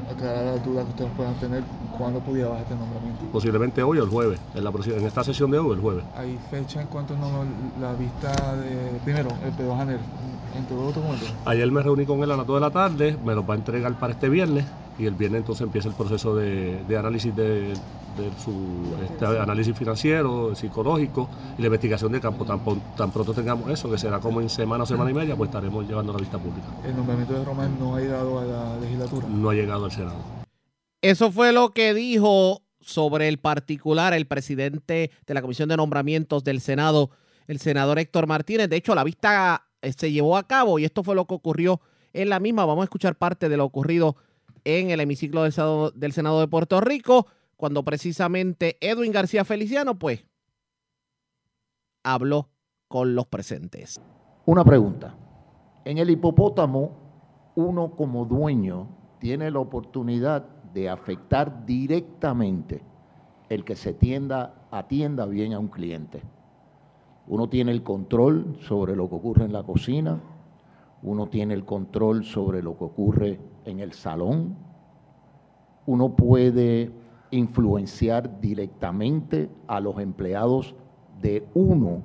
aclara las dudas que ustedes puedan tener, ¿cuándo pudiera bajar este nombramiento? Posiblemente hoy o el jueves, en, la, en esta sesión de hoy o el jueves. ¿Hay fecha en cuanto a la vista de, primero, el Pedro Janel, entre los documentos? Ayer me reuní con él a las 2 de la tarde, me los va a entregar para este viernes y el viernes entonces empieza el proceso de, de análisis de, de su este análisis financiero, psicológico y la investigación de campo. Tan, tan pronto tengamos eso, que será como en semana o semana y media, pues estaremos llevando la vista pública. El nombramiento de Román no ha llegado a la legislatura. No ha llegado al Senado. Eso fue lo que dijo sobre el particular el presidente de la Comisión de Nombramientos del Senado, el senador Héctor Martínez. De hecho, la vista eh, se llevó a cabo y esto fue lo que ocurrió en la misma. Vamos a escuchar parte de lo ocurrido en el hemiciclo del Senado, del Senado de Puerto Rico, cuando precisamente Edwin García Feliciano, pues, habló con los presentes. Una pregunta. En el hipopótamo, uno como dueño tiene la oportunidad de afectar directamente el que se tienda, atienda bien a un cliente. Uno tiene el control sobre lo que ocurre en la cocina, uno tiene el control sobre lo que ocurre en el salón, uno puede influenciar directamente a los empleados de uno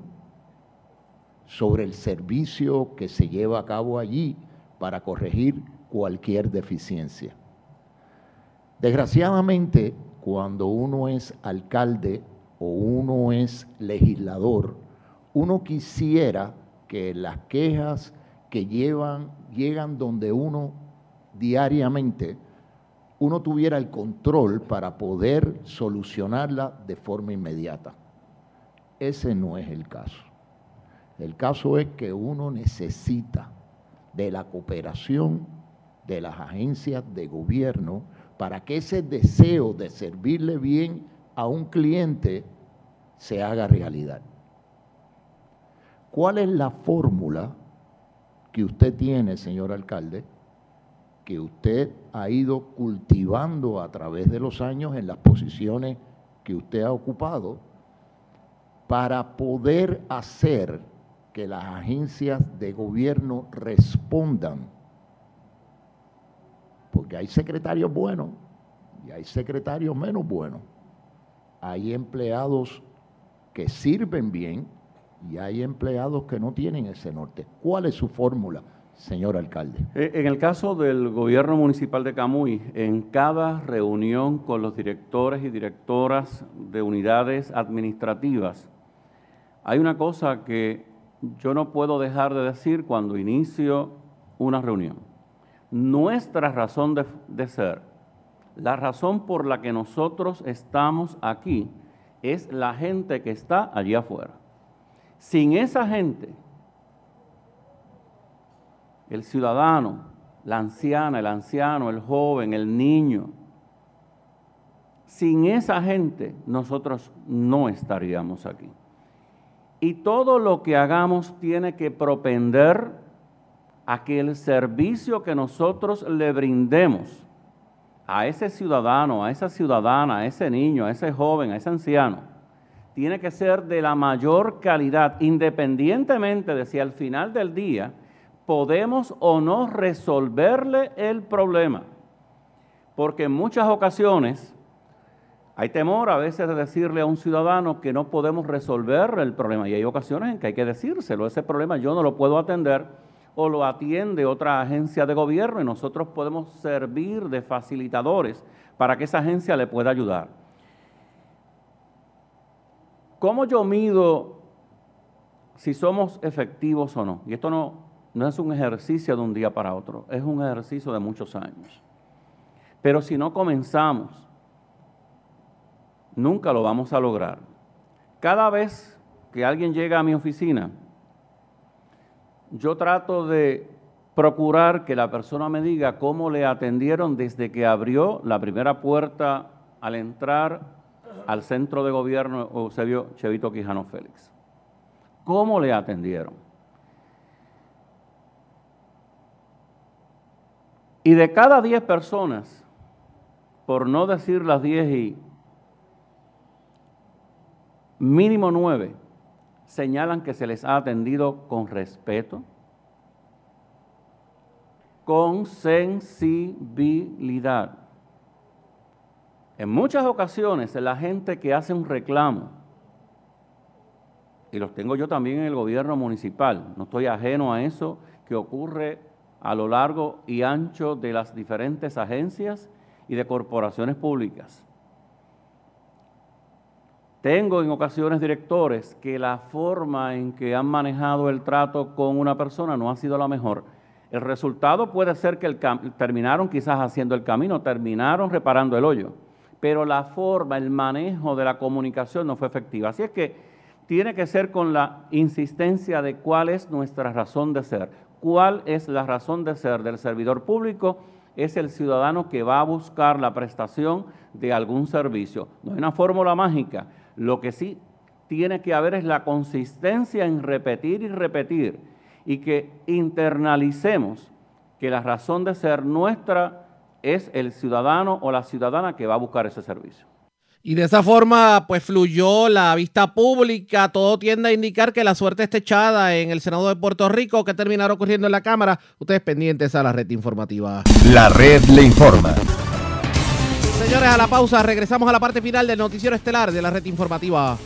sobre el servicio que se lleva a cabo allí para corregir cualquier deficiencia. Desgraciadamente, cuando uno es alcalde o uno es legislador, uno quisiera que las quejas que llevan, llegan donde uno diariamente, uno tuviera el control para poder solucionarla de forma inmediata. Ese no es el caso. El caso es que uno necesita de la cooperación de las agencias de gobierno para que ese deseo de servirle bien a un cliente se haga realidad. ¿Cuál es la fórmula que usted tiene, señor alcalde, que usted ha ido cultivando a través de los años en las posiciones que usted ha ocupado para poder hacer que las agencias de gobierno respondan? Porque hay secretarios buenos y hay secretarios menos buenos. Hay empleados que sirven bien y hay empleados que no tienen ese norte. ¿Cuál es su fórmula, señor alcalde? Eh, En el caso del gobierno municipal de Camuy, en cada reunión con los directores y directoras de unidades administrativas, hay una cosa que yo no puedo dejar de decir cuando inicio una reunión. Nuestra razón de, ser, la razón por la que nosotros estamos aquí, es la gente que está allí afuera. Sin esa gente, el ciudadano, la anciana, el anciano, el joven, el niño, Sin esa gente nosotros no estaríamos aquí. Y todo lo que hagamos tiene que propender a que el servicio que nosotros le brindemos a ese ciudadano, a esa ciudadana, a ese niño, a ese joven, a ese anciano, tiene que ser de la mayor calidad, independientemente de si al final del día podemos o no resolverle el problema. Porque en muchas ocasiones hay temor a veces de decirle a un ciudadano que no podemos resolver el problema y hay ocasiones en que hay que decírselo, ese problema yo no lo puedo atender o lo atiende otra agencia de gobierno y nosotros podemos servir de facilitadores para que esa agencia le pueda ayudar. ¿Cómo yo mido si somos efectivos o no? Y esto no, no es un ejercicio de un día para otro, es un ejercicio de muchos años. Pero si no comenzamos, nunca lo vamos a lograr. Cada vez que alguien llega a mi oficina, yo trato de procurar que la persona me diga cómo le atendieron desde que abrió la primera puerta al entrar al centro de gobierno Eusebio Chevito Quijano Félix. ¿Cómo le atendieron? Y de cada 10 personas, por no decir las 10 y mínimo 9, señalan que se les ha atendido con respeto, con sensibilidad. En muchas ocasiones la gente que hace un reclamo, y los tengo yo también en el gobierno municipal, no estoy ajeno a eso que ocurre a lo largo y ancho de las diferentes agencias y de corporaciones públicas. Tengo en ocasiones directores que la forma en que han manejado el trato con una persona no ha sido la mejor. El resultado puede ser que terminaron quizás haciendo el camino, terminaron reparando el hoyo, pero la forma, el manejo de la comunicación no fue efectiva. Así es que tiene que ser con la insistencia de cuál es nuestra razón de ser. ¿Cuál es la razón de ser del servidor público? Es el ciudadano que va a buscar la prestación de algún servicio. No hay una fórmula mágica lo que sí tiene que haber es la consistencia en repetir y repetir y que internalicemos que la razón de ser nuestra es el ciudadano o la ciudadana que va a buscar ese servicio. Y de esa forma, pues fluyó la vista pública. Todo tiende a indicar que la suerte está echada en el Senado de Puerto Rico. que terminará ocurriendo en la Cámara? Ustedes pendientes a la red informativa. La red le informa. Señores, a la pausa, regresamos a la parte final del noticiero estelar de la red informativa.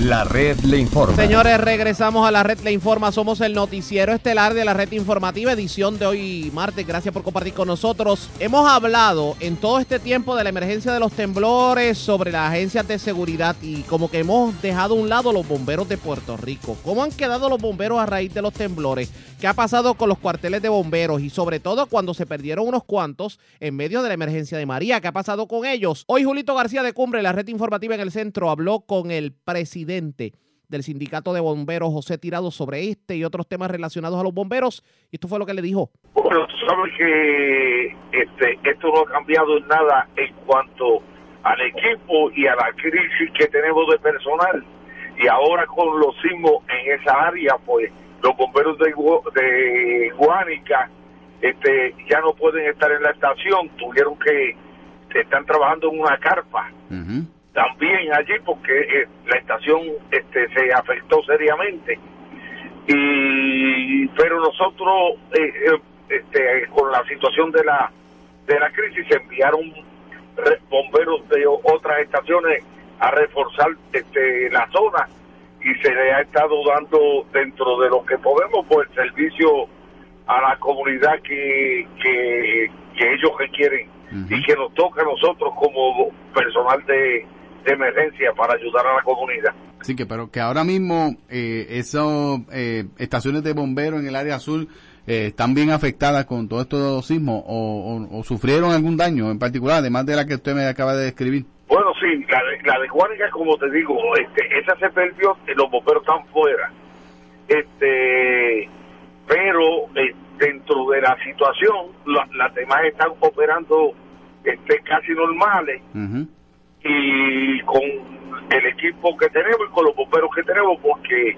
La red le informa. Señores, regresamos a la red le informa. Somos el noticiero estelar de la red informativa, edición de hoy martes. Gracias por compartir con nosotros. Hemos hablado en todo este tiempo de la emergencia de los temblores, sobre las agencias de seguridad y como que hemos dejado a un lado los bomberos de Puerto Rico. ¿Cómo han quedado los bomberos a raíz de los temblores? ¿Qué ha pasado con los cuarteles de bomberos? Y sobre todo cuando se perdieron unos cuantos en medio de la emergencia de María. ¿Qué ha pasado con ellos? Hoy Julito García de Cumbre, la red informativa en el centro, habló con el presidente del sindicato de bomberos, José Tirado, sobre este y otros temas relacionados a los bomberos. Y esto fue lo que le dijo. Bueno, tú sabes que este, esto no ha cambiado en nada en cuanto al equipo y a la crisis que tenemos de personal. Y ahora con los sismos en esa área, pues los bomberos de, de Guánica este, ya no pueden estar en la estación, tuvieron que, están trabajando en una carpa también allí porque eh, la estación este, se afectó seriamente. Y pero nosotros eh, eh, este, con la situación de la de la crisis se enviaron bomberos de otras estaciones a reforzar este, la zona. Y se le ha estado dando dentro de lo que podemos pues servicio a la comunidad que, que, ellos requieren. Y que nos toca a nosotros como personal de, de emergencia para ayudar a la comunidad. Así que, pero que ahora mismo eh, esas eh, estaciones de bomberos en el área azul eh, están bien afectadas con todo estos sismos o, sufrieron algún daño en particular, además de la que usted me acaba de describir. Bueno, sí, la de, la de Guánica, como te digo, este, esa se perdió, los bomberos están fuera. Este, pero eh, dentro de la situación situación, la- las demás están operando este, casi normales y con el equipo que tenemos y con los bomberos que tenemos porque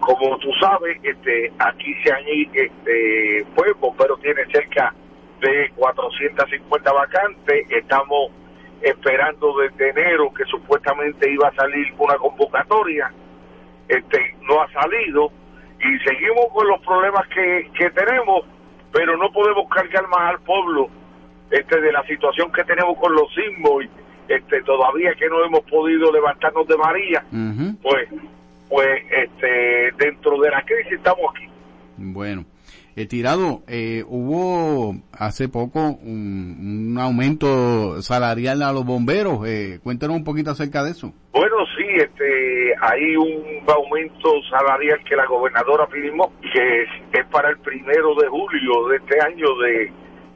como tú sabes este aquí se han este pues bomberos tiene cerca de 450 vacantes. Estamos esperando desde enero que supuestamente iba a salir una convocatoria. Este no ha salido y seguimos con los problemas que, que tenemos pero no podemos cargar más al pueblo este de la situación que tenemos con los sismos este todavía que no hemos podido levantarnos de María pues pues este dentro de la crisis estamos aquí Bueno, eh, tirado, eh, hubo hace poco un, un aumento salarial a los bomberos. Eh, cuéntanos un poquito acerca de eso. bueno sí este hay un aumento salarial que la gobernadora firmó que es, es para el primero de julio de este año de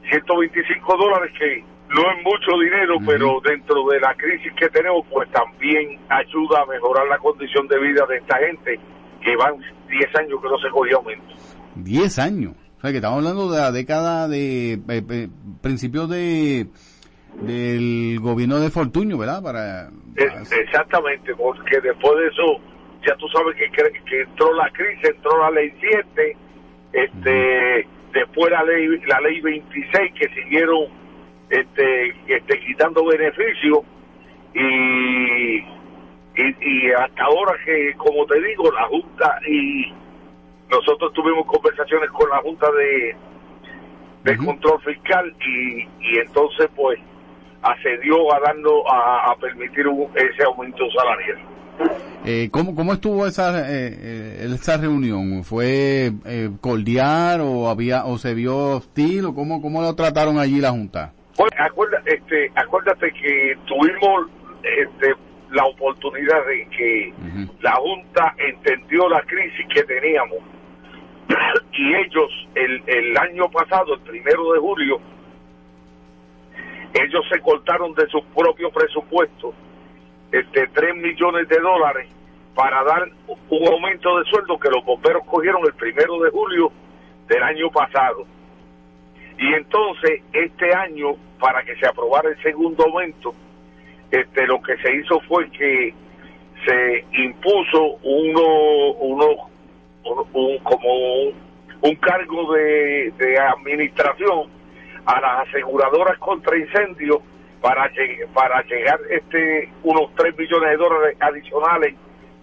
125 dólares que no es mucho dinero pero dentro de la crisis que tenemos pues también ayuda a mejorar la condición de vida de esta gente que van 10 años que no se cogió aumento 10 años. O sea, que estamos hablando de la década de eh, eh, principios de del gobierno de Fortuño, ¿verdad? Para Eh, Exactamente, porque después de eso, ya tú sabes que, cre- que entró la crisis, entró la ley 7, este, después la ley la ley 26 que siguieron este, este quitando beneficios y, y, y hasta ahora que, como te digo, la Junta y nosotros tuvimos conversaciones con la Junta de, de Control Fiscal y, y entonces pues accedió a darnos a, a permitir un- ese aumento salarial. Eh, ¿cómo, ¿Cómo estuvo esa eh, eh, esa reunión? ¿Fue eh, cordial o había o se vio hostil o cómo, cómo lo trataron allí la Junta? Pues acuérdate, este, acuérdate que tuvimos este, la oportunidad de que la Junta entendió la crisis que teníamos y ellos el, el año pasado, el primero de julio, ellos se cortaron de su propio presupuesto este, 3 millones de dólares para dar un aumento de sueldo que los bomberos cogieron el primero de julio del año pasado. Y entonces, este año, para que se aprobara el segundo aumento, este, lo que se hizo fue que se impuso uno, uno, un- un- como un, un cargo de, de administración a las aseguradoras contra incendios para, para llegar este unos 3 millones de dólares adicionales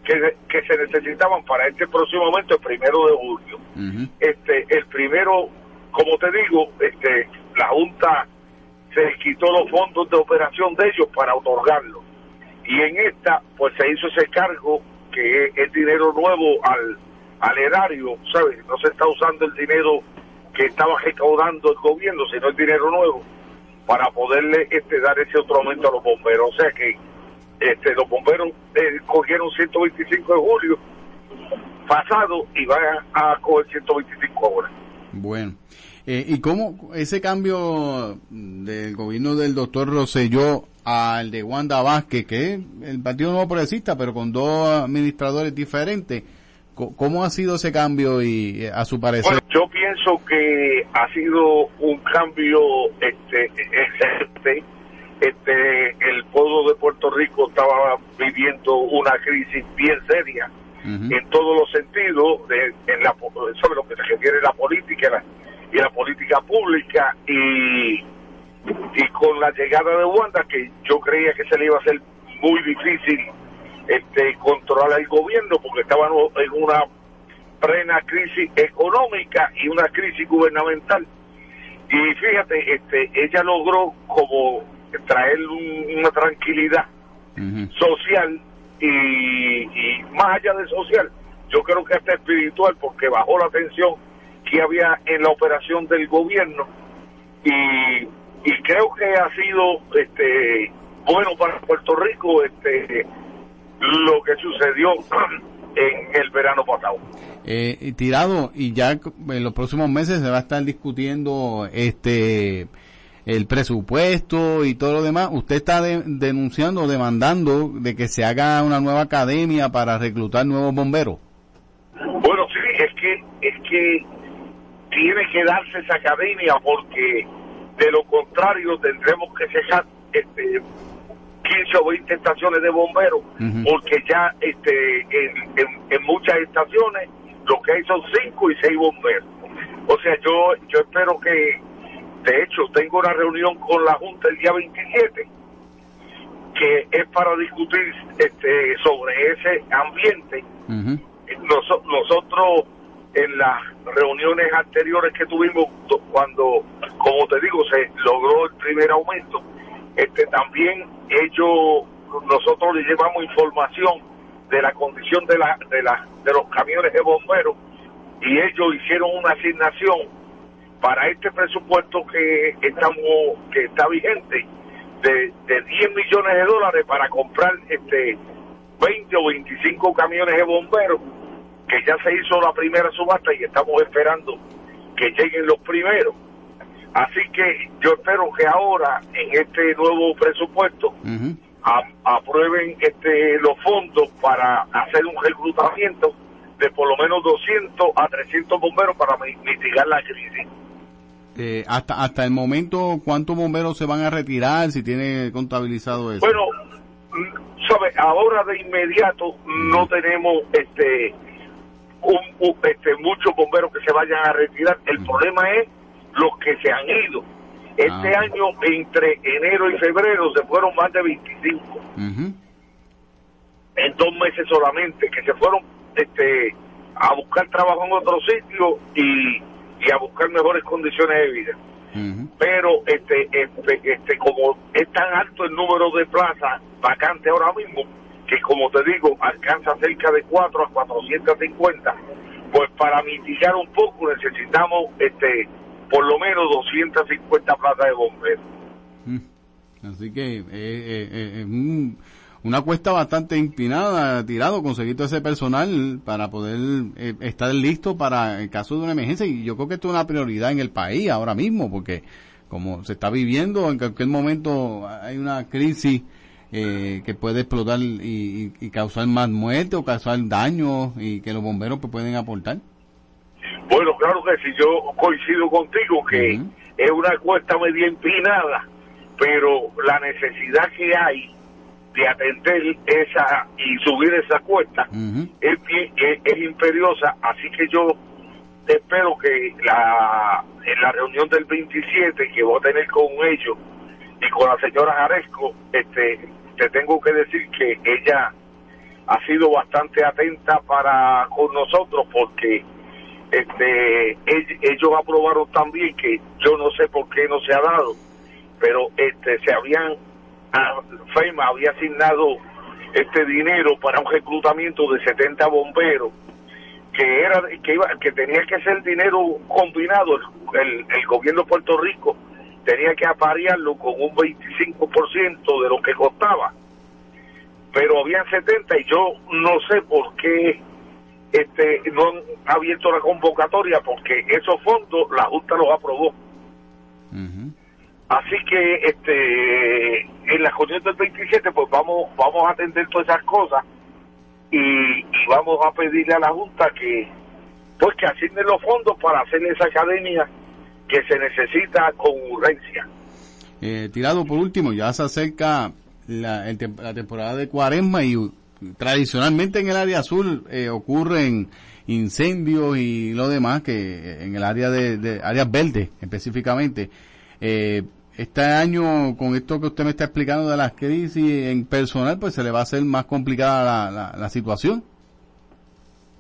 que, que se necesitaban para este próximo momento, el primero de julio. Este el primero como te digo este la junta se quitó los fondos de operación de ellos para otorgarlo y en esta pues se hizo ese cargo que es, dinero nuevo al al erario sabes no se está usando el dinero que estaba recaudando el gobierno sino el dinero nuevo para poderle este dar ese otro aumento a los bomberos o sea que este los bomberos eh, cogieron 125 de julio pasado y van a coger 125 ahora. Bueno. Eh, ¿Y cómo ese cambio del gobierno del doctor Rosselló al de Wanda Vázquez, que es el Partido Nuevo Progresista, pero con dos administradores diferentes, ¿cómo ha sido ese cambio y eh, a su parecer? Bueno, yo pienso que ha sido un cambio este excelente. Este, el pueblo de Puerto Rico estaba viviendo una crisis bien seria en todos los sentidos, de, en la, sobre lo que se refiere a la política la, y la política pública y, y con la llegada de Wanda que yo creía que se le iba a hacer muy difícil este controlar el gobierno porque estaban en una plena crisis económica y una crisis gubernamental. Y fíjate este ella logró como traer un- una tranquilidad social y, y más allá de social yo creo que hasta espiritual porque bajó la tensión que había en la operación del gobierno y, y creo que ha sido este bueno para Puerto Rico este lo que sucedió en el verano pasado Eh, tirado y ya en los próximos meses se va a estar discutiendo este el presupuesto y todo lo demás. Usted está de- denunciando, demandando de que se haga una nueva academia para reclutar nuevos bomberos. Bueno, sí, es que es que tiene que darse esa academia porque de lo contrario tendremos que cejar este 15 o 20 estaciones de bomberos porque ya este en, en- en muchas estaciones lo que hay son 5 y 6 bomberos. O sea, yo yo espero que de hecho tengo una reunión con la Junta el día 27 que es para discutir este sobre ese ambiente. Noso- nosotros en las reuniones anteriores que tuvimos do- cuando como te digo se logró el primer aumento este también ellos nosotros les llevamos información de la condición de la de la de los camiones de bomberos y ellos hicieron una asignación para este presupuesto que estamos que está vigente de, de 10 millones de dólares para comprar este 20 o 25 camiones de bomberos que ya se hizo la primera subasta y estamos esperando que lleguen los primeros. Así que yo espero que ahora en este nuevo presupuesto a- aprueben este los fondos para hacer un reclutamiento de por lo menos 200 a 300 bomberos para mi- mitigar la crisis. Eh, hasta hasta el momento, ¿cuántos bomberos se van a retirar? Si tiene contabilizado eso. Bueno, mm, sabe, ahora de inmediato no tenemos este un, este muchos bomberos que se vayan a retirar. El problema es los que se han ido. Este Ah. año entre enero y febrero se fueron más de 25 en dos meses solamente que se fueron este a buscar trabajo en otro sitio y, y a buscar mejores condiciones de vida pero este, este este como es tan alto el número de plazas vacantes ahora mismo que como te digo alcanza cerca de 4 a 450 pues para mitigar un poco necesitamos este por lo menos 250 plazas de bomberos. Así que eh, eh, eh, un- una cuesta bastante inclinada, tirado, conseguir todo ese personal para poder eh, estar listo para el caso de una emergencia. Y yo creo que esto es una prioridad en el país ahora mismo, porque como se está viviendo, en cualquier momento hay una crisis eh, que puede explotar y, y- causar más muerte o causar daños y que los bomberos pues, pueden aportar. Bueno, claro que sí, yo coincido contigo que es una cuesta media empinada, pero la necesidad que hay de atender esa y subir esa cuesta es, es, es imperiosa, así que yo espero que la en la reunión del 27 que voy a tener con ellos y con la señora Jaresco, este, te tengo que decir que ella ha sido bastante atenta para con nosotros porque este ell- ellos aprobaron también que yo no sé por qué no se ha dado pero este se habían FEMA había asignado este dinero para un reclutamiento de 70 bomberos que era que iba que tenía que ser dinero combinado el, el gobierno de Puerto Rico tenía que aparearlo con un 25% de lo que costaba pero habían 70 y yo no sé por qué este no han abierto la convocatoria porque esos fondos la Junta los aprobó. Así que este en la reunión del 27 pues vamos vamos a atender todas esas cosas y, y vamos a pedirle a la Junta que pues que asigne los fondos para hacer esa academia que se necesita con urgencia. Eh, tirado por último, ya se acerca la, el la temporada de cuaresma y tradicionalmente en el área azul eh, ocurren incendios y lo demás que eh, en el área de, de áreas verdes específicamente. Eh, este año, con esto que usted me está explicando de las crisis en personal, pues se le va a hacer más complicada la, la, la situación.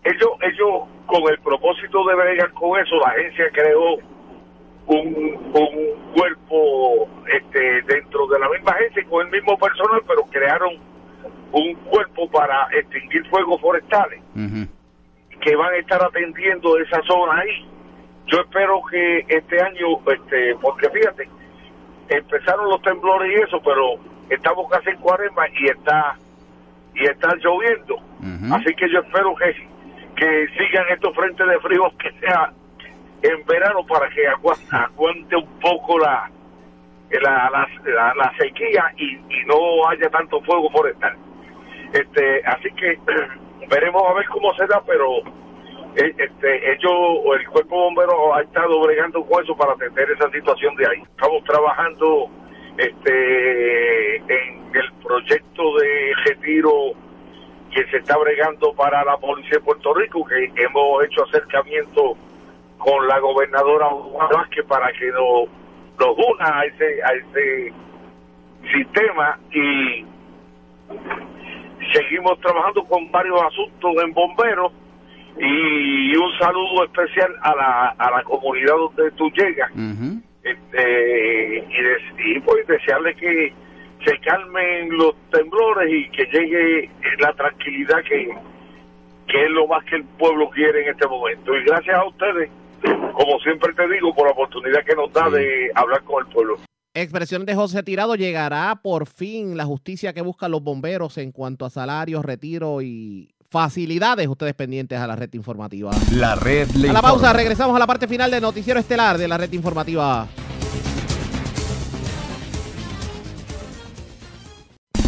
ellos ellos con el propósito de bregar con eso la agencia creó un, un cuerpo este dentro de la misma agencia con el mismo personal pero crearon un cuerpo para extinguir fuegos forestales que van a estar atendiendo esa zona ahí. Yo espero que este año este porque fíjate empezaron los temblores y eso pero estamos casi en cuaresma y está y está lloviendo. Así que yo espero que que sigan estos frentes de frío que sea en verano para que agua- aguante un poco la la, la, la- la sequía y, y no haya tanto fuego forestal. Este, así que veremos a ver cómo se da, pero eh, este, ellos, el cuerpo de bomberos ha estado bregando con eso para atender esa situación de ahí. Estamos trabajando este en el proyecto de retiro que se está bregando para la policía de Puerto Rico, que hemos hecho acercamiento con la gobernadora Juan Vázquez para que nos, nos una a ese, a ese sistema y seguimos trabajando con varios asuntos en bomberos y un saludo especial a la, a la comunidad donde tú llegas. Este, y, de- y, pues desearle que se calmen los temblores y que llegue la tranquilidad que, que es lo más que el pueblo quiere en este momento. Y gracias a ustedes como siempre te digo por la oportunidad que nos da de hablar con el pueblo Expresiones de José Tirado. ¿Llegará por fin la justicia que buscan los bomberos en cuanto a salarios, retiro y facilidades? Ustedes pendientes a la red informativa. La red le A la informa. pausa, regresamos a la parte final del noticiero estelar de la red informativa.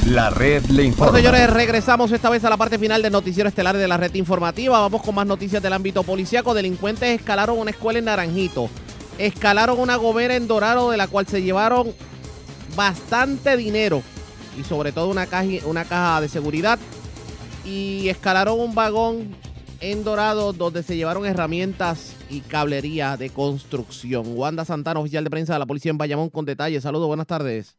La red le informa. Bueno, señores, regresamos esta vez a la parte final del noticiero estelar de la red informativa. Vamos con más noticias del ámbito policíaco. Delincuentes escalaron una escuela en Naranjito. Escalaron una gomera en Dorado de la cual se llevaron bastante dinero y sobre todo una caja, de seguridad. Y escalaron un vagón en Dorado donde se llevaron herramientas y cablería de construcción. Wanda Santana, oficial de prensa de la policía en Bayamón, con detalles. Saludos, buenas tardes.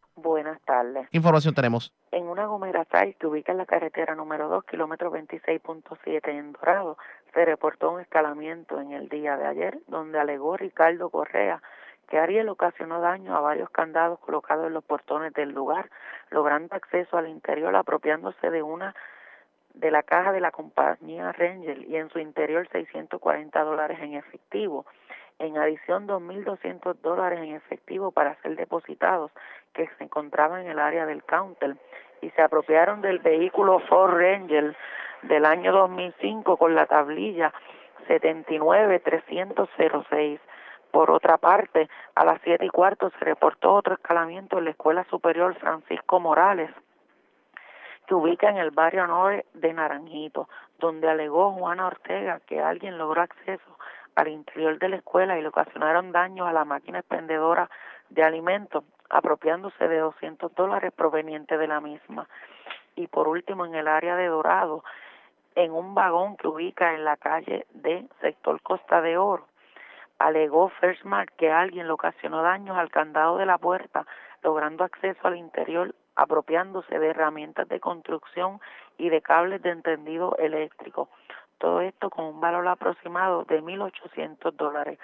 Buenas tardes. ¿Qué información tenemos? En una Gomera 6 que ubica en la carretera número 2, kilómetro 26.7 en Dorado, se reportó un escalamiento en el día de ayer, donde alegó Ricardo Correa que Ariel ocasionó daño a varios candados colocados en los portones del lugar, logrando acceso al interior apropiándose de una de la caja de la compañía Rangel y en su interior 640 dólares en efectivo. En adición, 2.200 dólares en efectivo para ser depositados que se encontraban en el área del counter y se apropiaron del vehículo Ford Ranger del año 2005 con la tablilla 79306. Por otra parte, a las siete y cuarto se reportó otro escalamiento en la Escuela Superior Francisco Morales, que ubica en el barrio norte de Naranjito, donde alegó Juana Ortega que alguien logró acceso al interior de la escuela y le ocasionaron daños a la máquina expendedora de alimentos, apropiándose de 200 dólares provenientes de la misma. Y por último, en el área de Dorado, en un vagón que ubica en la calle de sector Costa de Oro, alegó Firstmark que alguien le ocasionó daños al candado de la puerta, logrando acceso al interior apropiándose de herramientas de construcción y de cables de entendido eléctrico. Todo esto con un valor aproximado de 1.800 dólares.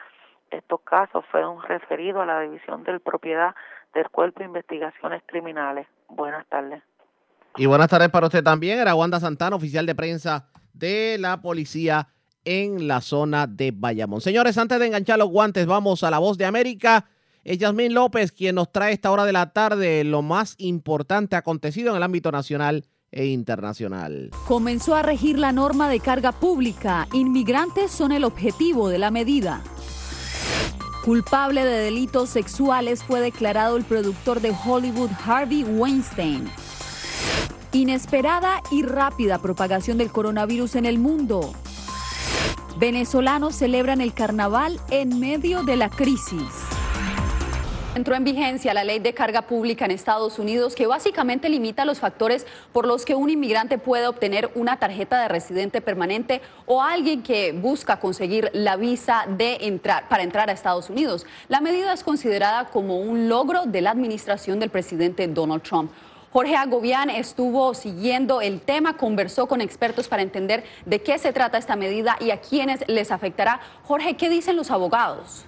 Estos casos fueron referidos a la División de Propiedad del Cuerpo de Investigaciones Criminales. Buenas tardes. Y buenas tardes para usted también. Era Wanda Santana, oficial de prensa de la policía en la zona de Bayamón. Señores, antes de enganchar los guantes, vamos a la voz de América. Es Yasmín López quien nos trae esta hora de la tarde lo más importante acontecido en el ámbito nacional e internacional. Comenzó a regir la norma de carga pública. Inmigrantes son el objetivo de la medida. Culpable de delitos sexuales fue declarado el productor de Hollywood Harvey Weinstein. Inesperada y rápida propagación del coronavirus en el mundo. Venezolanos celebran el carnaval en medio de la crisis. Entró en vigencia la ley de carga pública en Estados Unidos que básicamente limita los factores por los que un inmigrante puede obtener una tarjeta de residente permanente o alguien que busca conseguir la visa de entrar para entrar a Estados Unidos. La medida es considerada como un logro de la administración del presidente Donald Trump. Jorge Agobián estuvo siguiendo el tema, conversó con expertos para entender de qué se trata esta medida y a quiénes les afectará. Jorge, ¿qué dicen los abogados?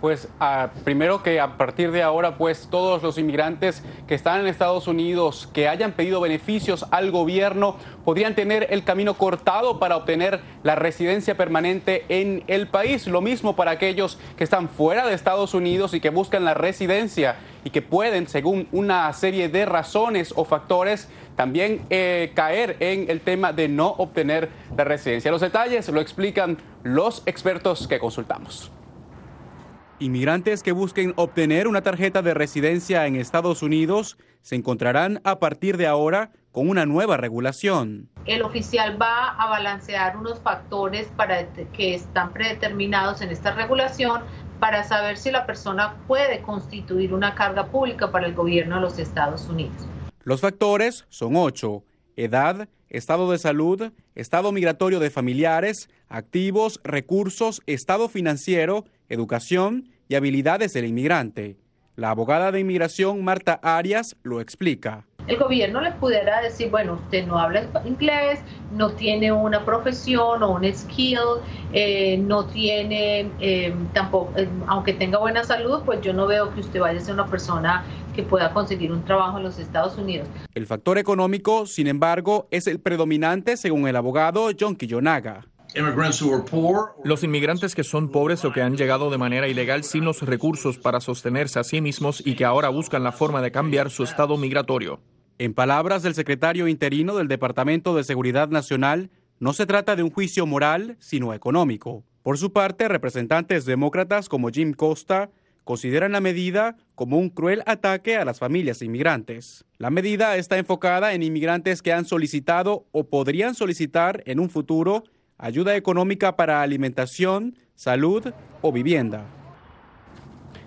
Pues ah, primero que a partir de ahora, pues todos los inmigrantes que están en Estados Unidos, que hayan pedido beneficios al gobierno, podrían tener el camino cortado para obtener la residencia permanente en el país. Lo mismo para aquellos que están fuera de Estados Unidos y que buscan la residencia y que pueden, según una serie de razones o factores, también eh, caer en el tema de no obtener la residencia. Los detalles lo explican los expertos que consultamos. Inmigrantes que busquen obtener una tarjeta de residencia en Estados Unidos se encontrarán a partir de ahora con una nueva regulación. El oficial va a balancear unos factores para que están predeterminados en esta regulación para saber si la persona puede constituir una carga pública para el gobierno de los Estados Unidos. Los factores son ocho. Edad, estado de salud, estado migratorio de familiares, activos, recursos, estado financiero, educación y habilidades del inmigrante. La abogada de inmigración Marta Arias lo explica. El gobierno le pudiera decir, bueno, usted no habla inglés, no tiene una profesión o un skill, eh, no tiene eh, tampoco, eh, aunque tenga buena salud, pues yo no veo que usted vaya a ser una persona que pueda conseguir un trabajo en los Estados Unidos. El factor económico, sin embargo, es el predominante según el abogado John Kiyonaga. Los inmigrantes que son pobres o que han llegado de manera ilegal sin los recursos para sostenerse a sí mismos y que ahora buscan la forma de cambiar su estado migratorio. En palabras del secretario interino del Departamento de Seguridad Nacional, no se trata de un juicio moral, sino económico. Por su parte, representantes demócratas como Jim Costa consideran la medida como un cruel ataque a las familias inmigrantes. La medida está enfocada en inmigrantes que han solicitado o podrían solicitar en un futuro ayuda económica para alimentación, salud o vivienda.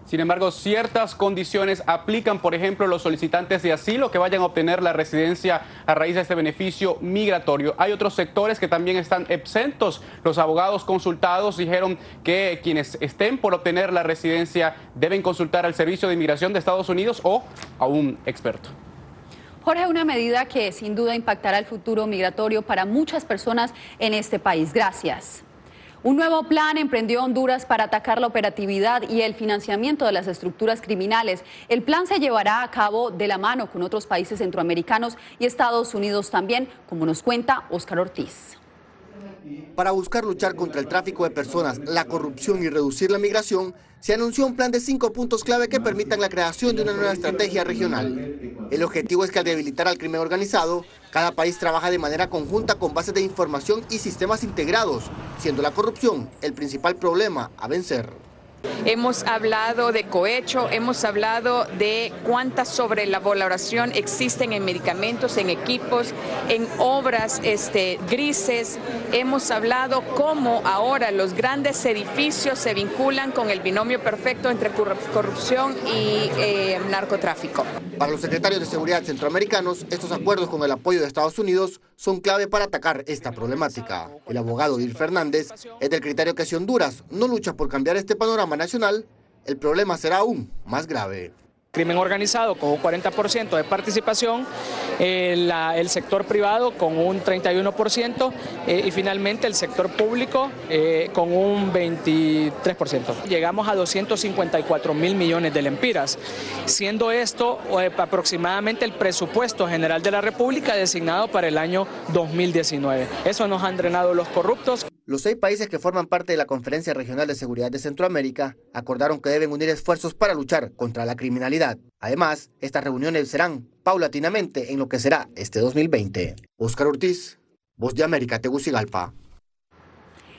Sin embargo, ciertas condiciones aplican, por ejemplo, los solicitantes de asilo que vayan a obtener la residencia a raíz de este beneficio migratorio. Hay otros sectores que también están exentos. Los abogados consultados dijeron que quienes estén por obtener la residencia deben consultar al Servicio de Inmigración de Estados Unidos o a un experto. Jorge, una medida que sin duda impactará el futuro migratorio para muchas personas en este país. Gracias. Un nuevo plan emprendió Honduras para atacar la operatividad y el financiamiento de las estructuras criminales. El plan se llevará a cabo de la mano con otros países centroamericanos y Estados Unidos también, como nos cuenta Óscar Ortiz. Para buscar luchar contra el tráfico de personas, la corrupción y reducir la migración, se anunció un plan de cinco puntos clave que permitan la creación de una nueva estrategia regional. El objetivo es que al debilitar al crimen organizado, cada país trabaja de manera conjunta con bases de información y sistemas integrados, siendo la corrupción el principal problema a vencer. Hemos hablado de cohecho, hemos hablado de cuánta sobrelaboración existen en medicamentos, en equipos, en obras este, grises. Hemos hablado cómo ahora los grandes edificios se vinculan con el binomio perfecto entre corrupción y eh, narcotráfico. Para los secretarios de seguridad centroamericanos, estos acuerdos con el apoyo de Estados Unidos son clave para atacar esta problemática. El abogado Dir Fernández es del criterio que si Honduras no lucha por cambiar este panorama nacional, el problema será aún más grave crimen organizado con un 40% de participación, eh, el sector privado con un 31% eh, y finalmente el sector público eh, con un 23%. Llegamos a 254 mil millones de lempiras, siendo esto aproximadamente el presupuesto general de la República designado para el año 2019. Eso nos han drenado los corruptos. Los seis países que forman parte de la Conferencia Regional de Seguridad de Centroamérica acordaron que deben unir esfuerzos para luchar contra la criminalidad. Además, estas reuniones serán paulatinamente en lo que será este 2020. Óscar Ortiz, Voz de América, Tegucigalpa.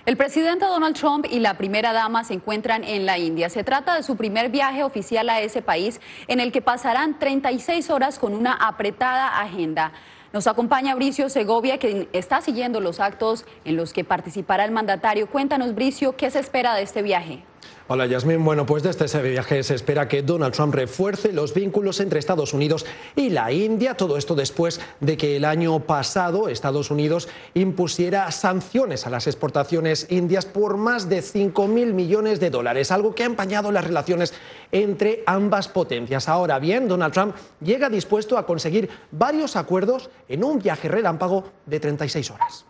El presidente Donald Trump y la primera dama se encuentran en la India. Se trata de su primer viaje oficial a ese país en el que pasarán 36 horas con una apretada agenda. Nos acompaña Bricio Segovia, quien está siguiendo los actos en los que participará el mandatario. Cuéntanos, Bricio, ¿qué se espera de este viaje? Hola Yasmín, bueno pues desde ese viaje se espera que Donald Trump refuerce los vínculos entre Estados Unidos y la India, todo esto después de que el año pasado Estados Unidos impusiera sanciones a las exportaciones indias por más de 5 mil millones de dólares, algo que ha empañado las relaciones entre ambas potencias. Ahora bien, Donald Trump llega dispuesto a conseguir varios acuerdos en un viaje relámpago de 36 horas.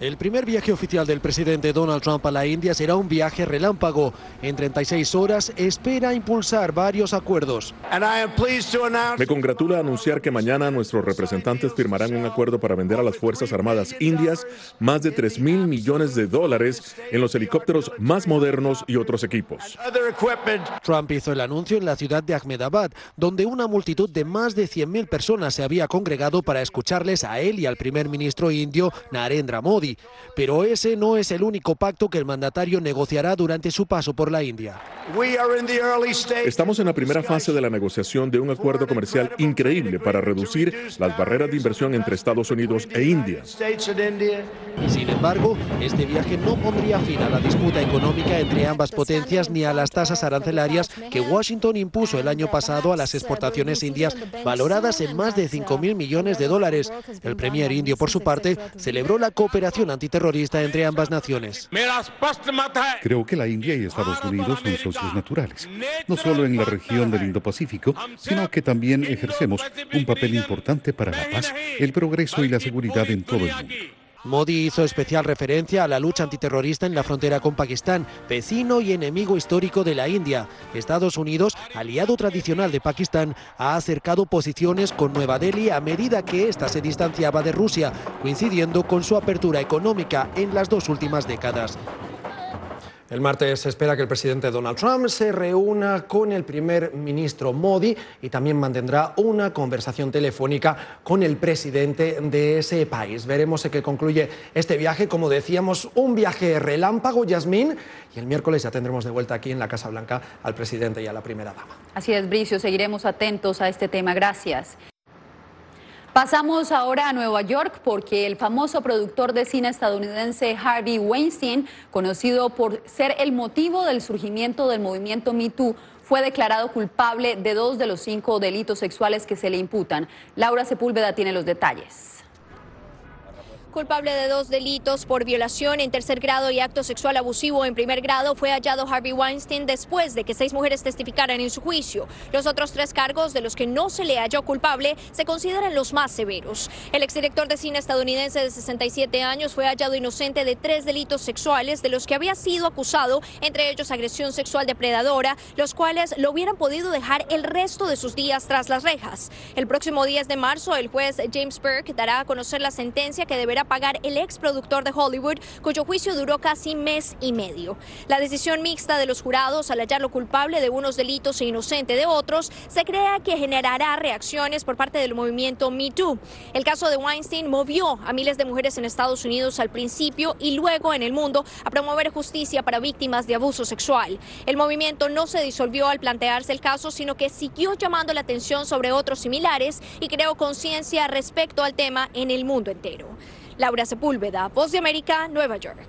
El primer viaje oficial del presidente Donald Trump a la India será un viaje relámpago. En 36 horas espera impulsar varios acuerdos. Me congratula anunciar que mañana nuestros representantes firmarán un acuerdo para vender a las Fuerzas Armadas indias más de 3 mil millones de dólares en los helicópteros más modernos y otros equipos. Trump hizo el anuncio en la ciudad de Ahmedabad, donde una multitud de más de 100.000 personas se había congregado para escucharles a él y al primer ministro indio Narendra Modi. Modi. Pero ese no es el único pacto que el mandatario negociará durante su paso por la India. Estamos en la primera fase de la negociación de un acuerdo comercial increíble para reducir las barreras de inversión entre Estados Unidos e India. Sin embargo, este viaje no pondría fin a la disputa económica entre ambas potencias ni a las tasas arancelarias que Washington impuso el año pasado a las exportaciones indias valoradas en más de 5 mil millones de dólares. El premier indio, por su parte, celebró la cooperación antiterrorista entre ambas naciones. Creo que la India y Estados Unidos son socios naturales, no solo en la región del Indo-Pacífico, sino que también ejercemos un papel importante para la paz, el progreso y la seguridad en todo el mundo. Modi hizo especial referencia a la lucha antiterrorista en la frontera con Pakistán, vecino y enemigo histórico de la India. Estados Unidos, aliado tradicional de Pakistán, ha acercado posiciones con Nueva Delhi a medida que ésta se distanciaba de Rusia, coincidiendo con su apertura económica en las dos últimas décadas. El martes se espera que el presidente Donald Trump se reúna con el primer ministro Modi y también mantendrá una conversación telefónica con el presidente de ese país. Veremos en qué concluye este viaje. Como decíamos, un viaje relámpago, Yasmín, y el miércoles ya tendremos de vuelta aquí en la Casa Blanca al presidente y a la primera dama. Así es, Bricio, seguiremos atentos a este tema. Gracias. Pasamos ahora a Nueva York porque el famoso productor de cine estadounidense Harvey Weinstein, conocido por ser el motivo del surgimiento del movimiento Me Too, fue declarado culpable de dos de los cinco delitos sexuales que se le imputan. Laura Sepúlveda tiene los detalles. Culpable de dos delitos por violación en tercer grado y acto sexual abusivo en primer grado, fue hallado Harvey Weinstein después de que seis mujeres testificaran en su juicio. Los otros tres cargos de los que no se le halló culpable se consideran los más severos. El exdirector de cine estadounidense de 67 años fue hallado inocente de tres delitos sexuales de los que había sido acusado, entre ellos agresión sexual depredadora, los cuales lo hubieran podido dejar el resto de sus días tras las rejas. El próximo 10 de marzo, el juez James Burke dará a conocer la sentencia que deberá pagar el ex productor de Hollywood, cuyo juicio duró casi mes y medio. La decisión mixta de los jurados al hallarlo culpable de unos delitos e inocente de otros se crea que generará reacciones por parte del movimiento Me Too. El caso de Weinstein movió a miles de mujeres en Estados Unidos al principio y luego en el mundo a promover justicia para víctimas de abuso sexual. El movimiento no se disolvió al plantearse el caso, sino que siguió llamando la atención sobre otros similares y creó conciencia respecto al tema en el mundo entero. Laura Sepúlveda, Voz de América, Nueva York.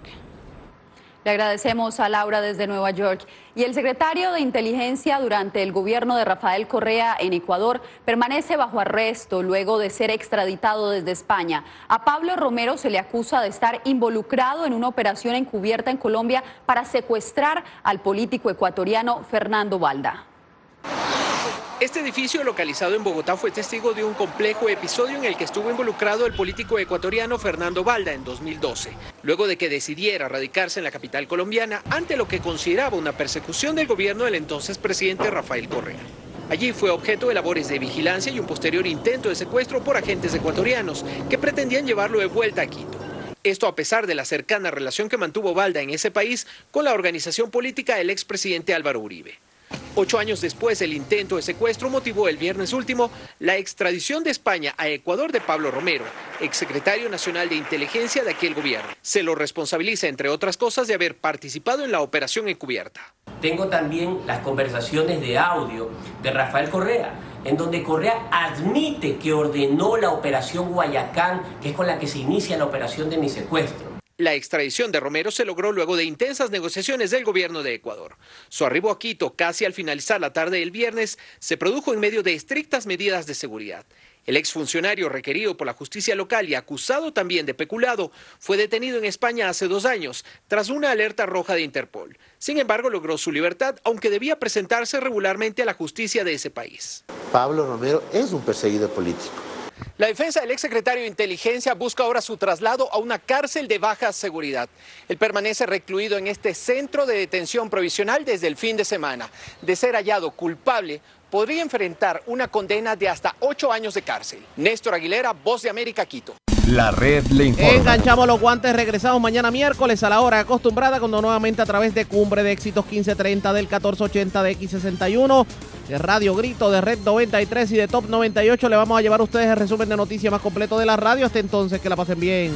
Le agradecemos a Laura desde Nueva York. Y el secretario de Inteligencia durante el gobierno de Rafael Correa en Ecuador permanece bajo arresto luego de ser extraditado desde España. A Pablo Romero se le acusa de estar involucrado en una operación encubierta en Colombia para secuestrar al político ecuatoriano Fernando Balda. Este edificio localizado en Bogotá fue testigo de un complejo episodio en el que estuvo involucrado el político ecuatoriano Fernando Balda en 2012, luego de que decidiera radicarse en la capital colombiana ante lo que consideraba una persecución del gobierno del entonces presidente Rafael Correa. Allí fue objeto de labores de vigilancia y un posterior intento de secuestro por agentes ecuatorianos que pretendían llevarlo de vuelta a Quito. Esto a pesar de la cercana relación que mantuvo Balda en ese país con la organización política del expresidente Álvaro Uribe. Ocho años después, el intento de secuestro motivó el viernes último la extradición de España a Ecuador de Pablo Romero, exsecretario nacional de inteligencia de aquel gobierno. Se lo responsabiliza, entre otras cosas, de haber participado en la operación encubierta. Tengo también las conversaciones de audio de Rafael Correa, en donde Correa admite que ordenó la operación Guayacán, que es con la que se inicia la operación de mi secuestro. La extradición de Romero se logró luego de intensas negociaciones del gobierno de Ecuador. Su arribo a Quito, casi al finalizar la tarde del viernes, se produjo en medio de estrictas medidas de seguridad. El exfuncionario requerido por la justicia local y acusado también de peculado fue detenido en España hace dos años tras una alerta roja de Interpol. Sin embargo, logró su libertad, aunque debía presentarse regularmente a la justicia de ese país. Pablo Romero es un perseguido político. La defensa del exsecretario de Inteligencia busca ahora su traslado a una cárcel de baja seguridad. Él permanece recluido en este centro de detención provisional desde el fin de semana. De ser hallado culpable, podría enfrentar una condena de hasta ocho años de cárcel. Néstor Aguilera, Voz de América, Quito. La red le informa. Enganchamos los guantes, regresamos mañana miércoles a la hora acostumbrada, cuando nuevamente a través de Cumbre de Éxitos 1530 del 1480 de X61, de Radio Grito, de Red 93 y de Top 98, le vamos a llevar a ustedes el resumen de noticias más completo de la radio. Hasta entonces, que la pasen bien.